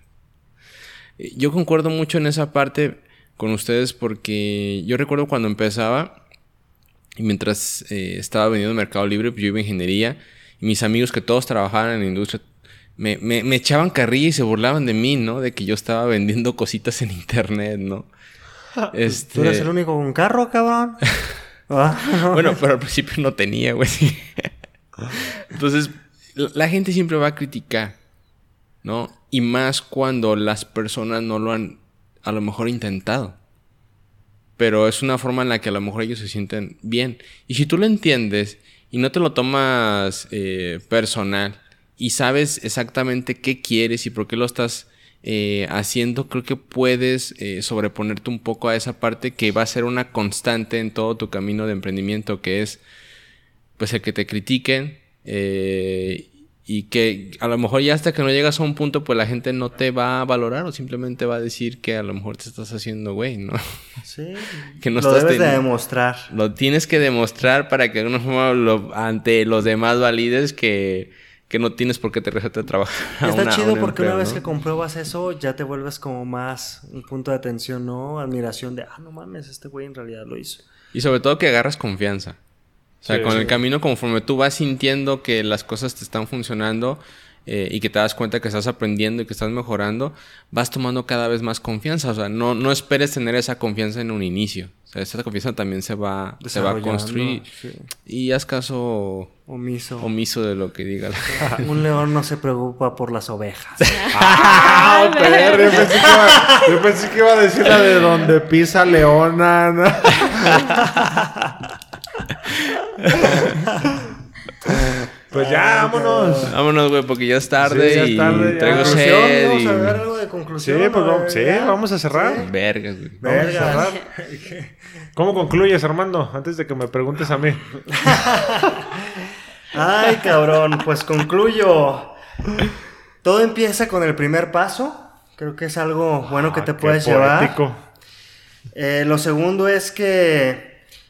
Eh, yo concuerdo mucho en esa parte con ustedes porque yo recuerdo cuando empezaba y mientras eh, estaba vendiendo Mercado Libre, pues yo iba a ingeniería y mis amigos que todos trabajaban en la industria me, me, me, echaban carrilla y se burlaban de mí, ¿no? De que yo estaba vendiendo cositas en internet, ¿no? Este... ¿Tú eres el único con carro, cabrón? Ah. bueno, pero al principio no tenía, güey. Entonces, la gente siempre va a criticar, ¿no? Y más cuando las personas no lo han a lo mejor intentado. Pero es una forma en la que a lo mejor ellos se sienten bien. Y si tú lo entiendes y no te lo tomas eh, personal y sabes exactamente qué quieres y por qué lo estás eh, haciendo, creo que puedes eh, sobreponerte un poco a esa parte que va a ser una constante en todo tu camino de emprendimiento, que es pues el que te critiquen eh, y que a lo mejor ya hasta que no llegas a un punto pues la gente no te va a valorar o simplemente va a decir que a lo mejor te estás haciendo güey, ¿no? Sí. que no lo debes de demostrar. Lo tienes que demostrar para que de alguna forma ante los demás valides que que no tienes por qué te receta de trabajar. Está chido porque una vez que compruebas eso, ya te vuelves como más un punto de atención, ¿no? Admiración de, ah, no mames, este güey en realidad lo hizo. Y sobre todo que agarras confianza. O sea, con el camino, conforme tú vas sintiendo que las cosas te están funcionando, eh, y que te das cuenta que estás aprendiendo y que estás mejorando, vas tomando cada vez más confianza. O sea, no, no esperes tener esa confianza en un inicio. Esa confianza también se va, se va a construir. Y haz caso omiso. omiso de lo que diga. un león no se preocupa por las ovejas. ¡Ah! yo, pensé que iba, a decir la de donde pisa leona. Pues ya, vámonos. Vámonos, güey, porque ya es tarde sí, ya y tarde, traigo sed. Vamos a ver algo de conclusión. Sí, pues vamos, sí, vamos a cerrar. Vergas, güey. Vergas. ¿Cómo concluyes, Armando? Antes de que me preguntes a mí. Ay, cabrón, pues concluyo. Todo empieza con el primer paso. Creo que es algo bueno que te ah, puedes llevar. Eh, lo segundo es que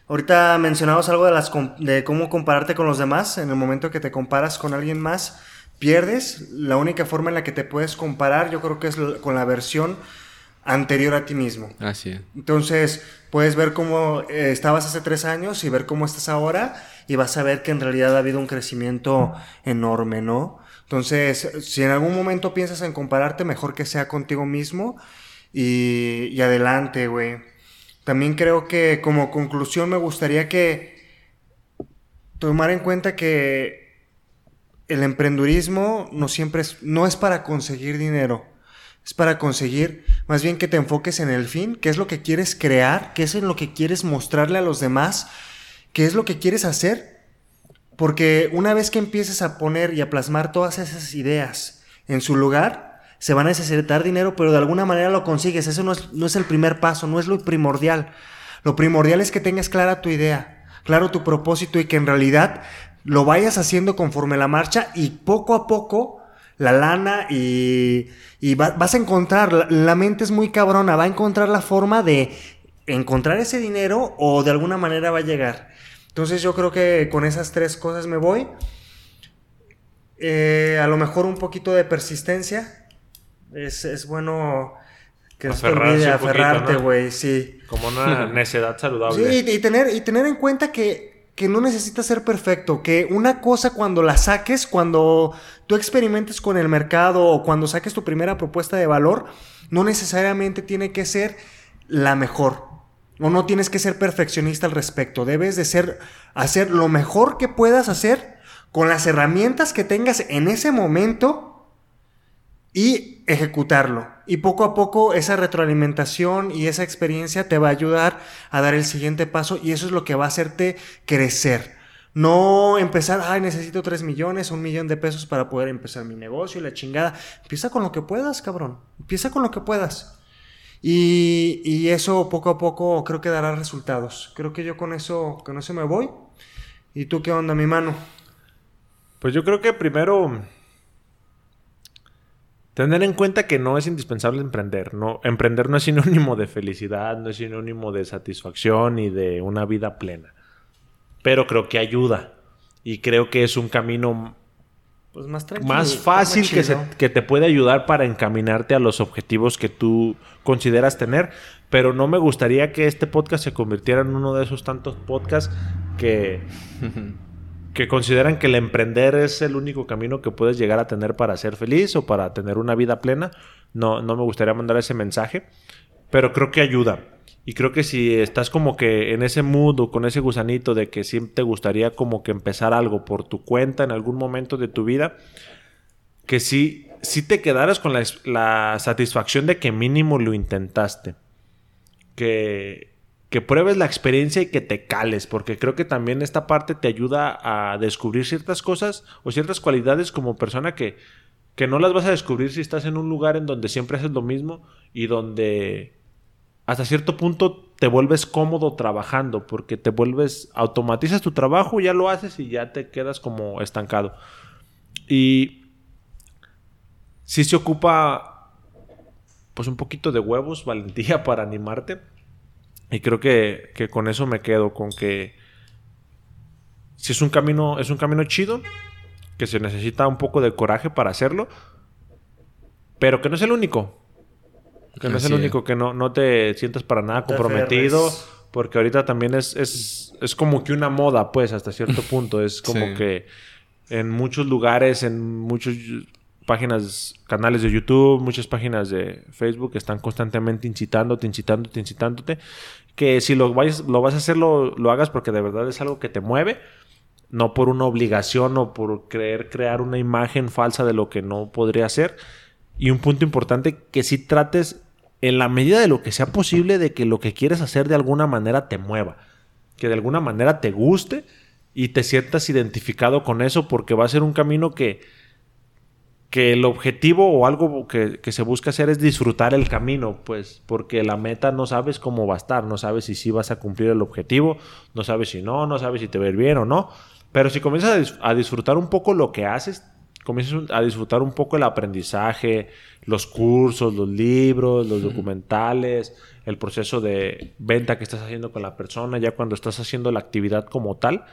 Ahorita mencionamos algo de, las, de cómo compararte con los demás. En el momento que te comparas con alguien más, pierdes. La única forma en la que te puedes comparar, yo creo que es con la versión anterior a ti mismo. Así es. Entonces, puedes ver cómo eh, estabas hace tres años y ver cómo estás ahora y vas a ver que en realidad ha habido un crecimiento enorme, ¿no? Entonces, si en algún momento piensas en compararte, mejor que sea contigo mismo y, y adelante, güey. También creo que como conclusión me gustaría que tomar en cuenta que el emprendurismo no siempre es, no es para conseguir dinero, es para conseguir, más bien que te enfoques en el fin, qué es lo que quieres crear, qué es lo que quieres mostrarle a los demás, qué es lo que quieres hacer, porque una vez que empieces a poner y a plasmar todas esas ideas en su lugar, se va a necesitar dinero, pero de alguna manera lo consigues. Eso no es, no es el primer paso, no es lo primordial. Lo primordial es que tengas clara tu idea, claro tu propósito y que en realidad lo vayas haciendo conforme la marcha y poco a poco la lana y, y vas a encontrar, la, la, mente es muy cabrona, va a encontrar la forma de encontrar ese dinero o de alguna manera va a llegar. Entonces yo creo que con esas tres cosas me voy. Eh, a lo mejor un poquito de persistencia. Es, es bueno que Aferrarse aferrarte, güey, sí. Como una necedad saludable. Sí, y, tener, y tener en cuenta que, que no necesitas ser perfecto, que una cosa cuando la saques, cuando tú experimentes con el mercado o cuando saques tu primera propuesta de valor, no necesariamente tiene que ser la mejor. O no tienes que ser perfeccionista al respecto. Debes de ser, hacer lo mejor que puedas hacer con las herramientas que tengas en ese momento y ejecutarlo. Y poco a poco esa retroalimentación y esa experiencia te va a ayudar a dar el siguiente paso y eso es lo que va a hacerte crecer. No empezar, ay, necesito 3 millones, un millón de pesos para poder empezar mi negocio y la chingada. Empieza con lo que puedas, cabrón. Empieza con lo que puedas. Y, y, eso poco a poco creo que dará resultados. Creo que yo con eso, con eso me voy. ¿Y tú qué onda, mi mano? Pues yo creo que primero tener en cuenta que no es indispensable emprender. No, emprender no es sinónimo de felicidad, no es sinónimo de satisfacción y de una vida plena. Pero creo que ayuda. Y creo que es un camino pues más, más fácil que, que, te puede ayudar para encaminarte a los objetivos que tú consideras tener. Pero no me gustaría que este podcast se convirtiera en uno de esos tantos podcasts que, que consideran que el emprender es el único camino que puedes llegar a tener para ser feliz o para tener una vida plena. No, no me gustaría mandar ese mensaje, pero creo que ayuda. Y creo que si estás como que en ese mood o con ese gusanito de que siempre te gustaría como que empezar algo por tu cuenta en algún momento de tu vida, que sí, sí te quedaras con la, satisfacción de que mínimo lo intentaste. Que, que pruebes la experiencia y que te cales, porque creo que también esta parte te ayuda a descubrir ciertas cosas o ciertas cualidades como persona que, que no las vas a descubrir si estás en un lugar en donde siempre haces lo mismo y donde hasta cierto punto te vuelves cómodo trabajando porque te vuelves, automatizas tu trabajo, ya lo haces y ya te quedas como estancado. Y si se ocupa pues un poquito de huevos, valentía para animarte. Y creo que, que con eso me quedo, con que si es un camino, es un camino chido, que se necesita un poco de coraje para hacerlo, pero que no es el único. Que no es el único, que no, no te sientas para nada comprometido. Porque ahorita también es, es, es, como que una moda, pues, hasta cierto punto. Es como que en muchos lugares, en muchas páginas, canales de YouTube, muchas páginas de Facebook están constantemente incitándote, incitándote, incitándote. Que si lo, vayas, lo vas a hacer, lo, lo hagas porque de verdad es algo que te mueve. No por una obligación o por querer crear una imagen falsa de lo que no podría ser. Y un punto importante, que si trates en la medida de lo que sea posible, de que lo que quieres hacer de alguna manera te mueva, que de alguna manera te guste y te sientas identificado con eso, porque va a ser un camino que, que el objetivo o algo que, se busca hacer es disfrutar el camino, pues, porque la meta no sabes cómo va a estar, no sabes si sí vas a cumplir el objetivo, no sabes si no, no sabes si te va a ir bien o no, pero si comienzas a disfrutar un poco lo que haces, comienzas a disfrutar un poco el aprendizaje, los cursos, los libros, los documentales, el proceso de venta que estás haciendo con la persona, ya cuando estás haciendo la actividad como tal.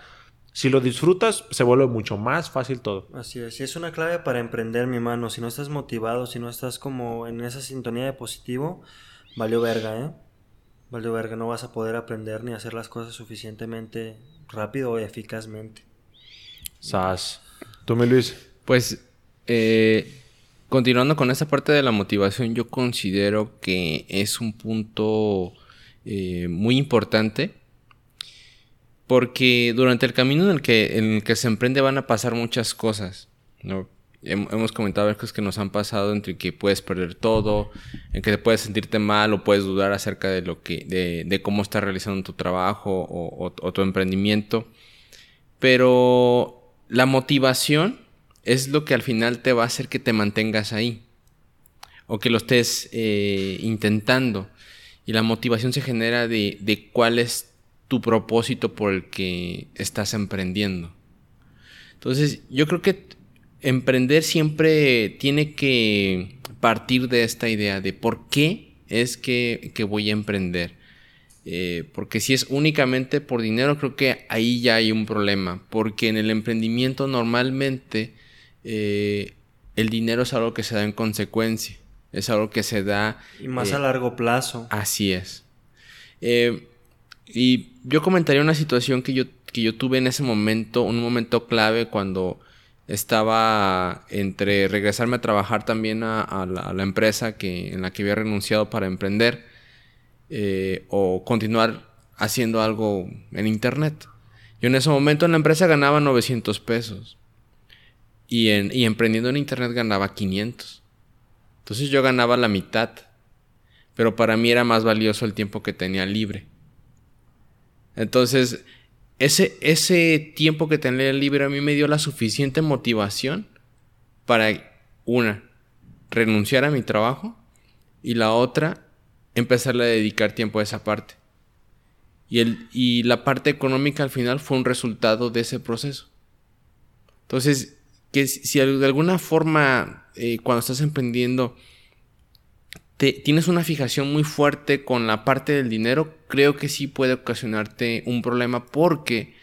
Si lo disfrutas, se vuelve mucho más fácil todo. Así es, y es una clave para emprender, mi mano. Si no estás motivado, si no estás como en esa sintonía de positivo, valió verga, ¿eh? Valió verga, no vas a poder aprender ni hacer las cosas suficientemente rápido o eficazmente. Sas. ¿Tú, me Luis? Pues, eh, continuando con esa parte de la motivación, yo considero que es un punto eh, muy importante. Porque durante el camino en el, que, en el que se emprende van a pasar muchas cosas. ¿no? Hemos comentado cosas que nos han pasado entre que puedes perder todo, en que te puedes sentirte mal o puedes dudar acerca de lo que, de, cómo estás realizando tu trabajo o tu emprendimiento. Pero la motivación es lo que al final te va a hacer que te mantengas ahí. o que lo estés eh, intentando. Y la motivación se genera de, de cuál es tu propósito por el que estás emprendiendo. Entonces, yo creo que emprender siempre tiene que partir de esta idea de por qué es que, voy a emprender. Eh, porque si es únicamente por dinero, creo que ahí ya hay un problema. Porque en el emprendimiento normalmente eh, el dinero es algo que se da en consecuencia. Es algo que se da... Y más a eh, largo plazo. Así es. Y yo comentaría una situación que yo, que yo tuve en ese momento, un momento clave cuando estaba entre regresarme a trabajar también a, la, empresa que, en la que había renunciado para emprender eh, o continuar haciendo algo en internet. Yo en ese momento en la empresa ganaba 900 pesos y, en, y emprendiendo en internet ganaba 500. Entonces yo ganaba la mitad, pero para mí era más valioso el tiempo que tenía libre. Entonces ese, ese tiempo que tenía libre a mí me dio la suficiente motivación para, una, renunciar a mi trabajo y la otra, empezar a dedicar tiempo a esa parte. Y, el, y la parte económica al final fue un resultado de ese proceso. Entonces, que si de alguna forma eh, cuando estás emprendiendo tienes una fijación muy fuerte con la parte del dinero, creo que sí puede ocasionarte un problema porque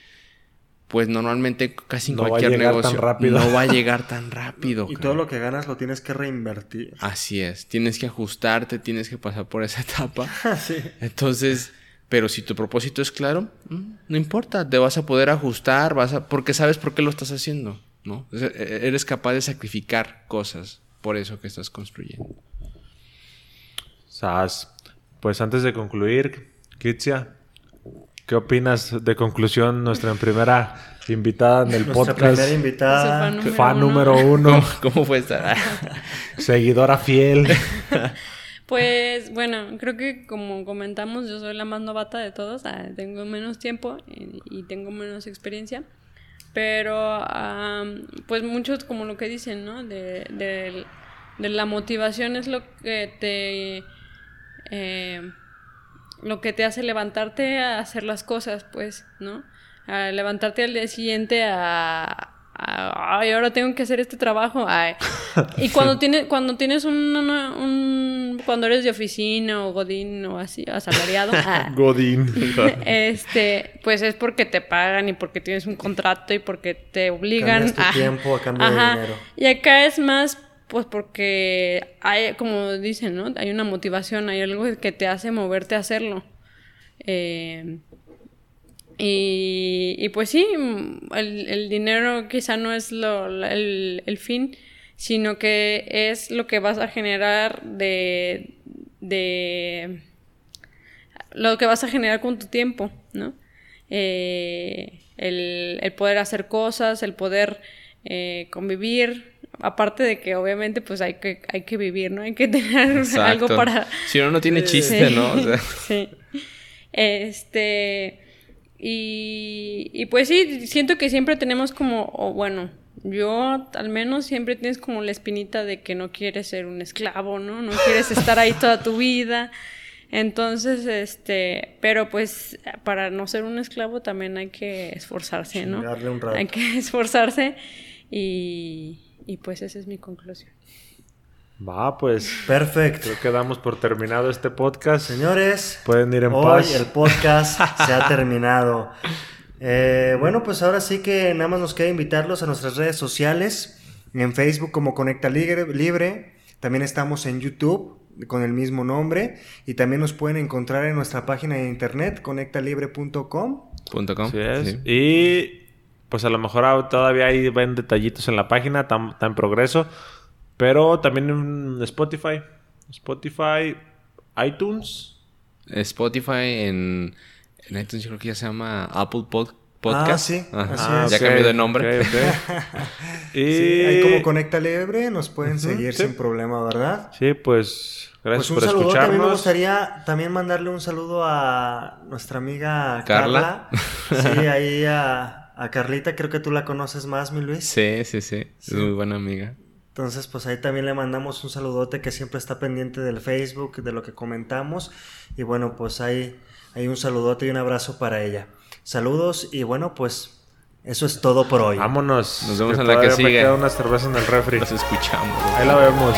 pues normalmente casi en cualquier negocio no va a llegar tan rápido. y todo lo que ganas lo tienes que reinvertir. Así es, tienes que ajustarte, tienes que pasar por esa etapa. sí. Entonces, pero si tu propósito es claro, mm, no importa, te vas a poder ajustar, vas a porque sabes por qué lo estás haciendo, ¿no? E-, eres capaz de sacrificar cosas por eso que estás construyendo. Pues antes de concluir, Kitsia, ¿qué opinas de conclusión nuestra primera invitada en el nuestra podcast? Primera invitada. Fan número, uno. ¿Cómo, fue esta? Seguidora fiel. Pues bueno, creo que como comentamos, yo soy la más novata de todos, ah, tengo menos tiempo y, tengo menos experiencia, pero pues muchos como lo que dicen, ¿no? de la motivación es lo que te eh, lo que te hace levantarte a hacer las cosas, pues, ¿no? A levantarte al día siguiente a, ay, ahora tengo que hacer este trabajo. Y cuando tienes, cuando tienes un, cuando eres de oficina o godín o así, asalariado. Ah, godín. este, pues es porque te pagan y porque tienes un contrato y porque te obligan a... tiempo a cambio de dinero. Y acá es más pues porque hay, como dicen, ¿no? Hay una motivación, hay algo que te hace moverte a hacerlo. Eh, y, pues sí, el, dinero quizá no es lo, el, fin, sino que es lo que vas a generar de, de lo que vas a generar con tu tiempo, ¿no? Eh, el, el, poder hacer cosas, el poder eh, convivir, aparte de que obviamente pues hay que, hay que vivir, ¿no? Hay que tener algo para... Si uno no tiene chiste, ¿no? Sí. Este... Y, y pues sí, siento que siempre tenemos como, o bueno, yo al menos siempre tienes como la espinita de que no quieres ser un esclavo, ¿no? No quieres estar ahí toda tu vida. Entonces, este, pero pues para no ser un esclavo también hay que esforzarse, ¿no? Un rato. Hay que esforzarse y, y pues esa es mi conclusión. Va, pues. Perfecto. Creo que damos por terminado este podcast. Señores, pueden ir en hoy paz. El podcast se ha terminado. Eh, bueno, pues ahora sí que nada más nos queda invitarlos a nuestras redes sociales. En Facebook como Conecta Libre. También estamos en YouTube con el mismo nombre. Y también nos pueden encontrar en nuestra página de internet, conectalibre.com. .com. Y pues a lo mejor todavía hay ven detallitos en la página, está en progreso. Pero también en Spotify. Spotify, iTunes. Spotify en, en iTunes yo creo que ya se llama Apple Podcast. Ah, sí. Ah, ya cambió de nombre. y... ahí como Conecta Libre nos pueden seguir sin problema, ¿verdad? Sí, pues gracias pues un por saludo. También me gustaría también mandarle un saludo a nuestra amiga Carla. Carla. Sí, ahí a a Carlita creo que tú la conoces más, mi Luis. Sí, sí, sí. Es muy buena amiga. Entonces, pues ahí también le mandamos un saludote que siempre está pendiente del Facebook, de lo que comentamos. Y bueno, pues ahí hay un saludote y un abrazo para ella. Saludos y bueno, pues eso es todo por hoy. Vámonos. Nos vemos en la que sigue. Me queda una cerveza en el refri. Nos escuchamos. Ahí la vemos.